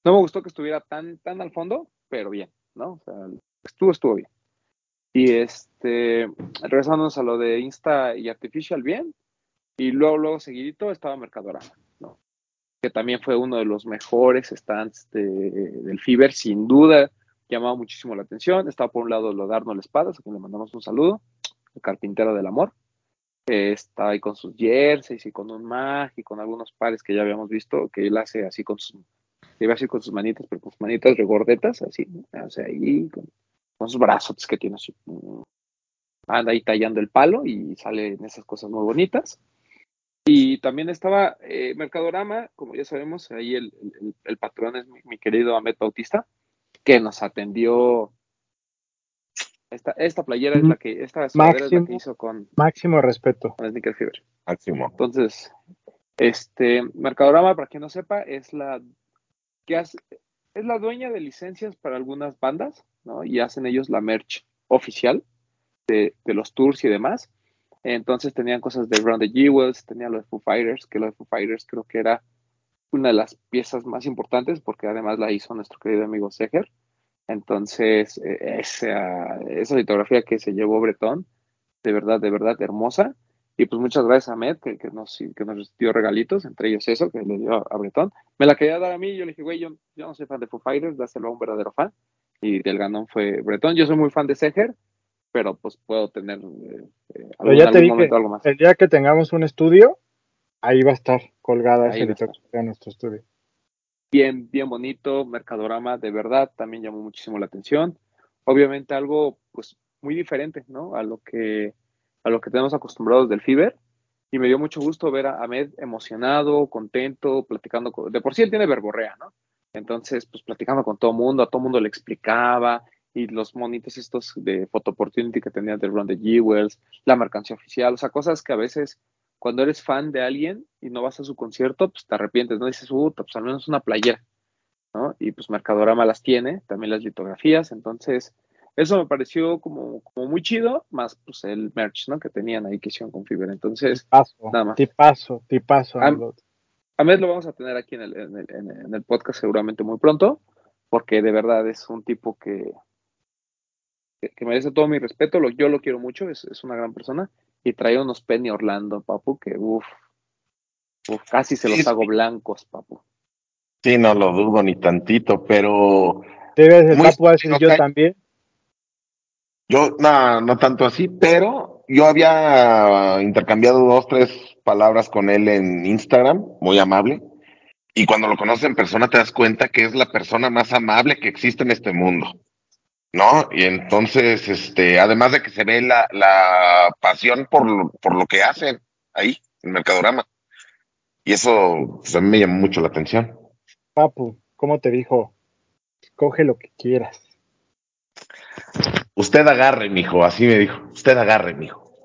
No me gustó que estuviera tan, tan al fondo, pero bien, ¿no? O sea, estuvo, estuvo bien. Y este, regresándonos a lo de Insta y Artificial, bien. Y luego, luego seguidito estaba Mercadorama, ¿no? Que también fue uno de los mejores stands de- del Fiber, sin duda, llamaba muchísimo la atención. Estaba por un lado lo de Arnold Espadas, a quien le mandamos un saludo, el carpintero del amor. Eh, está ahí con sus jerseys y con un mag y con algunos pares que ya habíamos visto, que él hace así con sus iba así con sus manitas, pero con sus manitas regordetas, así, ¿no? o sea, ahí con, con sus brazos que tiene así. Anda ahí tallando el palo y salen esas cosas muy bonitas. Y también estaba eh, Mercadorama, como ya sabemos, ahí el, el- el patrón es mi, mi querido Ahmed Bautista, que nos atendió. Esta, esta playera es la que, esta sudadera es la que Máximo. hizo con, Máximo respeto. con Sneaker Fever. Máximo. Entonces, este, Mercadorama, para quien no sepa, es la que hace, es la dueña de licencias para algunas bandas, ¿no? Y hacen ellos la merch oficial de, de los tours y demás. Entonces tenían cosas de Round the Jewels, tenía lo de Foo Fighters, que lo de Foo Fighters creo que era una de las piezas más importantes porque además la hizo nuestro querido amigo Seger. Entonces, eh, esa, esa litografía que se llevó Bretón, de verdad, de verdad hermosa. Y pues muchas gracias a Med, que, que, nos, que nos dio regalitos, entre ellos eso, que le dio a, a Bretón. Me la quería dar a mí, yo le dije, güey, yo, yo no soy fan de Foo Fighters, dáselo a un verdadero fan. Y del ganón fue Bretón. Yo soy muy fan de Seger, pero pues puedo tener eh, eh, algún, ya te algún dije, momento algo más. el día que tengamos un estudio, ahí va a estar colgada Ahí va a nuestro estudio. bien, bien bonito, Mercadorama, de verdad, también llamó muchísimo la atención. Obviamente algo, pues, muy diferente, ¿no? A lo que, a lo que tenemos acostumbrados del Fiber. Y me dio mucho gusto ver a Ahmed emocionado, contento, platicando con, de por sí él tiene verborrea, ¿no? Entonces, pues, platicando con todo mundo, a todo mundo le explicaba, y los monitos estos de Photo Opportunity que tenía de Run the Jewels, la mercancía oficial, o sea, cosas que a veces cuando eres fan de alguien y no vas a su concierto, pues te arrepientes, ¿no? Dices, uh, pues al menos una playera, ¿no? Y pues Mercadorama las tiene, también las litografías, entonces eso me pareció como, como muy chido, más pues el merch, ¿no? Que tenían ahí que hicieron con Fiber. Entonces, Tipazo, nada más. tipazo, tipazo. Arnold. a lo vamos a tener aquí en el, en, el, en el- en el podcast seguramente muy pronto, porque de verdad es un tipo que, que, merece todo mi respeto, lo, yo lo quiero mucho, es, es una gran persona, y trae unos Penny Orlando, papu, que uff, casi se los Sí, sí. hago blancos, papu. Sí, no lo dudo ni tantito, pero Debes de Muy papu a decir yo también. Yo, no, no tanto así, pero yo había intercambiado dos, tres palabras con él en Instagram, muy amable, y cuando lo conoces en persona te das cuenta que es la persona más amable que existe en este mundo, ¿no? Y entonces, este, además de que se ve la, la pasión por lo, por lo que hacen ahí, en Mercadorama, y eso pues, a mí me llamó mucho la atención. Papu, ¿cómo te dijo? Coge lo que quieras. Usted agarre, mijo, así me dijo. Usted agarre, mijo.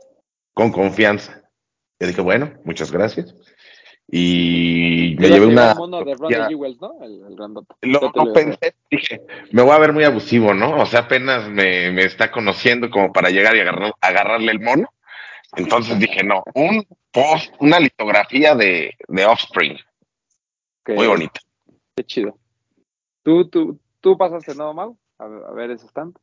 Con confianza. Yo dije, bueno, muchas gracias. y me llevé una... el mono de Jewels, ¿no? El, el grandote. Lo, lo pensé, dije, me voy a ver muy abusivo, ¿no? O sea, apenas me, me está conociendo como para llegar y agarrar, agarrarle el mono. Entonces dije, no, un post, una litografía de, de Offspring, muy bonita. Qué chido. ¿Tú, tú, tú pasaste, no, Mau? A, ver- a ver ese stand.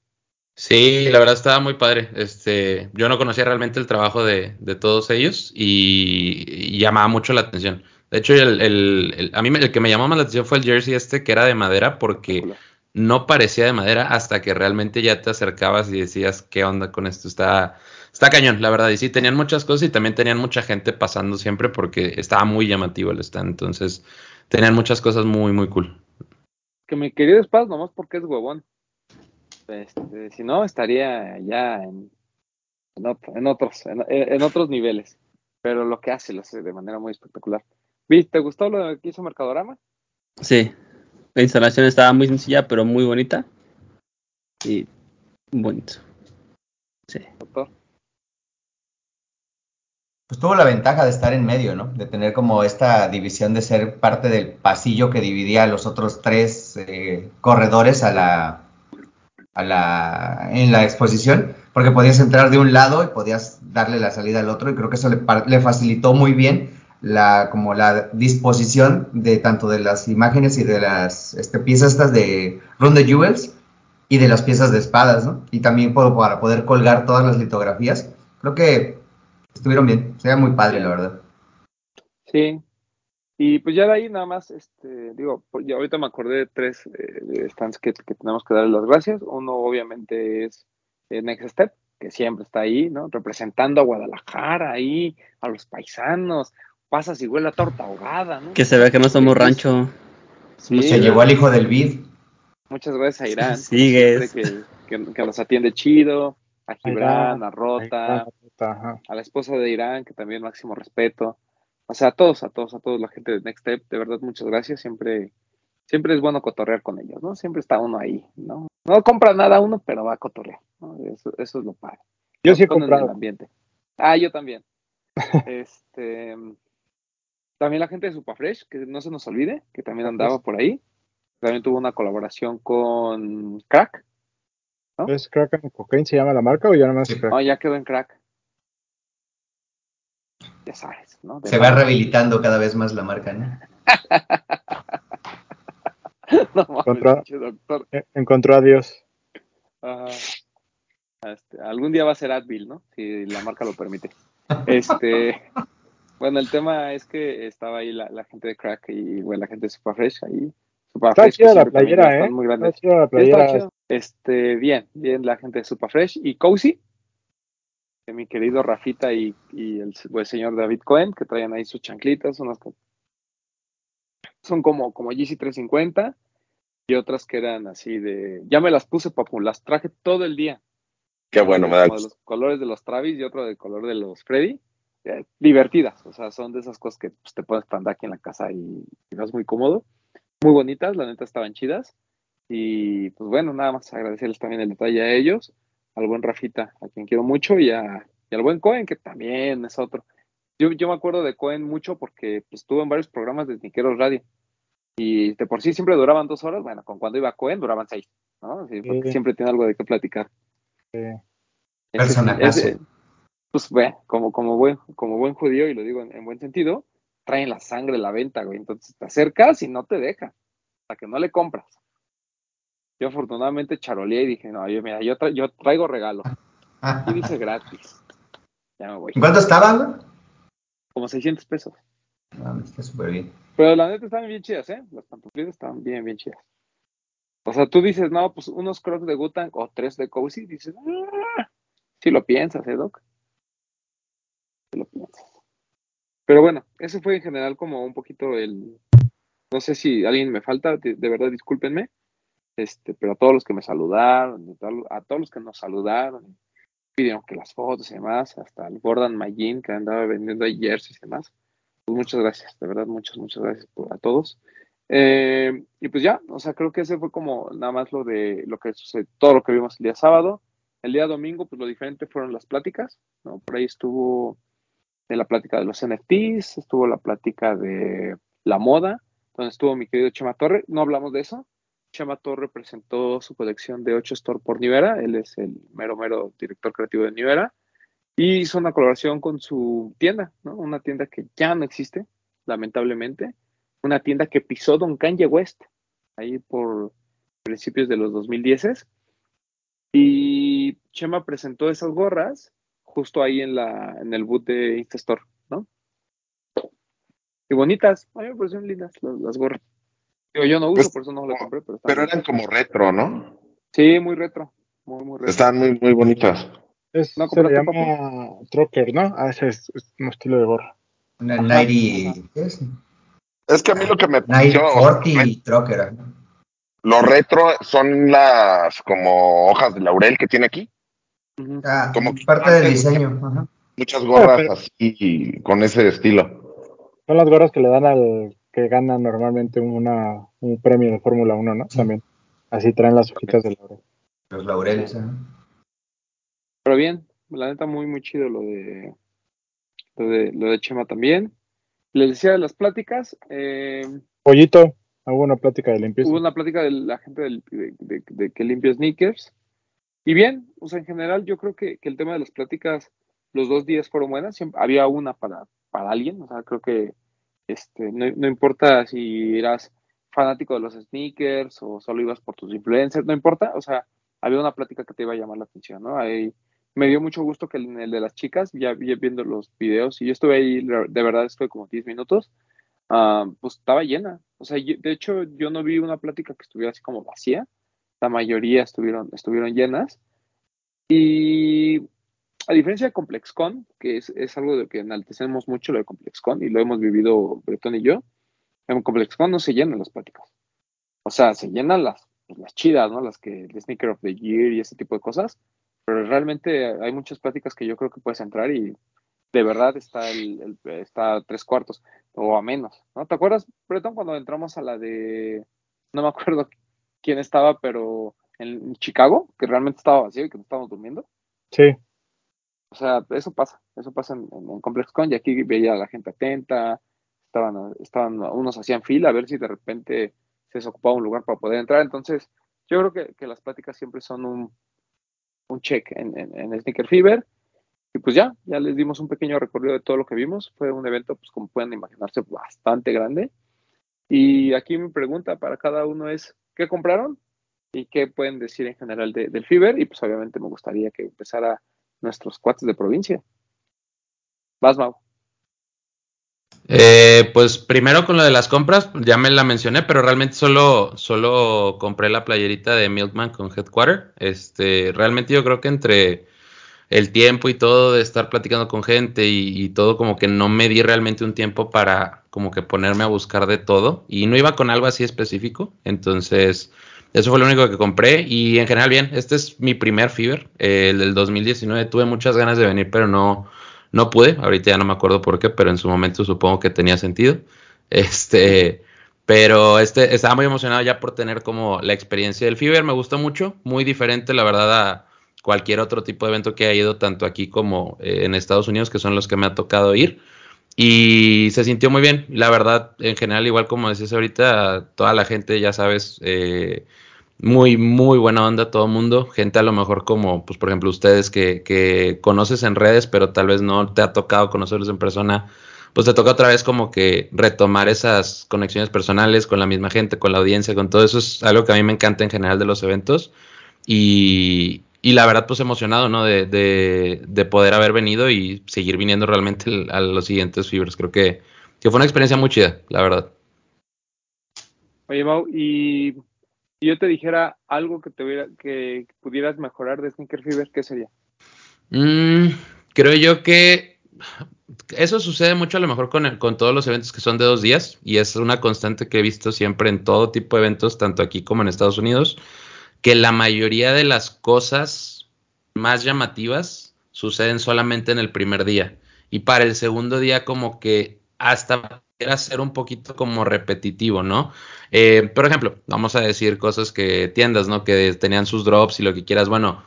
Sí, la verdad estaba muy padre. Este, yo no conocía realmente el trabajo de, de todos ellos y, y llamaba mucho la atención. De hecho, el, el- el- a mí el que me llamó más la atención fue el jersey este que era de madera porque no parecía de madera hasta que realmente ya te acercabas y decías qué onda con esto. Está, está cañón, la verdad. Y sí, tenían muchas cosas y también tenían mucha gente pasando siempre porque estaba muy llamativo el stand. Entonces, tenían muchas cosas muy, muy cool. Que mi querido Spaz, nomás porque es huevón. Este, si no, estaría ya en, en, otro- en otros, en, en otros niveles. Pero lo que hace lo hace de manera muy espectacular. ¿Viste? ¿Te gustó lo que hizo Mercadorama? Sí. La instalación estaba muy sencilla, pero muy bonita. Y bonito. Sí. Doctor. Pues tuvo la ventaja de estar en medio, ¿no? De tener como esta división de ser parte del pasillo que dividía a los otros tres eh, corredores a la, a la, en la exposición, porque podías entrar de un lado y podías darle la salida al otro, y creo que eso le, le facilitó muy bien la, como la disposición de tanto de las imágenes y de las este, piezas estas de Run the Jewels y de las piezas de espadas, ¿no? Y también para poder colgar todas las litografías. Creo que estuvieron bien, se veía muy padre, la verdad. Sí. Y pues ya de ahí nada más, este, digo, pues ya ahorita me acordé de tres eh, stands que, que tenemos que darle las gracias. Uno obviamente es eh, Next Step, que siempre está ahí, ¿no? Representando a Guadalajara ahí, a los paisanos. Pasas y huele a torta ahogada, ¿no? Que se vea que no somos rancho. Sí, Se llevó al hijo del Bid. Muchas gracias a Irán. *laughs* Sigues. Que, que- que nos atiende chido. A Gibran, a Rota, a la esposa de Irán, que también máximo respeto. O sea, a todos, a todos, a todos la gente de Next Step, de verdad, muchas gracias. Siempre, siempre es bueno cotorrear con ellos, ¿no? Siempre está uno ahí, ¿no? No compra nada uno, pero va a cotorrear, ¿no? Eso, eso es lo padre. Yo sí he el comprado. ambiente. Ah, yo también. *laughs* este, también la gente de Supafresh, que no se nos olvide, que también andaba por ahí. También tuvo una colaboración con Crack. ¿no? ¿Es Crack and Cocaine se llama la marca o ya nada más. Crack? No, ya quedó en Crack. Ya sabes, ¿no? De Se va rehabilitando cada vez más la marca, ¿no? *laughs* No mames, pinche doctor. Eh, Encontró a Dios. Este, algún día va a ser Advil, ¿no? Si la marca lo permite. Este, *laughs* bueno, el tema es que estaba ahí la, la gente de Crack y bueno, la gente de Superfresh ahí. Está Superfresh, que chida la playera, ¿eh? Muy Está grandes. chida la Sí, está playera. chido. Este, bien, bien la gente de Superfresh y Cozy, de mi querido Rafita y, y el señor David Cohen, que traían ahí sus chanclitas, unas que son como, como GC 350 y otras que eran así de, ya me las puse papu, las traje todo el día. Qué bueno, me da gusto. los colores de los Travis y otro del color de los Freddy. eh, divertidas, o sea, son de esas cosas que pues, te puedes andar aquí en la casa y, y no es muy cómodo. Muy bonitas, la neta estaban chidas. Y pues bueno, nada más agradecerles también el detalle a ellos, al buen Rafita, a quien quiero mucho, y, a, y al buen Cohen, que también es otro. Yo, yo me acuerdo de Cohen mucho porque pues, estuvo en varios programas de Niqueros Radio. Y de por sí siempre duraban dos horas, bueno, con cuando iba Cohen duraban seis, ¿no? Sí, porque Sí. siempre tiene algo de qué platicar. Sí. Ese- ese- pues ve, como, como, buen, como buen judío, y lo digo en, en buen sentido, traen la sangre la venta, güey. Entonces te acercas y no te deja, hasta que no le compras. Yo afortunadamente charoleé y dije, no, yo, mira, yo, tra- yo traigo regalo. Y dice gratis. Ya me voy. ¿En cuánto estaban? Como 600 pesos. Está súper bien. Pero la neta estaban bien chidas, ¿eh? Las pantuflitas estaban bien, bien chidas. O sea, tú dices, no, pues unos crocs de Gutang o tres de Cozy, dices, ah, sí lo piensas, ¿eh, Doc? Sí lo piensas. Pero bueno, ese fue en general como un poquito el... No sé si alguien me falta, de, de verdad discúlpenme, este, pero a todos los que me saludaron, a todos los que nos saludaron, pidieron que las fotos y demás, hasta el Gordon Magin que andaba vendiendo jerseys y demás. Pues muchas gracias, de verdad, muchas, muchas gracias por, a todos. Eh, y pues ya, o sea, creo que ese fue como nada más lo de lo que sucedió, todo lo que vimos el día sábado. El día domingo, pues lo diferente fueron las pláticas, ¿no? Por ahí estuvo de la plática de los NFTs, estuvo la plática de la moda, donde estuvo mi querido Chema Torre. No hablamos de eso. Chema Torre presentó su colección de 8 Store por Nivera. Él es el mero, mero director creativo de Nivera. Y hizo una colaboración con su tienda, ¿no? Una tienda que ya no existe, lamentablemente. Una tienda que pisó Don Kanye West, ahí por principios de los 2010. Y Chema presentó esas gorras justo ahí en, la, en el boot de Instastore, ¿no? Y bonitas, a mí me parecieron lindas las, las gorras. Digo, yo no uso, Pues, por eso no las compré, pero, están Pero eran como retro, ¿no? Sí, muy retro, muy, muy retro. Estaban muy, muy bonitas. Es, ¿No se le llama Trocker, ¿no? Ah, ese es, es un estilo de gorra. Una Ajá, 90, ¿qué es? Es que a mí lo que me 90 pareció, o sea, 40 Trucker. lo retro son las como hojas de laurel que tiene aquí. Ah, Como parte del diseño. ajá. Muchas gorras pero- así con ese estilo. Son las gorras que le dan al que gana normalmente una, un premio de Fórmula 1, ¿no? También. Así traen las hojitas de laurel. Los laureles. ajá. Pero bien, la neta muy, muy chido lo de lo de, lo de Chema también. Les decía de las pláticas, eh, Pollito, hago una plática de limpieza. hubo una plática de la gente del- de, de- de que limpia sneakers. Y bien, o sea, en general yo creo que, que el tema de las pláticas, los dos días fueron buenas, siempre, había una para, para alguien, o sea, creo que este, no, no importa si eras fanático de los sneakers o solo ibas por tus influencers, no importa, o sea, había una plática que te iba a llamar la atención, ¿no? Ahí, me dio mucho gusto que en el de las chicas, ya vi- viendo los videos, y yo estuve ahí, de verdad estuve como 10 minutos, ah, pues estaba llena. O sea, de hecho, yo no vi una plática que estuviera así como vacía. La mayoría estuvieron, estuvieron llenas. Y a diferencia de ComplexCon, que es, es algo de que enaltecemos mucho lo de ComplexCon, y lo hemos vivido Bretón y yo, en ComplexCon no se llenan las pláticas. O sea, se llenan las, pues, las chidas, ¿no? Las que, el Sneaker of the Year y ese tipo de cosas. Pero realmente hay muchas pláticas que yo creo que puedes entrar y de verdad está el, el- está tres cuartos o a menos, ¿no? ¿Te acuerdas, Breton, cuando entramos a la de, no me acuerdo quién estaba, pero en Chicago, que realmente estaba vacío y que no estábamos durmiendo? Sí, O sea, eso pasa, eso pasa en, en, en ComplexCon y aquí veía a la gente atenta, estaban, estaban, unos hacían fila a ver si de repente se desocupaba un lugar para poder entrar. Entonces, yo creo que, que las pláticas siempre son un, un check en, en Sneaker Fever. Y pues ya, ya les dimos un pequeño recorrido de todo lo que vimos. Fue un evento, pues como pueden imaginarse, bastante grande. Y aquí mi pregunta para cada uno es, ¿qué compraron? ¿Y qué pueden decir en general de, del Fever? Y pues obviamente me gustaría que empezara nuestros cuates de provincia. Vas, Mau. Eh, pues primero con lo de las compras, ya me la mencioné, pero realmente solo, solo compré la playerita de Milkman con Headquarter. Este, realmente yo creo que entre el tiempo y todo de estar platicando con gente y, y todo, como que no me di realmente un tiempo para como que ponerme a buscar de todo. Y no iba con algo así específico. Entonces, eso fue lo único que compré. Y en general, bien, este es mi primer Fever, el del 2019. Tuve muchas ganas de venir, pero no no pude, ahorita ya no me acuerdo por qué, pero en su momento supongo que tenía sentido. *laughs* Este, pero este estaba muy emocionado ya por tener como la experiencia del Fever, me gustó mucho, muy diferente la verdad a cualquier otro tipo de evento que haya ido tanto aquí como eh, en Estados Unidos, que son los que me ha tocado ir. Y se sintió muy bien, la verdad, en general, igual como decías ahorita, toda la gente, ya sabes, eh, muy, muy buena onda todo el mundo. Gente a lo mejor como, pues por ejemplo, ustedes que, que, conoces en redes, pero tal vez no te ha tocado conocerlos en persona. Pues te toca otra vez como que retomar esas conexiones personales con la misma gente, con la audiencia, con todo eso. Es algo que a mí me encanta en general de los eventos. Y, y la verdad, pues emocionado, ¿no? De, de, de, poder haber venido y seguir viniendo realmente a los siguientes Fibers. Creo que, que fue una experiencia muy chida, la verdad. Oye, Mau, y si yo te dijera algo que te hubiera, que pudieras mejorar de Sneaker Fever, ¿qué sería? Mm, creo yo que eso sucede mucho a lo mejor con, el, con todos los eventos que son de dos días y es una constante que he visto siempre en todo tipo de eventos, tanto aquí como en Estados Unidos, que la mayoría de las cosas más llamativas suceden solamente en el primer día y para el segundo día como que hasta era ser un poquito como repetitivo, ¿no? Eh, por ejemplo, vamos a decir cosas que tiendas, ¿no? Que tenían sus drops y lo que quieras, bueno,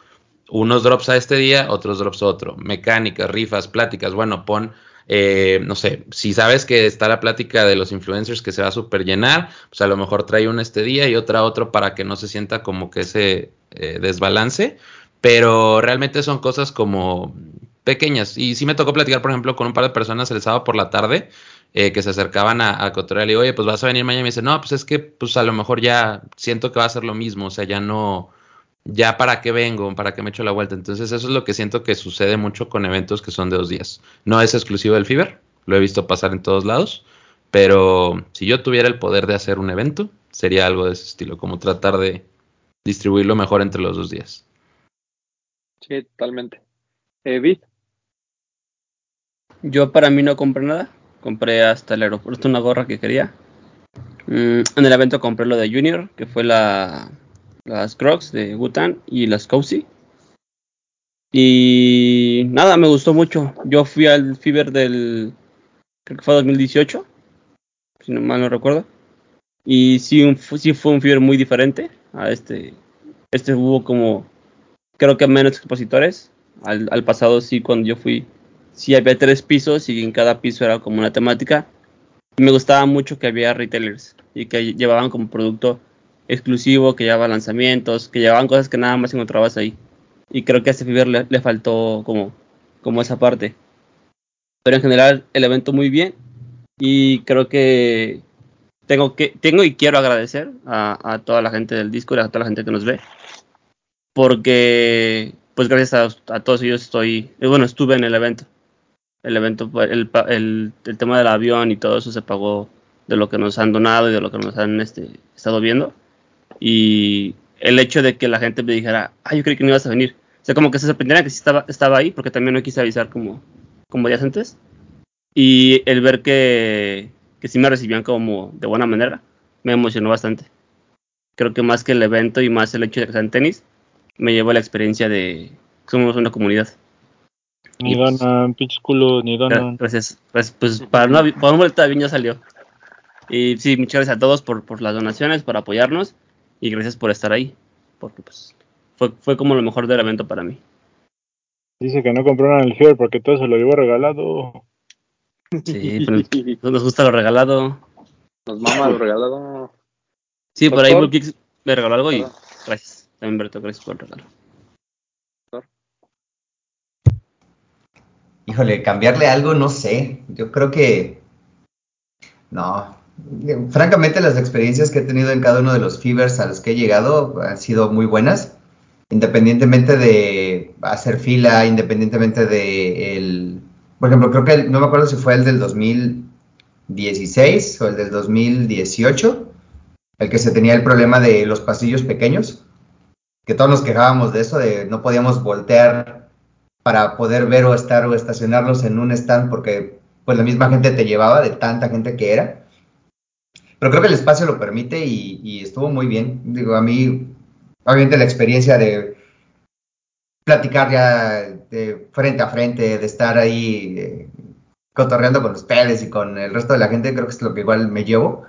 unos drops a este día, otros drops a otro, mecánicas, rifas, pláticas, bueno, pon Eh, no sé, si sabes que está la plática de los influencers que se va a super llenar, pues a lo mejor trae una este día y otra otro para que no se sienta como que ese eh, desbalance. Pero realmente son cosas como pequeñas. Y sí me tocó platicar, por ejemplo, con un par de personas el sábado por la tarde eh, que se acercaban a, a y digo, oye, pues vas a venir mañana y me dice, no, pues es que pues a lo mejor ya siento que va a ser lo mismo, o sea, ya no, ya para qué vengo, para qué me echo la vuelta. Entonces eso es lo que siento que sucede mucho con eventos que son de dos días. No es exclusivo del Fiber, lo he visto pasar en todos lados, pero si yo tuviera el poder de hacer un evento, sería algo de ese estilo, como tratar de distribuirlo mejor entre los dos días. Sí, totalmente. Eh, Vid, Yo para mí no compré nada. Compré hasta el aeropuerto una gorra que quería. Mm, en el evento compré lo de Junior, que fue la, las Crocs de Wutan y las Cozy. Y nada, me gustó mucho. Yo fui al Fiber del, creo que fue 2018, si no mal no recuerdo. Y sí, un- fue un Fiber muy diferente a este. Este hubo como, creo que menos expositores. Al pasado sí, cuando yo fui, sí había tres pisos y en cada piso era como una temática. Me gustaba mucho que había retailers y que llevaban como producto exclusivo, que llevaban lanzamientos, que llevaban cosas que nada más encontrabas ahí. Y creo que a este Fiverr le, faltó como, como esa parte. Pero en general el evento muy bien y creo que tengo que tengo y quiero agradecer a, a toda la gente del Discord, a toda la gente que nos ve, porque pues gracias a, a todos ellos estoy, eh, bueno, estuve en el evento. El evento, el, tema del avión y todo eso se pagó de lo que nos han donado y de lo que nos han este, estado viendo. Y el hecho de que la gente me dijera, ah, yo creí que no ibas a venir. O sea, como que se sorprendieran que sí estaba, ahí, porque también no quise avisar como, como días antes. Y el ver que, que sí me recibían como de buena manera, me emocionó bastante. Creo que más que el evento y más el hecho de que sean tenis, me llevó la experiencia de que somos una comunidad. Ni pues- donan, pinches culos, ni donan. Gracias. Pues, pues para una, para una vuelta de bien ya salió. Y sí, muchas gracias a todos por, por las donaciones, por apoyarnos y gracias por estar ahí. Porque pues fue, fue como lo mejor del evento para mí. Dice que no compraron el Fier porque todo se lo llevó regalado. Sí, pero no nos gusta lo regalado. nos mama lo regalado. Sí, por ahí Doctor. Blue Kicks me regaló algo y gracias. También Berto, gracias por el regalo. Híjole, cambiarle algo, no sé. Yo creo que. No. Francamente, las experiencias que he tenido en cada uno de los Fevers a los que he llegado han sido muy buenas. Independientemente de hacer fila, independientemente de el. Por ejemplo, creo que no me acuerdo si fue el del 2016 o el del 2018, el que se tenía el problema de los pasillos pequeños, que todos nos quejábamos de eso, de no podíamos voltear para poder ver o estar o estacionarlos en un stand porque pues la misma gente te llevaba de tanta gente que era. Pero creo que el espacio lo permite y, estuvo muy bien. Digo, a mí, obviamente la experiencia de platicar ya de frente a frente, de estar ahí eh, cotorreando con ustedes y con el resto de la gente, creo que es lo que igual me llevo.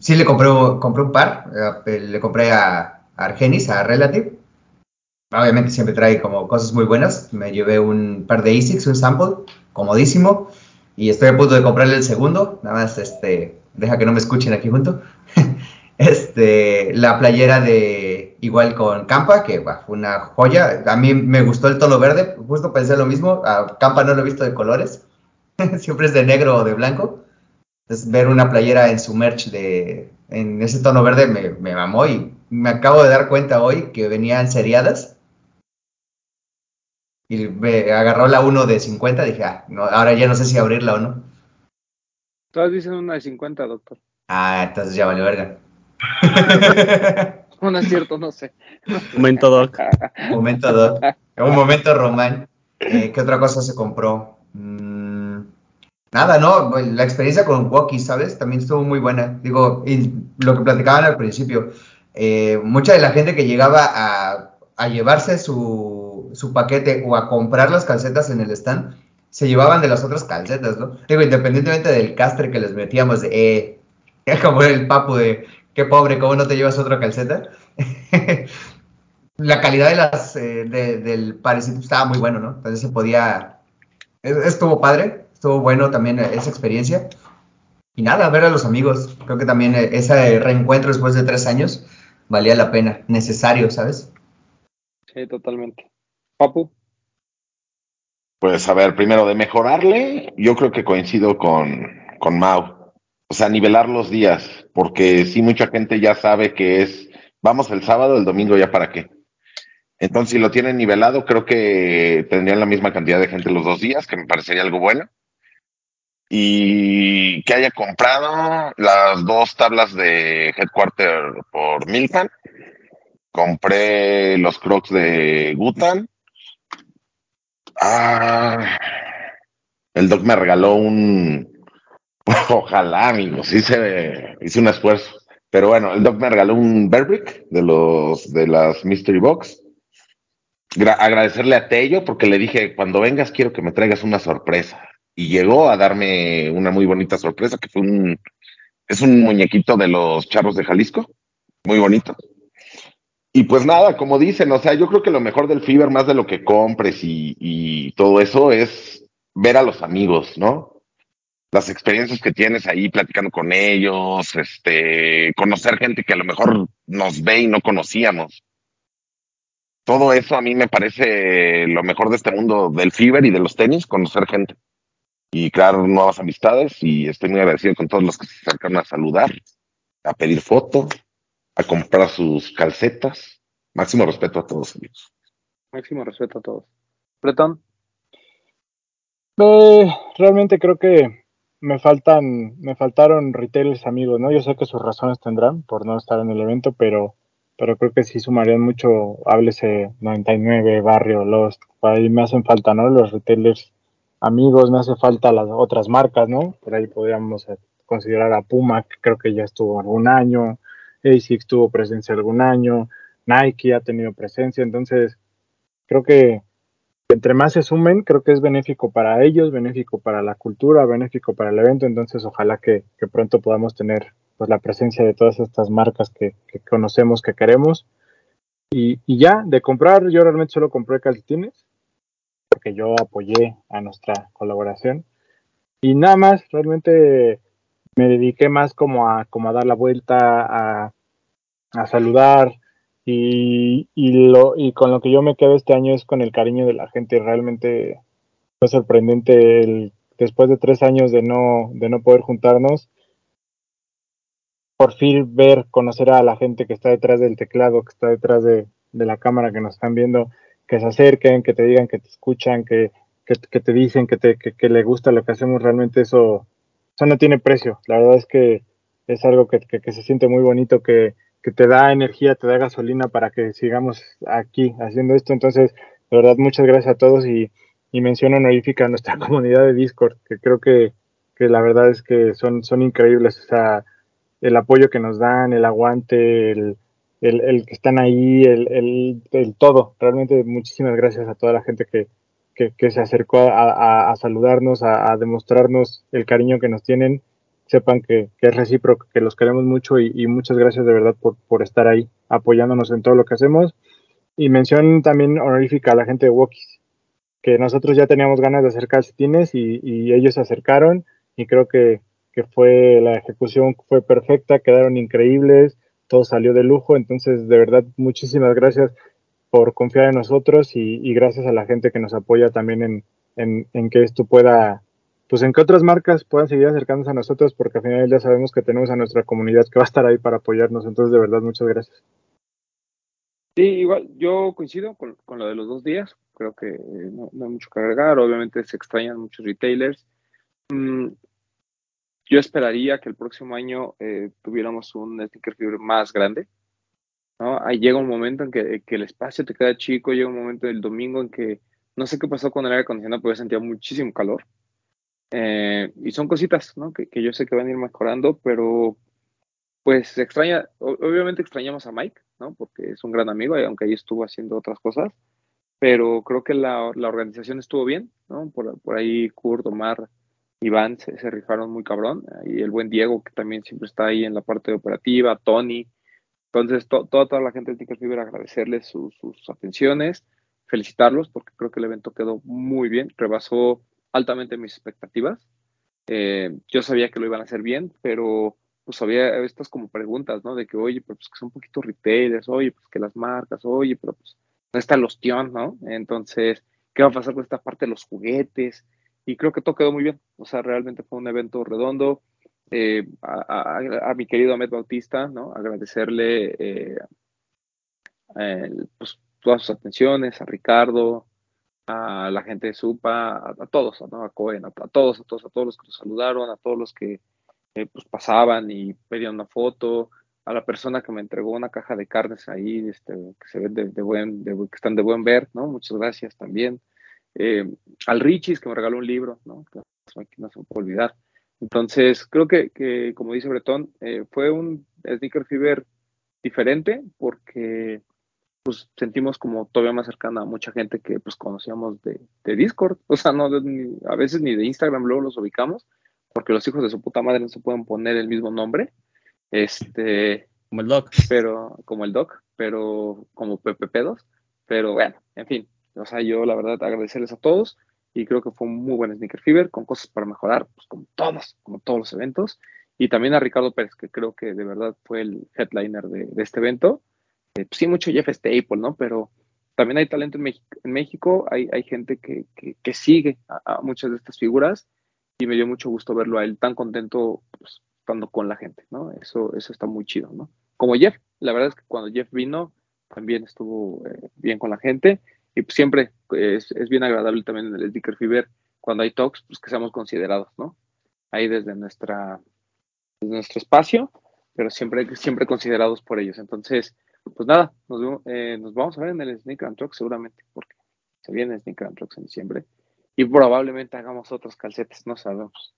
Sí le compré, compré un par, eh, le compré a Argenis, a Relative, obviamente siempre trae como cosas muy buenas. Me llevé un par de ASICs, un sample, comodísimo. Y estoy a punto de comprarle el segundo. Nada más, este, deja que no me escuchen aquí junto. *laughs* este, la playera de igual con Campa, que fue una joya. A mí me gustó el tono verde, justo pensé lo mismo. A Campa no lo he visto de colores. *laughs* siempre es de negro o de blanco. Entonces, ver una playera en su merch de, en ese tono verde me, me mamó y me acabo de dar cuenta hoy que venían seriadas. Y me agarró la 1 de 50, dije, ah, no, ahora ya no sé si abrirla o no. Todas dicen una de 50, doctor. Ah, entonces ya vale verga. *laughs* No, no es cierto, no sé. Momento doc. *laughs* momento, Doc. Un momento, Román. Eh, ¿Qué otra cosa se compró? Mm, nada, no. La experiencia con Walkie, ¿sabes? También estuvo muy buena. Digo, y lo que platicaban al principio, eh, mucha de la gente que llegaba a, a llevarse su, su paquete o a comprar las calcetas en el stand, se llevaban de las otras calcetas, ¿no? Digo, independientemente del castre que les metíamos de, eh, *laughs* como el papu de, qué pobre, ¿cómo no te llevas otra calceta? *laughs* la calidad de las, eh, de- del parecito estaba muy bueno, ¿no? Entonces se podía, es- estuvo padre. estuvo bueno también esa experiencia. Y nada, ver a los amigos. Creo que también ese reencuentro después de tres años valía la pena, necesario, ¿sabes? Sí, totalmente. Papu. Pues a ver, primero de mejorarle, yo creo que coincido con, con Mau. O sea, nivelar los días, porque sí mucha gente ya sabe que es, vamos el sábado, el domingo ya para qué. Entonces, si lo tienen nivelado, creo que tendrían la misma cantidad de gente los dos días, que me parecería algo bueno. Y que haya comprado las dos tablas de Headquarter por Milpan. Compré los Crocs de Gutan. Ah, el Doc me regaló un. *laughs* Ojalá, amigos, hice, hice un esfuerzo. Pero bueno, el Doc me regaló un Berwick de los de las Mystery Box agradecerle a Tello porque le dije, cuando vengas quiero que me traigas una sorpresa. Y llegó a darme una muy bonita sorpresa, que fue un, es un muñequito de los charros de Jalisco, muy bonito. Y pues nada, como dicen, o sea, yo creo que lo mejor del Fiber, más de lo que compres y, y todo eso, es ver a los amigos, ¿no? Las experiencias que tienes ahí platicando con ellos, este, conocer gente que a lo mejor nos ve y no conocíamos. Todo eso a mí me parece lo mejor de este mundo del fiber y de los tenis, conocer gente y crear nuevas amistades. Y estoy muy agradecido con todos los que se acercan a saludar, a pedir foto, a comprar sus calcetas. Máximo respeto a todos ellos. Máximo respeto a todos. Bretón. Eh, realmente creo que me faltan, me faltaron retailers amigos, ¿no? Yo sé que sus razones tendrán por no estar en el evento, pero pero creo que sí sumarían mucho, háblese 99, Barrio, Lost, por ahí me hacen falta, ¿no? Los retailers amigos, me hace falta las otras marcas, ¿no? Por ahí podríamos eh, considerar a Puma, que creo que ya estuvo algún año, ASICS tuvo presencia algún año, Nike ha tenido presencia, entonces creo que entre más se sumen, creo que es benéfico para ellos, benéfico para la cultura, benéfico para el evento, entonces ojalá que, pronto podamos tener pues la presencia de todas estas marcas que, conocemos, que queremos. Y, ya, de comprar, yo realmente solo compré calcetines, porque yo apoyé a nuestra colaboración. Y nada más, realmente me dediqué más como a, como a dar la vuelta, a, a saludar. Y, y, lo, y con lo que yo me quedo este año es con el cariño de la gente. Realmente fue sorprendente el, después de tres años de no, de no poder juntarnos, por fin ver, conocer a la gente que está detrás del teclado, que está detrás de, la cámara, que nos están viendo, que se acerquen, que te digan que te escuchan, que, que, te dicen que, te, que, le gusta lo que hacemos, realmente eso, eso no tiene precio. La verdad es que es algo que, se siente muy bonito, que, te da energía, te da gasolina para que sigamos aquí haciendo esto. Entonces, de verdad, muchas gracias a todos y, y mención honorífica a nuestra *laughs* comunidad de Discord, que creo que, la verdad es que son, son increíbles. O sea, el apoyo que nos dan, el aguante, el, el, que están ahí, el, el, todo. Realmente muchísimas gracias a toda la gente que, que, se acercó a, saludarnos, a, demostrarnos el cariño que nos tienen. Sepan que, es recíproco, que los queremos mucho y, muchas gracias de verdad por, por, estar ahí apoyándonos en todo lo que hacemos. Y mención también honorífica a la gente de Wokis, que nosotros ya teníamos ganas de hacer calcetines y, y ellos se acercaron y creo que, que fue la ejecución fue perfecta, quedaron increíbles, todo salió de lujo, entonces de verdad muchísimas gracias por confiar en nosotros y, gracias a la gente que nos apoya también en, en, que esto pueda, pues en que otras marcas puedan seguir acercándose a nosotros, porque al final ya sabemos que tenemos a nuestra comunidad que va a estar ahí para apoyarnos, entonces de verdad muchas gracias. Sí, igual, yo coincido con, con lo de los dos días, creo que no, hay mucho que agregar, obviamente se extrañan muchos retailers. Mm, yo esperaría que el próximo año eh, tuviéramos un sneaker fever más grande. ¿No? Ahí llega un momento en que, el espacio te queda chico, llega un momento del domingo en que no sé qué pasó con el aire acondicionado, pero sentía muchísimo calor. Eh, y son cositas ¿no? que, yo sé que van a ir mejorando, pero pues extraña, obviamente extrañamos a Mike, ¿no? porque es un gran amigo, aunque ahí estuvo haciendo otras cosas, pero creo que la, la organización estuvo bien, ¿no? por, por ahí Kurt, Omar, Iván se, rifaron muy cabrón, y el buen Diego, que también siempre está ahí en la parte operativa, Tony. Entonces, toda, la gente de Tinker Fever agradecerles sus atenciones, felicitarlos, porque creo que el evento quedó muy bien, rebasó altamente mis expectativas. Eh, yo sabía que lo iban a hacer bien, pero pues había estas como preguntas, ¿no? De que, oye, pero pues que son un poquito retailers, oye, pues que las marcas, oye, pero pues no está el ostión, ¿no? Entonces, ¿qué va a pasar con esta parte de los juguetes? Y creo que todo quedó muy bien. O sea, realmente fue un evento redondo. Eh, a, a, mi querido Ahmed Bautista, ¿no? Agradecerle eh, pues, todas sus atenciones, a Ricardo, a la gente de Supa, a, todos, a Cohen, a, todos, a todos, a todos los que nos saludaron, a todos los que eh, pues pasaban y pedían una foto, a la persona que me entregó una caja de carnes ahí, este, que se ven de, buen, que están de buen ver. Muchas gracias también. Eh, al Richis que me regaló un libro, ¿no? Que no se me puede olvidar. Entonces, creo que, que como dice Bretón, eh, fue un Sneaker Fever diferente porque pues sentimos como todavía más cercana a mucha gente que pues conocíamos de, de Discord, o sea, no a veces ni de Instagram luego los ubicamos, porque los hijos de su puta madre no se pueden poner el mismo nombre, este... Como el Doc. Pero, como el Doc, pero como Pepe Pedos, pero bueno, en fin, o sea, yo la verdad agradecerles a todos y creo que fue un muy buen Sneaker Fever con cosas para mejorar, pues como todos, como todos los eventos, y también a Ricardo Pérez, que creo que de verdad fue el headliner de, este evento, eh, pues sí, mucho Jeff Staple, ¿no? Pero también hay talento en México, en México hay, hay gente que, que, sigue a, muchas de estas figuras y me dio mucho gusto verlo a él tan contento pues, estando con la gente, ¿no? Eso, eso está muy chido, ¿no? Como Jeff, la verdad es que cuando Jeff vino también estuvo eh, bien con la gente y pues siempre es, es, bien agradable también en el Sticker Fever cuando hay talks, pues que seamos considerados, ¿no? Ahí desde nuestra nuestro espacio, pero siempre, siempre considerados por ellos. Entonces, pues nada, nos, eh, nos, vamos a ver en el Sneaker and Truck seguramente, porque se viene Sneaker and Trucks en diciembre. Y probablemente hagamos otros calcetes, no sabemos.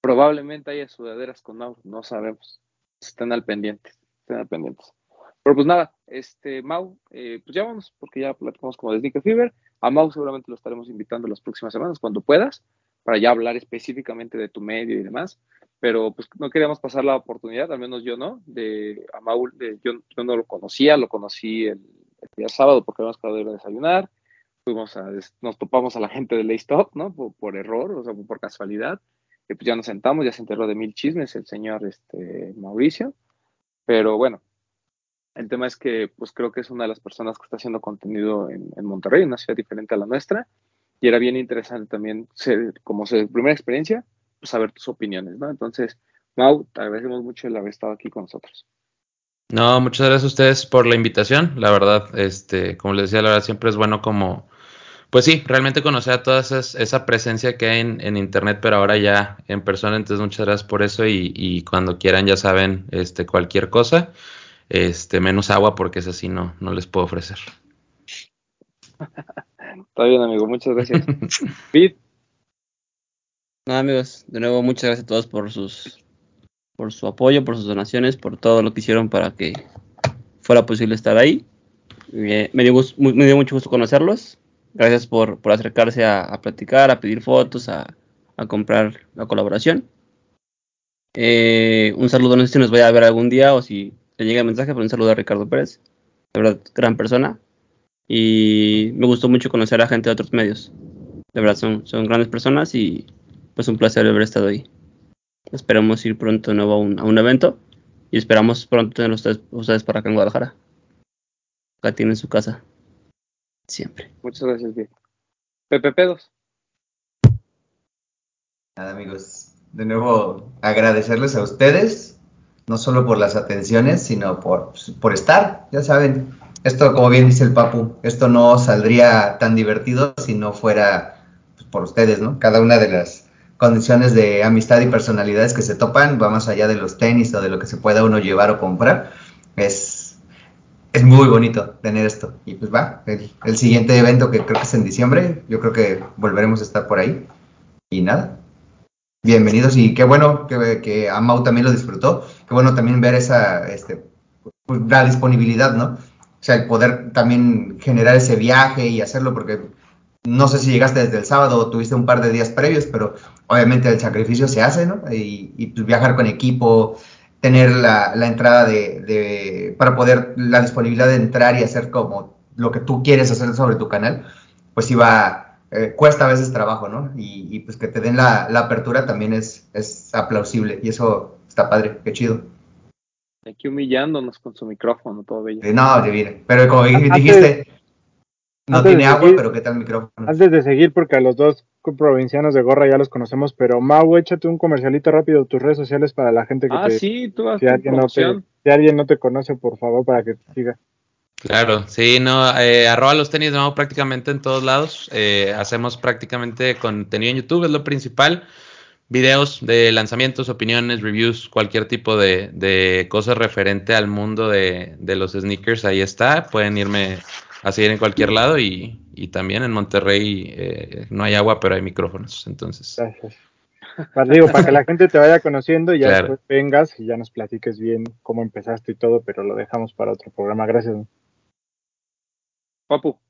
Probablemente haya sudaderas con Mau, no sabemos. Estén al pendiente, estén al pendientes. Pero pues nada, este Mau, eh, pues ya vamos, porque ya platicamos como de Sneaker Fever. A Mau seguramente lo estaremos invitando las próximas semanas, cuando puedas, para ya hablar específicamente de tu medio y demás pero pues no queríamos pasar la oportunidad, al menos yo no, de a Maul, de, yo, no lo conocía, lo conocí el, día sábado porque habíamos quedado de desayunar, fuimos a, nos topamos a la gente de Laystop, ¿no? Por, error, o sea, por casualidad, y pues ya nos sentamos, ya se enteró de mil chismes el señor este, Mauricio, pero bueno, el tema es que pues creo que es una de las personas que está haciendo contenido en, en Monterrey, una ciudad diferente a la nuestra, y era bien interesante también, ser, como su primera experiencia, saber tus opiniones, ¿no? Entonces, Mau, te agradecemos mucho el haber estado aquí con nosotros. No, muchas gracias a ustedes por la invitación. La verdad, este, como les decía, la verdad siempre es bueno como, pues sí, realmente conocer a toda esa, presencia que hay en, internet, pero ahora ya en persona. Entonces, muchas gracias por eso y, cuando quieran ya saben, este, cualquier cosa, este, menos agua porque es así no, no les puedo ofrecer. Está bien, amigo, muchas gracias. *laughs* Nada, amigos, de nuevo muchas gracias a todos por sus por su apoyo, por sus donaciones, por todo lo que hicieron para que fuera posible estar ahí. Me, dio, me dio, mucho gusto conocerlos. Gracias por, por acercarse a, platicar, a pedir fotos, a, comprar la colaboración. Eh, un saludo, no sé si nos vaya a ver algún día o si le llega el mensaje, pero un saludo a Ricardo Pérez. De verdad, gran persona. Y me gustó mucho conocer a gente de otros medios. De verdad, son, son grandes personas y pues un placer haber estado ahí. Esperamos ir pronto de nuevo a un, evento y esperamos pronto tener ustedes, ustedes para acá en Guadalajara. Acá tienen su casa. Siempre. Muchas gracias, bien. Pepe Pedos. Nada, amigos. De nuevo, agradecerles a ustedes, no solo por las atenciones, sino por, por estar. Ya saben, esto, como bien dice el Papu, esto no saldría tan divertido si no fuera pues, por ustedes, ¿no? Cada una de las condiciones de amistad y personalidades que se topan, va más allá de los tenis o de lo que se pueda uno llevar o comprar. Es, es muy bonito tener esto. Y pues va, el, siguiente evento que creo que es en diciembre, yo creo que volveremos a estar por ahí. Y nada, bienvenidos y qué bueno que, que a Mau también lo disfrutó. Qué bueno también ver esa, este, la disponibilidad, ¿no? O sea, el poder también generar ese viaje y hacerlo, porque no sé si llegaste desde el sábado o tuviste un par de días previos, pero obviamente el sacrificio se hace, ¿no? Y, pues viajar con equipo, tener la, entrada de, para poder, la disponibilidad de entrar y hacer como lo que tú quieres hacer sobre tu canal, pues iba, eh, cuesta a veces trabajo, ¿no? Y, y pues que te den la, la apertura también es, es aplausible y eso está padre, qué chido. Aquí humillándonos con su micrófono, todo bello. Eh, No, divino. Pero como Antes- dijiste, no tiene agua, seguir- pero ¿qué tal el micrófono? Antes de seguir, porque a los dos provincianos de gorra ya los conocemos, pero Mau, échate un comercialito rápido tus redes sociales para la gente que Ah, te... sí, tú haz Si alguien, no te, si alguien no te conoce, por favor, para que te siga. Claro, sí, no, eh, arroba los tenis de Mau prácticamente en todos lados. Eh, hacemos prácticamente contenido en YouTube, es lo principal. Videos de lanzamientos, opiniones, reviews, cualquier tipo de, de cosas referente al mundo de, de los sneakers, ahí está. Pueden irme a seguir en cualquier lado y, y también en Monterrey eh, no hay agua, pero hay micrófonos. Entonces, Gracias. Para, digo, para que la gente te vaya conociendo y ya Claro. después vengas y ya nos platiques bien cómo empezaste y todo, pero lo dejamos para otro programa. Gracias. Papu,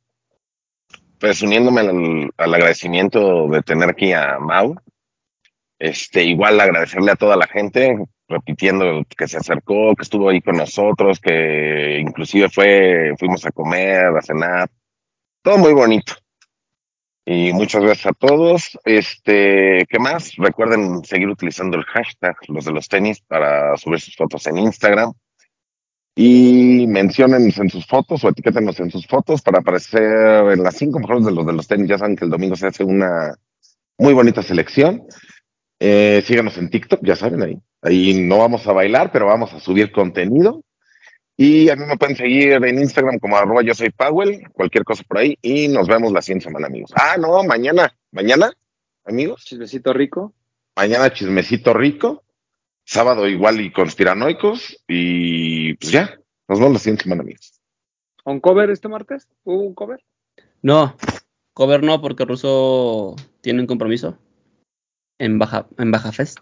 Pues uniéndome al, al agradecimiento de tener aquí a Mau, este, igual agradecerle a toda la gente, repitiendo que se acercó, que estuvo ahí con nosotros, que inclusive fue, fuimos a comer, a cenar, todo muy bonito. Y muchas gracias a todos. Este, ¿qué más? Recuerden seguir utilizando el hashtag los de los tenis para subir sus fotos en Instagram. Y menciónennos en sus fotos o etiquétenos en sus fotos para aparecer en las cinco mejores de los de los tenis. Ya saben que el domingo se hace una muy bonita selección. Eh, síganos en TikTok, ya saben ahí. Ahí no vamos a bailar, pero vamos a subir contenido. Y a mí me pueden seguir en Instagram como arroba yo soy Powell, cualquier cosa por ahí. Y nos vemos la siguiente semana, amigos. Ah, no, mañana, mañana, amigos. chismecito rico. Mañana chismecito rico. Sábado igual y conspiranoicos. Y pues ya, nos vemos la siguiente semana, amigos. ¿Un cover este martes? ¿Hubo un cover? No, cover no, porque Russo tiene un compromiso en Baja, en Baja Fest.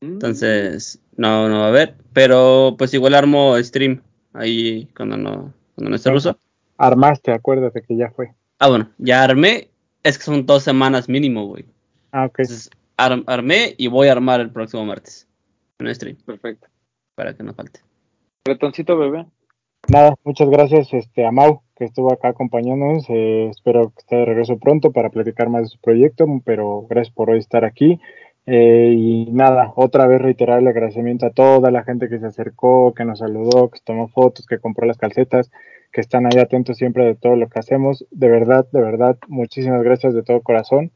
Mm. Entonces, no, no va a haber. Pero pues igual armo stream ahí cuando no, cuando no esté Russo. Armaste, acuérdate que ya fue. Ah, bueno, ya armé. Es que son dos semanas mínimo, güey. Ah, ok. Entonces, ar- armé y voy a armar el próximo martes. Un stream, Perfecto. para que no falte. Bretoncito bebé. Nada, muchas gracias este, a Mau, que estuvo acá acompañándonos. eh, espero que esté de regreso pronto para platicar más de su proyecto, pero gracias por hoy estar aquí. Eh, y nada, otra vez reiterar el agradecimiento a toda la gente que se acercó, que nos saludó, que tomó fotos, que compró las calcetas, que están ahí atentos siempre de todo lo que hacemos. De verdad, de verdad, muchísimas gracias de todo corazón.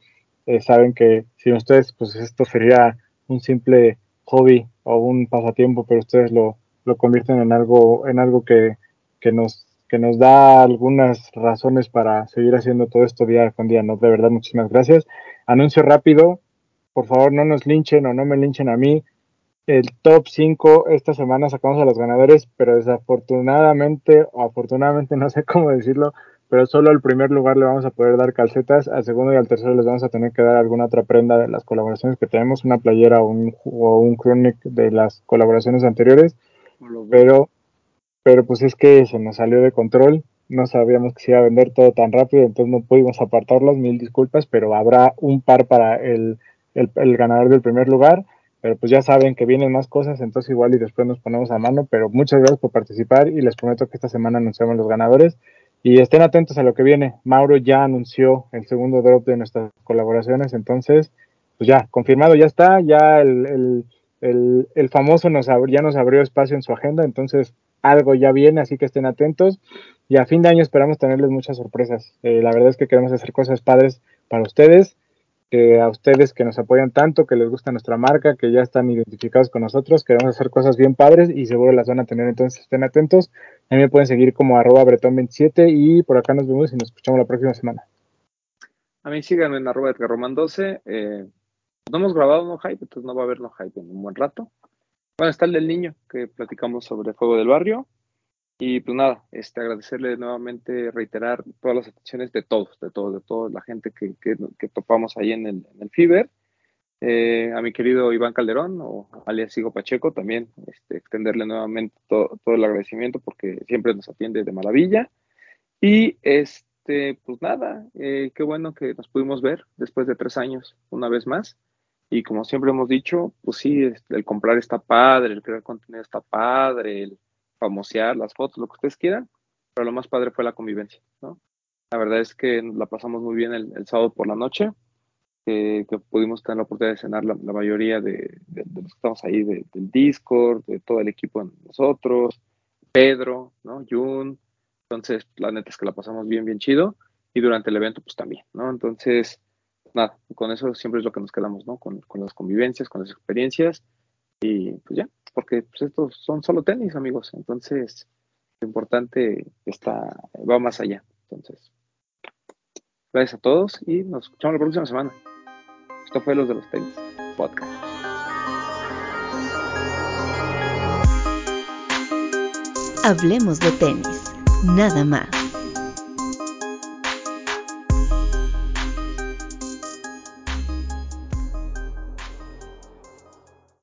Eh, saben que sin ustedes, pues esto sería un simple hobby o un pasatiempo, pero ustedes lo, lo convierten en algo, en algo que, que nos que nos da algunas razones para seguir haciendo todo esto día con día. No, de verdad, muchísimas gracias. Anuncio rápido, por favor no nos linchen o no me linchen a mí. El top 5 esta semana sacamos a los ganadores, pero desafortunadamente o afortunadamente, *laughs* no sé cómo decirlo, pero solo al primer lugar le vamos a poder dar calcetas, al segundo y al tercero les vamos a tener que dar alguna otra prenda de las colaboraciones que tenemos, una playera o un, o un chronic de las colaboraciones anteriores pero pero pues es que se nos salió de control, no sabíamos que se iba a vender todo tan rápido, entonces no pudimos apartarlas, mil disculpas, pero habrá un par para el, el, el ganador del primer lugar, pero pues ya saben que vienen más cosas, entonces igual y después nos ponemos a mano, pero muchas gracias por participar y les prometo que esta semana anunciamos los ganadores y estén atentos a lo que viene, Mauro ya anunció el segundo drop de nuestras colaboraciones, entonces pues ya, confirmado, ya está, ya el, el el, famoso nos ya nos abrió espacio en su agenda, entonces algo ya viene, así que estén atentos. Y a fin de año esperamos tenerles muchas sorpresas. Eh, la verdad es que queremos hacer cosas padres para ustedes, que a ustedes que nos apoyan tanto, que les gusta nuestra marca, que ya están identificados con nosotros, queremos hacer cosas bien padres y seguro las van a tener, entonces estén atentos. A mí me pueden seguir como arroba bretón27 y por acá nos vemos y nos escuchamos la próxima semana. A mí síganme en arroba Edgar Román 12. Eh, no hemos grabado No Hype, entonces no va a haber No Hype en un buen rato. Bueno, está el del niño, que platicamos sobre Fuego del Barrio. Y pues nada, este, agradecerle nuevamente, reiterar todas las atenciones de todos, de todos, de toda la gente que, que, que topamos ahí en el, en el FIBER. Eh, a mi querido Iván Calderón, o alias Sigo Pacheco, también este, extenderle nuevamente todo, todo el agradecimiento porque siempre nos atiende de maravilla. Y este, pues nada, eh, qué bueno que nos pudimos ver después de tres años, una vez más. Y como siempre hemos dicho, pues sí, el comprar está padre, el crear contenido está padre, el famosear las fotos, lo que ustedes quieran, pero lo más padre fue la convivencia, ¿no? La verdad es que la pasamos muy bien el, sábado por la noche, que, pudimos tener la oportunidad de cenar la, la mayoría de, de, los que estamos ahí de, del Discord, de todo el equipo nosotros, Pedro, ¿no? Jun. Entonces, la neta es que la pasamos bien, bien chido. Y durante el evento, pues también, ¿no? Entonces, nada, con eso siempre es lo que nos quedamos, ¿no? Con, con las convivencias, con las experiencias. Y pues ya, porque pues, estos son solo tenis, amigos. Entonces, lo importante está, va más allá. Entonces, gracias a todos y nos escuchamos la próxima semana. Esto fue Los de los Tenis Podcast. Hablemos de tenis, nada más.